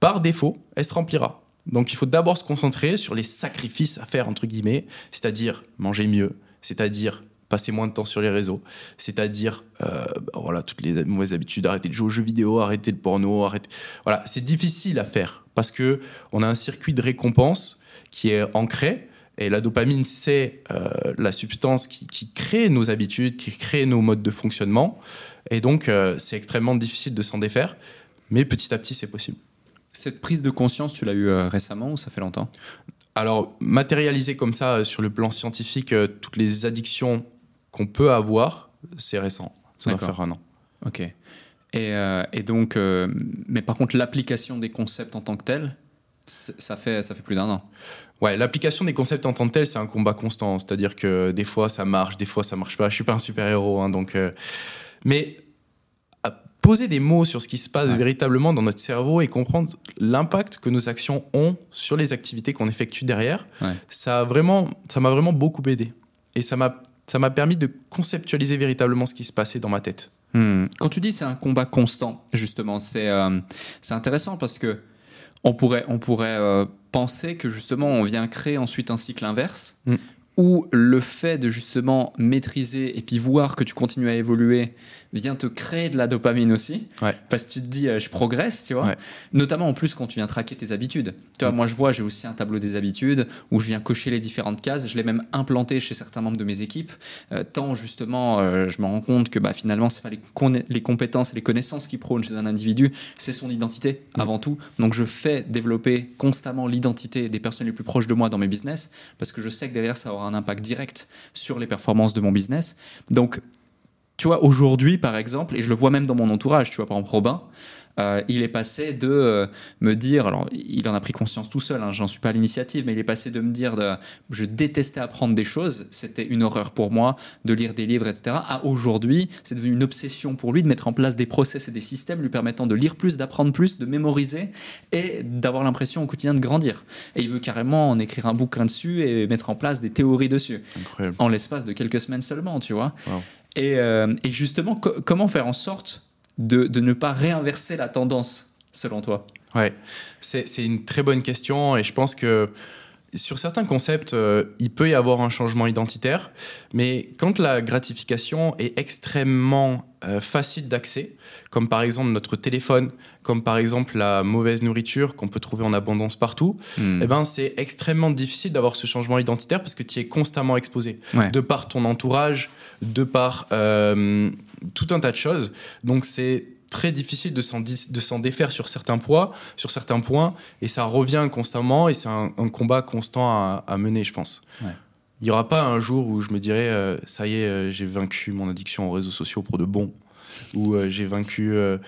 par défaut, elle se remplira. Donc il faut d'abord se concentrer sur les sacrifices à faire, entre guillemets, c'est-à-dire manger mieux, c'est-à-dire passer moins de temps sur les réseaux, c'est-à-dire euh, bah, voilà, toutes les mauvaises habitudes, arrêter de jouer aux jeux vidéo, arrêter le porno, arrêter... Voilà, c'est difficile à faire parce que on a un circuit de récompense qui est ancré et la dopamine, c'est euh, la substance qui, qui crée nos habitudes, qui crée nos modes de fonctionnement. Et donc, euh, c'est extrêmement difficile de s'en défaire. Mais petit à petit, c'est possible. Cette prise de conscience, tu l'as eu euh, récemment ou ça fait longtemps? Alors, matérialiser comme ça, sur le plan scientifique, toutes les addictions qu'on peut avoir, c'est récent. Ça doit faire un an. Ok. Et, et donc, mais par contre, l'application des concepts en tant que tel, c'est- ça fait, ça fait plus d'un an. Ouais, l'application des concepts en tant que tel, c'est un combat constant. C'est-à-dire que des fois, ça marche, des fois, ça marche pas. Je suis pas un super-héros, hein, donc... euh, Mais poser des mots sur ce qui se passe Ouais. véritablement dans notre cerveau et comprendre l'impact que nos actions ont sur les activités qu'on effectue derrière, Ouais. ça a vraiment, ça m'a vraiment beaucoup aidé. Et ça m'a, ça m'a permis de conceptualiser véritablement ce qui se passait dans ma tête. Hmm. Quand tu dis c'est un combat constant, justement, c'est euh, c'est intéressant parce que on pourrait, on pourrait euh, penser que justement on vient créer ensuite un cycle inverse Mm. où le fait de justement maîtriser et puis voir que tu continues à évoluer vient te créer de la dopamine aussi Ouais. parce que tu te dis euh, je progresse tu vois Ouais. notamment en plus quand tu viens traquer tes habitudes tu vois Mm. moi je vois j'ai aussi un tableau des habitudes où je viens cocher les différentes cases je l'ai même implanté chez certains membres de mes équipes euh, tant justement euh, je me rends compte que bah, finalement c'est pas les compétences et les connaissances qui prônent chez un individu c'est son identité Mm. avant tout donc je fais développer constamment l'identité des personnes les plus proches de moi dans mes business parce que je sais que derrière ça aura un impact direct sur les performances de mon business donc tu vois, aujourd'hui, par exemple, et je le vois même dans mon entourage, tu vois, par exemple, Robin, euh, il est passé de euh, me dire, alors il en a pris conscience tout seul, hein, j'en suis pas à l'initiative, mais il est passé de me dire, de, je détestais apprendre des choses, c'était une horreur pour moi de lire des livres, etc., à aujourd'hui, c'est devenu une obsession pour lui de mettre en place des process et des systèmes lui permettant de lire plus, d'apprendre plus, de mémoriser et d'avoir l'impression au quotidien de grandir. Et il veut carrément en écrire un bouquin dessus et mettre en place des théories dessus Incroyable. en l'espace de quelques semaines seulement, tu vois. Wow. Et, euh, et justement, co- comment faire en sorte de, de ne pas réinverser la tendance, selon toi? Ouais, c'est une très bonne question et je pense que sur certains concepts, euh, il peut y avoir un changement identitaire, mais quand la gratification est extrêmement euh, facile d'accès, comme par exemple notre téléphone, comme par exemple la mauvaise nourriture qu'on peut trouver en abondance partout, Hmm. eh ben c'est extrêmement difficile d'avoir ce changement identitaire parce que tu es constamment exposé, Ouais. de par ton entourage, de par euh, tout un tas de choses. Donc c'est très difficile de s'en défaire sur certains poids, sur certains points, et ça revient constamment, et c'est un, un combat constant à, à mener, je pense. Ouais. Il n'y aura pas un jour où je me dirais, euh, ça y est, euh, j'ai vaincu mon addiction aux réseaux sociaux pour de bon, ou euh, j'ai vaincu euh,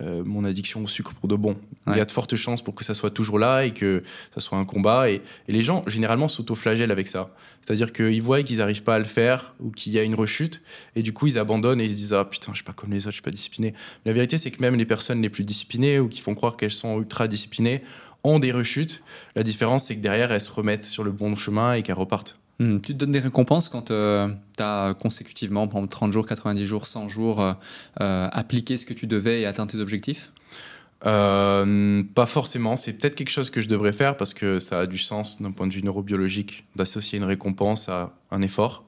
euh, mon addiction au sucre pour de bon. Il y a de fortes chances pour que ça soit toujours là et que ça soit un combat. Et, et les gens, généralement, s'autoflagellent avec ça. C'est-à-dire qu'ils voient qu'ils n'arrivent pas à le faire ou qu'il y a une rechute, et du coup, ils abandonnent et ils se disent Ah putain, je suis pas comme les autres, je suis pas discipliné. Mais la vérité, c'est que même les personnes les plus disciplinées ou qui font croire qu'elles sont ultra disciplinées ont des rechutes. La différence, c'est que derrière, elles se remettent sur le bon chemin et qu'elles repartent. Hmm. Tu te donnes des récompenses quand tu as consécutivement, pendant 30 jours, 90 jours, 100 jours, euh, euh, appliqué ce que tu devais et atteint tes objectifs? Euh, pas forcément. C'est peut-être quelque chose que je devrais faire parce que ça a du sens d'un point de vue neurobiologique d'associer une récompense à un effort.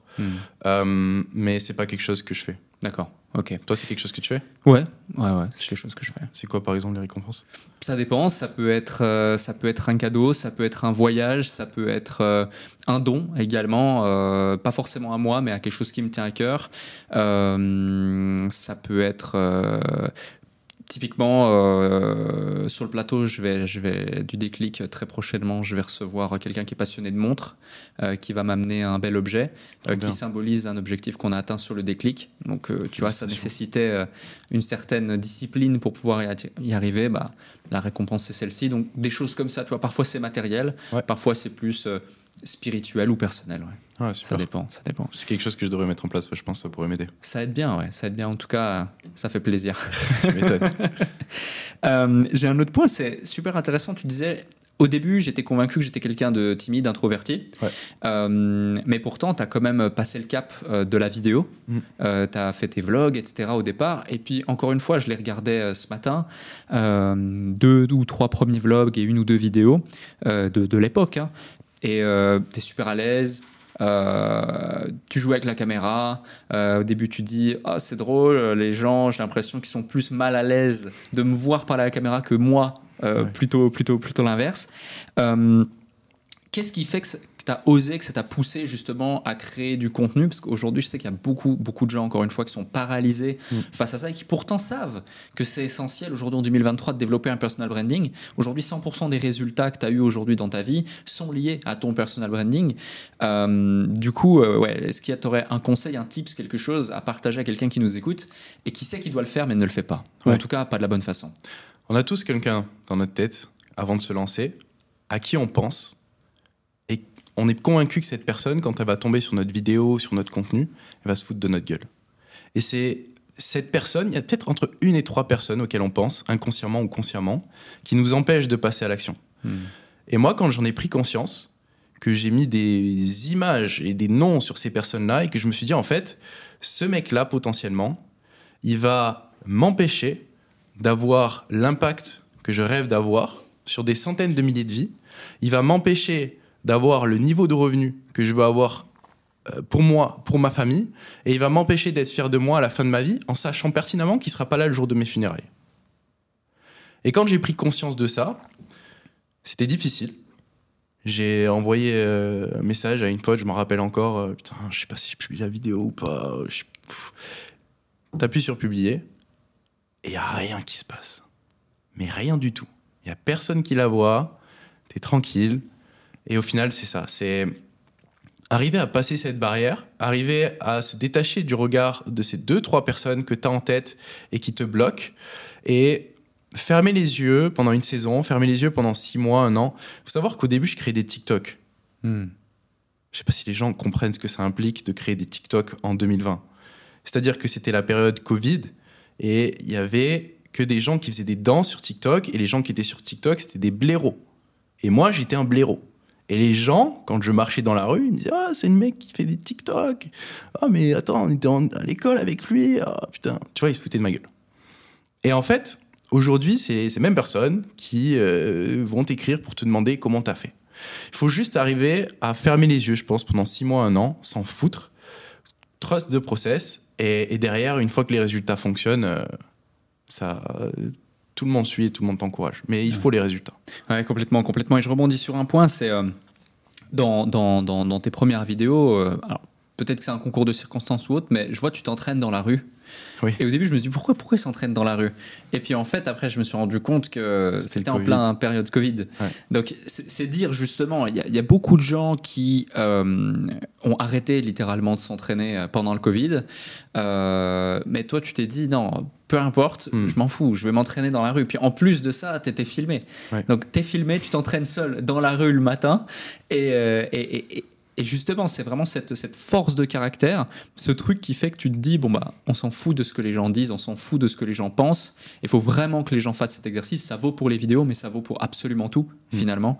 Euh, mais c'est pas quelque chose que je fais. D'accord, ok. Toi, c'est quelque chose que tu fais? Ouais, ouais, ouais, c'est quelque chose que je fais. C'est quoi, par exemple, les récompenses? Ça dépend, ça peut, être, euh, ça peut être un cadeau, ça peut être un voyage, ça peut être euh, un don également, euh, pas forcément à moi, mais à quelque chose qui me tient à cœur. Euh, ça peut être... Typiquement, euh, sur le plateau, je vais, je vais du déclic euh, très prochainement. Je vais recevoir quelqu'un qui est passionné de montres, euh, qui va m'amener un bel objet euh, qui symbolise un objectif qu'on a atteint sur le déclic. Donc, euh, tu vois, ça nécessitait euh, une certaine discipline pour pouvoir y, arriver. Bah, la récompense, c'est celle-ci. Donc, des choses comme ça, tu vois, parfois c'est matériel, Ouais. parfois c'est plus euh, spirituel ou personnel. ouais. Ouais, Ça dépend, ça dépend. C'est quelque chose que je devrais mettre en place. Je pense que ça pourrait m'aider. Ça aide bien, ouais, ça aide bien. En tout cas, euh, ça fait plaisir. tu m'étonnes. Euh, J'ai un autre point, c'est super intéressant. Tu disais, au début, j'étais convaincu que j'étais quelqu'un de timide, introverti. Ouais. Euh, mais pourtant, tu as quand même passé le cap euh, de la vidéo. Mm. tu as fait tes vlogs, etc. au départ. Et puis, encore une fois, je les regardais euh, ce matin. euh, deux ou trois premiers vlogs et une ou deux vidéos euh, de, de l'époque. hein. Et tu es super à l'aise. euh, tu joues avec la caméra. euh, au début, tu dis ah c'est drôle. Les gens, j'ai l'impression qu'ils sont plus mal à l'aise de me voir parler à la caméra que moi. euh, Ouais. Plutôt, plutôt, plutôt l'inverse. Euh, Qu'est-ce qui fait que tu as osé, que ça t'a poussé justement à créer du contenu Parce qu'aujourd'hui, je sais qu'il y a beaucoup, beaucoup de gens, encore une fois, qui sont paralysés Mm. face à ça et qui pourtant savent que c'est essentiel aujourd'hui en 2023 de développer un personal branding. Aujourd'hui, 100% des résultats que tu as eu aujourd'hui dans ta vie sont liés à ton personal branding. Euh, du coup, euh, ouais, est-ce qu'il y aurait un conseil, un tips, quelque chose à partager à quelqu'un qui nous écoute et qui sait qu'il doit le faire mais ne le fait pas? Ou En tout cas, pas de la bonne façon. On a tous quelqu'un dans notre tête, avant de se lancer, à qui on pense. On est convaincu que cette personne, quand elle va tomber sur notre vidéo, sur notre contenu, elle va se foutre de notre gueule. Et c'est cette personne, il y a peut-être entre une et trois personnes auxquelles on pense, inconsciemment ou consciemment, qui nous empêchent de passer à l'action. Et moi, quand j'en ai pris conscience, que j'ai mis des images et des noms sur ces personnes-là, et que je me suis dit, en fait, ce mec-là, potentiellement, il va m'empêcher d'avoir l'impact que je rêve d'avoir sur des centaines de milliers de vies. Il va m'empêcher d'avoir le niveau de revenu que je veux avoir euh, pour moi, pour ma famille, et il va m'empêcher d'être fier de moi à la fin de ma vie en sachant pertinemment qu'il ne sera pas là le jour de mes funérailles. Et quand j'ai pris conscience de ça, c'était difficile. J'ai envoyé euh, un message à une pote, je m'en rappelle encore. euh, putain, je sais pas si je publie la vidéo ou pas. Je... T'appuies sur publier et il n'y a rien qui se passe. Mais rien du tout. Il n'y a personne qui la voit. T'es tranquille. Et au final, c'est ça. C'est arriver à passer cette barrière, arriver à se détacher du regard de ces deux, trois personnes que tu as en tête et qui te bloquent. Et fermer les yeux pendant une saison, fermer les yeux pendant six mois, un an. Il faut savoir qu'au début, je créais des TikTok. Hmm. Je sais pas si les gens comprennent ce que ça implique de créer des TikTok en 2020. C'est-à-dire que c'était la période Covid et il y avait que des gens qui faisaient des danses sur TikTok et les gens qui étaient sur TikTok, c'était des blaireaux. Et moi, j'étais un blaireau. Et les gens, quand je marchais dans la rue, ils me disaient Ah, c'est le mec qui fait des TikTok. Ah, mais attends, on était à l'école avec lui. Ah, putain. Tu vois, ils se foutaient de ma gueule. Et en fait, aujourd'hui, c'est ces mêmes personnes qui euh, vont t'écrire pour te demander comment t'as fait. Il faut juste arriver à fermer les yeux, je pense, pendant six mois, un an, s'en foutre, trust the process, et, derrière, une fois que les résultats fonctionnent, euh, ça, tout le monde suit et tout le monde t'encourage. Mais il faut les résultats. Ouais, complètement, complètement. Et je rebondis sur un point, c'est euh, dans, dans, dans, dans tes premières vidéos, euh, alors peut-être que c'est un concours de circonstances ou autre, mais je vois que tu t'entraînes dans la rue. Oui. Et au début, je me suis dit pourquoi, pourquoi ils s'entraînent dans la rue? Et puis en fait, après, je me suis rendu compte que C'était en Covid. plein période Covid. Ouais. Donc c'est dire justement, il y, a- il y a beaucoup de gens qui euh, ont arrêté littéralement de s'entraîner euh, pendant le Covid. Euh, mais toi, tu t'es dit non, peu importe, Hmm. je m'en fous, je vais m'entraîner dans la rue. Puis en plus de ça, t'étais filmé. Ouais. Donc t'es filmé, tu t'entraînes seul dans la rue le matin. Et, euh, et, et- et- justement, c'est vraiment cette, cette force de caractère, ce truc qui fait que tu te dis, bon, bah, on s'en fout de ce que les gens disent, on s'en fout de ce que les gens pensent. Il faut vraiment que les gens fassent cet exercice. Ça vaut pour les vidéos, mais ça vaut pour absolument tout, finalement.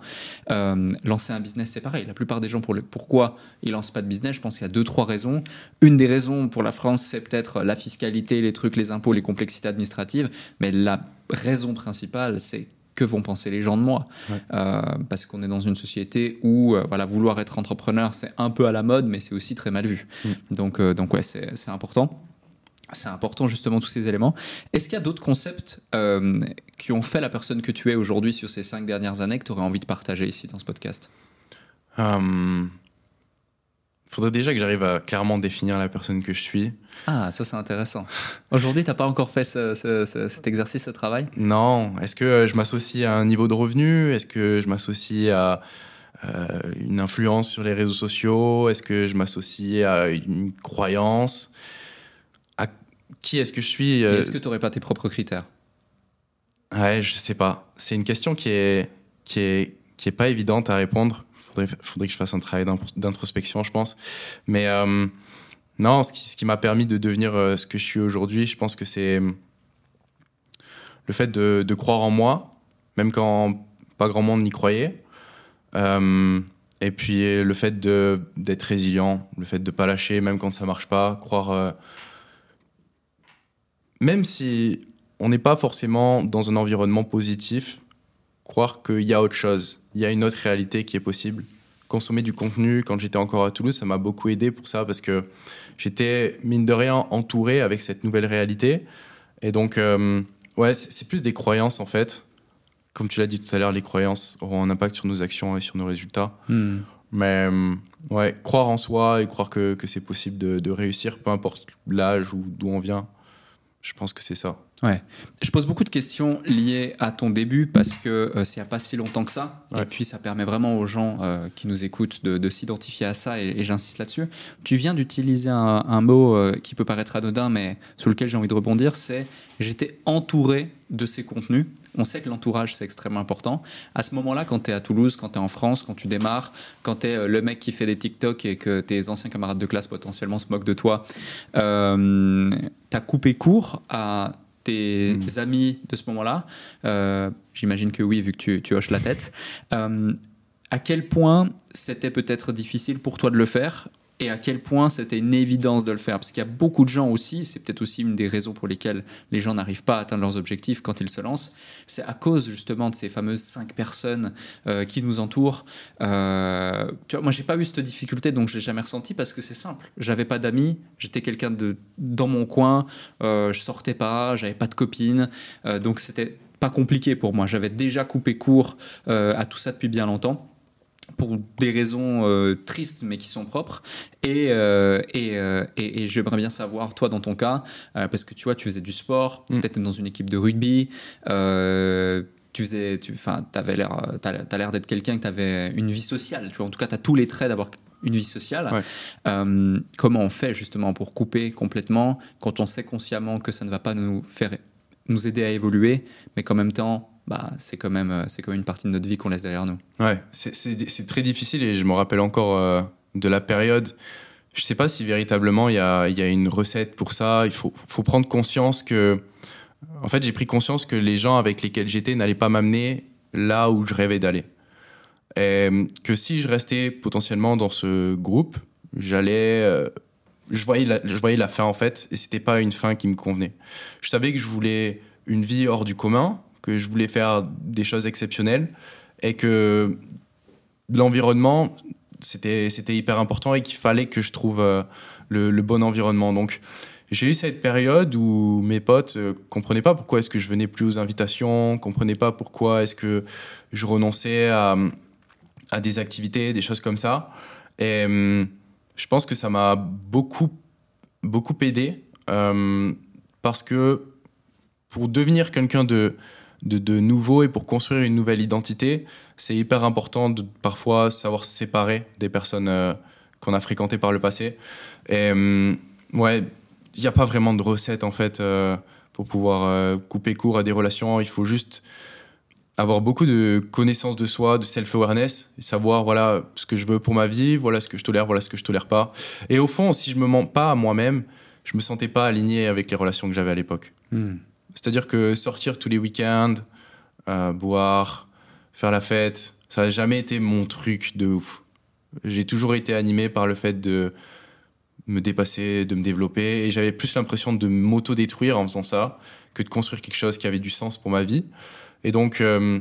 Euh, lancer un business, c'est pareil. La plupart des gens, pour le, pourquoi ils lancent pas de business, je pense qu'il y a deux, trois raisons. Une des raisons pour la France, c'est peut-être la fiscalité, les trucs, les impôts, les complexités administratives. Mais la raison principale, c'est que vont penser les gens de moi Ouais. Euh, Parce qu'on est dans une société où euh, voilà, vouloir être entrepreneur, c'est un peu à la mode, mais c'est aussi très mal vu. Mm. Donc, euh, donc ouais, c'est important. C'est important justement tous ces éléments. Est-ce qu'il y a d'autres concepts qui ont fait la personne que tu es aujourd'hui sur ces cinq dernières années que tu aurais envie de partager ici dans ce podcast? Il faudrait déjà que j'arrive à clairement définir la personne que je suis. Ah, ça c'est intéressant. Aujourd'hui, tu n'as pas encore fait ce- ce- ce- cet exercice, ce travail? Non. Est-ce que euh, je m'associe à un niveau de revenu? Est-ce que je m'associe à euh, une influence sur les réseaux sociaux? Est-ce que je m'associe à une croyance? À qui est-ce que je suis euh, Est-ce que tu n'aurais pas tes propres critères? Ouais, je sais pas. C'est une question qui est, qui est, qui est pas évidente à répondre. Faudrait, faudrait que je fasse un travail d'introspection, je pense. Mais euh, non, ce qui, m'a permis de devenir euh, ce que je suis aujourd'hui, je pense que c'est euh, le fait de, croire en moi, même quand pas grand monde n'y croyait. Et puis le fait d'être résilient, le fait de pas lâcher, même quand ça marche pas, croire. même si on n'est pas forcément dans un environnement positif, croire qu'il y a autre chose, il y a une autre réalité qui est possible. Consommer du contenu, quand j'étais encore à Toulouse, ça m'a beaucoup aidé pour ça parce que j'étais, mine de rien, entouré avec cette nouvelle réalité. Et donc, euh, ouais, c'est plus des croyances en fait. Comme tu l'as dit tout à l'heure, les croyances auront un impact sur nos actions et sur nos résultats. Hmm. Mais euh, ouais, croire en soi et croire que, que c'est possible de, de réussir, peu importe l'âge ou d'où on vient, je pense que c'est ça. Ouais. Je pose beaucoup de questions liées à ton début parce que euh, c'est il n'y a pas si longtemps que ça. Et puis ça permet vraiment aux gens euh, qui nous écoutent de, de s'identifier à ça et, et j'insiste là-dessus. Tu viens d'utiliser un, un mot euh, qui peut paraître anodin mais sur lequel j'ai envie de rebondir, c'est j'étais entouré de ces contenus. On sait que l'entourage c'est extrêmement important. À ce moment-là, quand tu es à Toulouse, quand tu es en France, quand tu démarres, quand tu es le mec qui fait des TikTok et que tes anciens camarades de classe potentiellement se moquent de toi, tu as coupé court à tes Mm. amis de ce moment-là Euh, J'imagine que oui, vu que tu, tu hoches la tête. Euh, à quel point c'était peut-être difficile pour toi de le faire et à quel point c'était une évidence de le faire. Parce qu'il y a beaucoup de gens aussi, c'est peut-être aussi une des raisons pour lesquelles les gens n'arrivent pas à atteindre leurs objectifs quand ils se lancent, c'est à cause justement de ces fameuses cinq personnes euh, qui nous entourent. Euh, tu vois, moi, j'ai pas eu cette difficulté, donc je l'ai jamais ressenti parce que c'est simple. J'avais pas d'amis, j'étais quelqu'un de dans mon coin, euh, je sortais pas, j'avais pas de copines, euh, donc c'était pas compliqué pour moi. J'avais déjà coupé court euh, à tout ça depuis bien longtemps pour des raisons euh, tristes mais qui sont propres. Et, euh, et, euh, et, et j'aimerais bien savoir, toi, dans ton cas, parce que tu vois, tu faisais du sport, Mm. peut-être dans une équipe de rugby, tu faisais, tu, enfin, t'avais l'air, t'as, l'air d'être quelqu'un que t'avais une vie sociale. Tu vois, en tout cas, t'as tous les traits d'avoir une vie sociale. Ouais. Comment on fait justement pour couper complètement quand on sait consciemment que ça ne va pas nous faire nous aider à évoluer, mais qu'en même temps, bah, c'est quand même, euh, c'est quand même une partie de notre vie qu'on laisse derrière nous. Ouais, c'est- très difficile et je me rappelle encore euh, de la période. Je sais pas si véritablement il y a, une recette pour ça. Il faut, prendre conscience que. En fait, j'ai pris conscience que les gens avec lesquels j'étais n'allaient pas m'amener là où je rêvais d'aller. Que si je restais potentiellement dans ce groupe, j'allais. euh, je, voyais la, je voyais la fin en fait, et c'était pas une fin qui me convenait. Je savais que je voulais une vie hors du commun, que je voulais faire des choses exceptionnelles, et que l'environnement, c'était hyper important et qu'il fallait que je trouve euh, le, bon environnement. Donc, j'ai eu cette période où mes potes euh, comprenaient pas pourquoi est-ce que je venais plus aux invitations, comprenaient pas pourquoi est-ce que je renonçais à, à des activités, des choses comme ça. Et hum, je pense que ça m'a beaucoup, beaucoup aidé euh, parce que pour devenir quelqu'un de, de, nouveau et pour construire une nouvelle identité, c'est hyper important de parfois savoir se séparer des personnes euh, qu'on a fréquentées par le passé. Et hum, ouais, il n'y a pas vraiment de recette en fait euh, pour pouvoir euh, couper court à des relations. Il faut juste avoir beaucoup de connaissances de soi, de self-awareness, savoir voilà ce que je veux pour ma vie, voilà ce que je tolère, voilà ce que je tolère pas. Et au fond, si je me mens pas à moi-même, je me sentais pas aligné avec les relations que j'avais à l'époque. C'est-à-dire que sortir tous les week-ends, euh, boire, faire la fête, ça n'a jamais été mon truc de ouf. J'ai toujours été animé par le fait de me dépasser, de me développer, et j'avais plus l'impression de m'auto-détruire en faisant ça que de construire quelque chose qui avait du sens pour ma vie. Et donc, euh,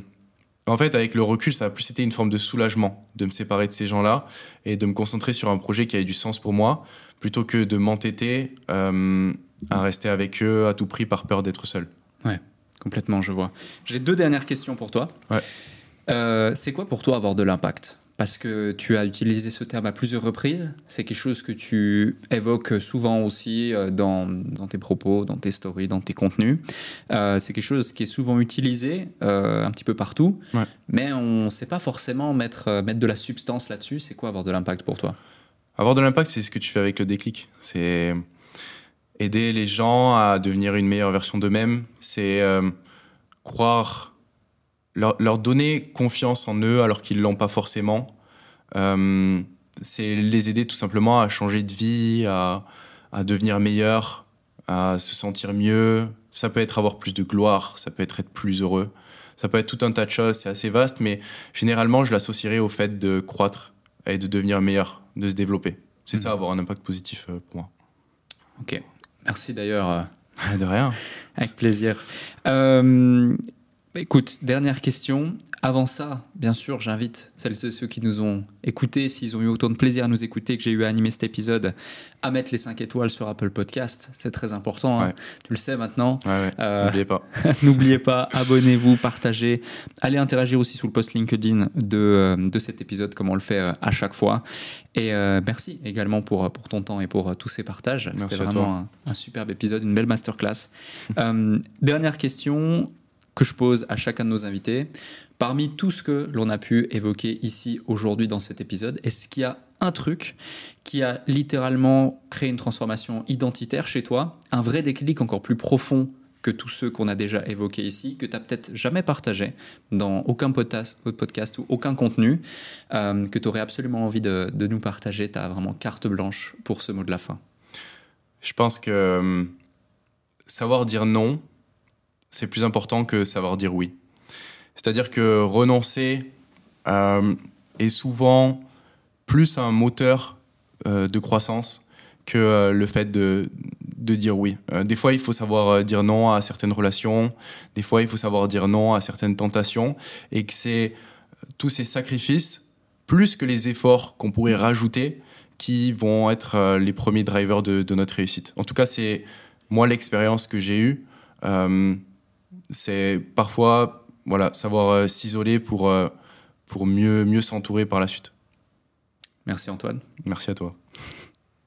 en fait, avec le recul, ça a plus été une forme de soulagement de me séparer de ces gens-là et de me concentrer sur un projet qui avait du sens pour moi, plutôt que de m'entêter euh, à rester avec eux à tout prix par peur d'être seul. Complètement, je vois. J'ai deux dernières questions pour toi. Ouais. Euh, c'est quoi pour toi avoir de l'impact? Parce que tu as utilisé ce terme à plusieurs reprises. C'est quelque chose que tu évoques souvent aussi euh, dans, dans tes propos, dans tes stories, dans tes contenus. Euh, c'est quelque chose qui est souvent utilisé euh, un petit peu partout, Ouais. mais on ne sait pas forcément mettre, mettre de la substance là-dessus. C'est quoi avoir de l'impact pour toi? Avoir de l'impact, c'est ce que tu fais avec le déclic. C'est aider les gens à devenir une meilleure version d'eux-mêmes. C'est euh, croire, leur, leur donner confiance en eux alors qu'ils l'ont pas forcément. Euh, c'est les aider tout simplement à changer de vie, à, à devenir meilleur, à se sentir mieux. Ça peut être avoir plus de gloire, ça peut être être plus heureux. Ça peut être tout un tas de choses, c'est assez vaste, mais généralement, je l'associerais au fait de croître et de devenir meilleur, de se développer. C'est ça, avoir un impact positif euh, pour moi. Ok. Merci d'ailleurs. euh, De rien. Avec plaisir. Euh, écoute, dernière question. Avant ça, bien sûr, j'invite celles et ceux qui nous ont écoutés, s'ils ont eu autant de plaisir à nous écouter que j'ai eu à animer cet épisode, à mettre les 5 étoiles sur Apple Podcast. C'est très important. hein. Tu le sais maintenant. Ouais, ouais. Euh, N'oubliez pas. N'oubliez pas, abonnez-vous, partagez. Allez interagir aussi sous le post LinkedIn de, euh, de cet épisode, comme on le fait euh, à chaque fois. Et euh, merci également pour, pour ton temps et pour tous ces partages. Merci C'était vraiment un, un superbe épisode, une belle masterclass. Euh, dernière question que je pose à chacun de nos invités. Parmi tout ce que l'on a pu évoquer ici aujourd'hui dans cet épisode, est-ce qu'il y a un truc qui a littéralement créé une transformation identitaire chez toi, un vrai déclic encore plus profond que tous ceux qu'on a déjà évoqués ici, que tu n'as peut-être jamais partagé dans aucun podcast, ou aucun contenu, euh, que tu aurais absolument envie de, de nous partager? Tu as vraiment carte blanche pour ce mot de la fin. Je pense que euh, savoir dire non, c'est plus important que savoir dire oui. C'est-à-dire que renoncer euh, est souvent plus un moteur de croissance que le fait de, de dire oui. des fois, il faut savoir dire non à certaines relations, des fois, il faut savoir dire non à certaines tentations, et que c'est tous ces sacrifices, plus que les efforts qu'on pourrait rajouter, qui vont être les premiers drivers de, notre réussite. En tout cas, c'est moi l'expérience que j'ai eue. C'est parfois voilà, savoir s'isoler pour, pour mieux, mieux s'entourer par la suite. Merci Antoine. Merci à toi.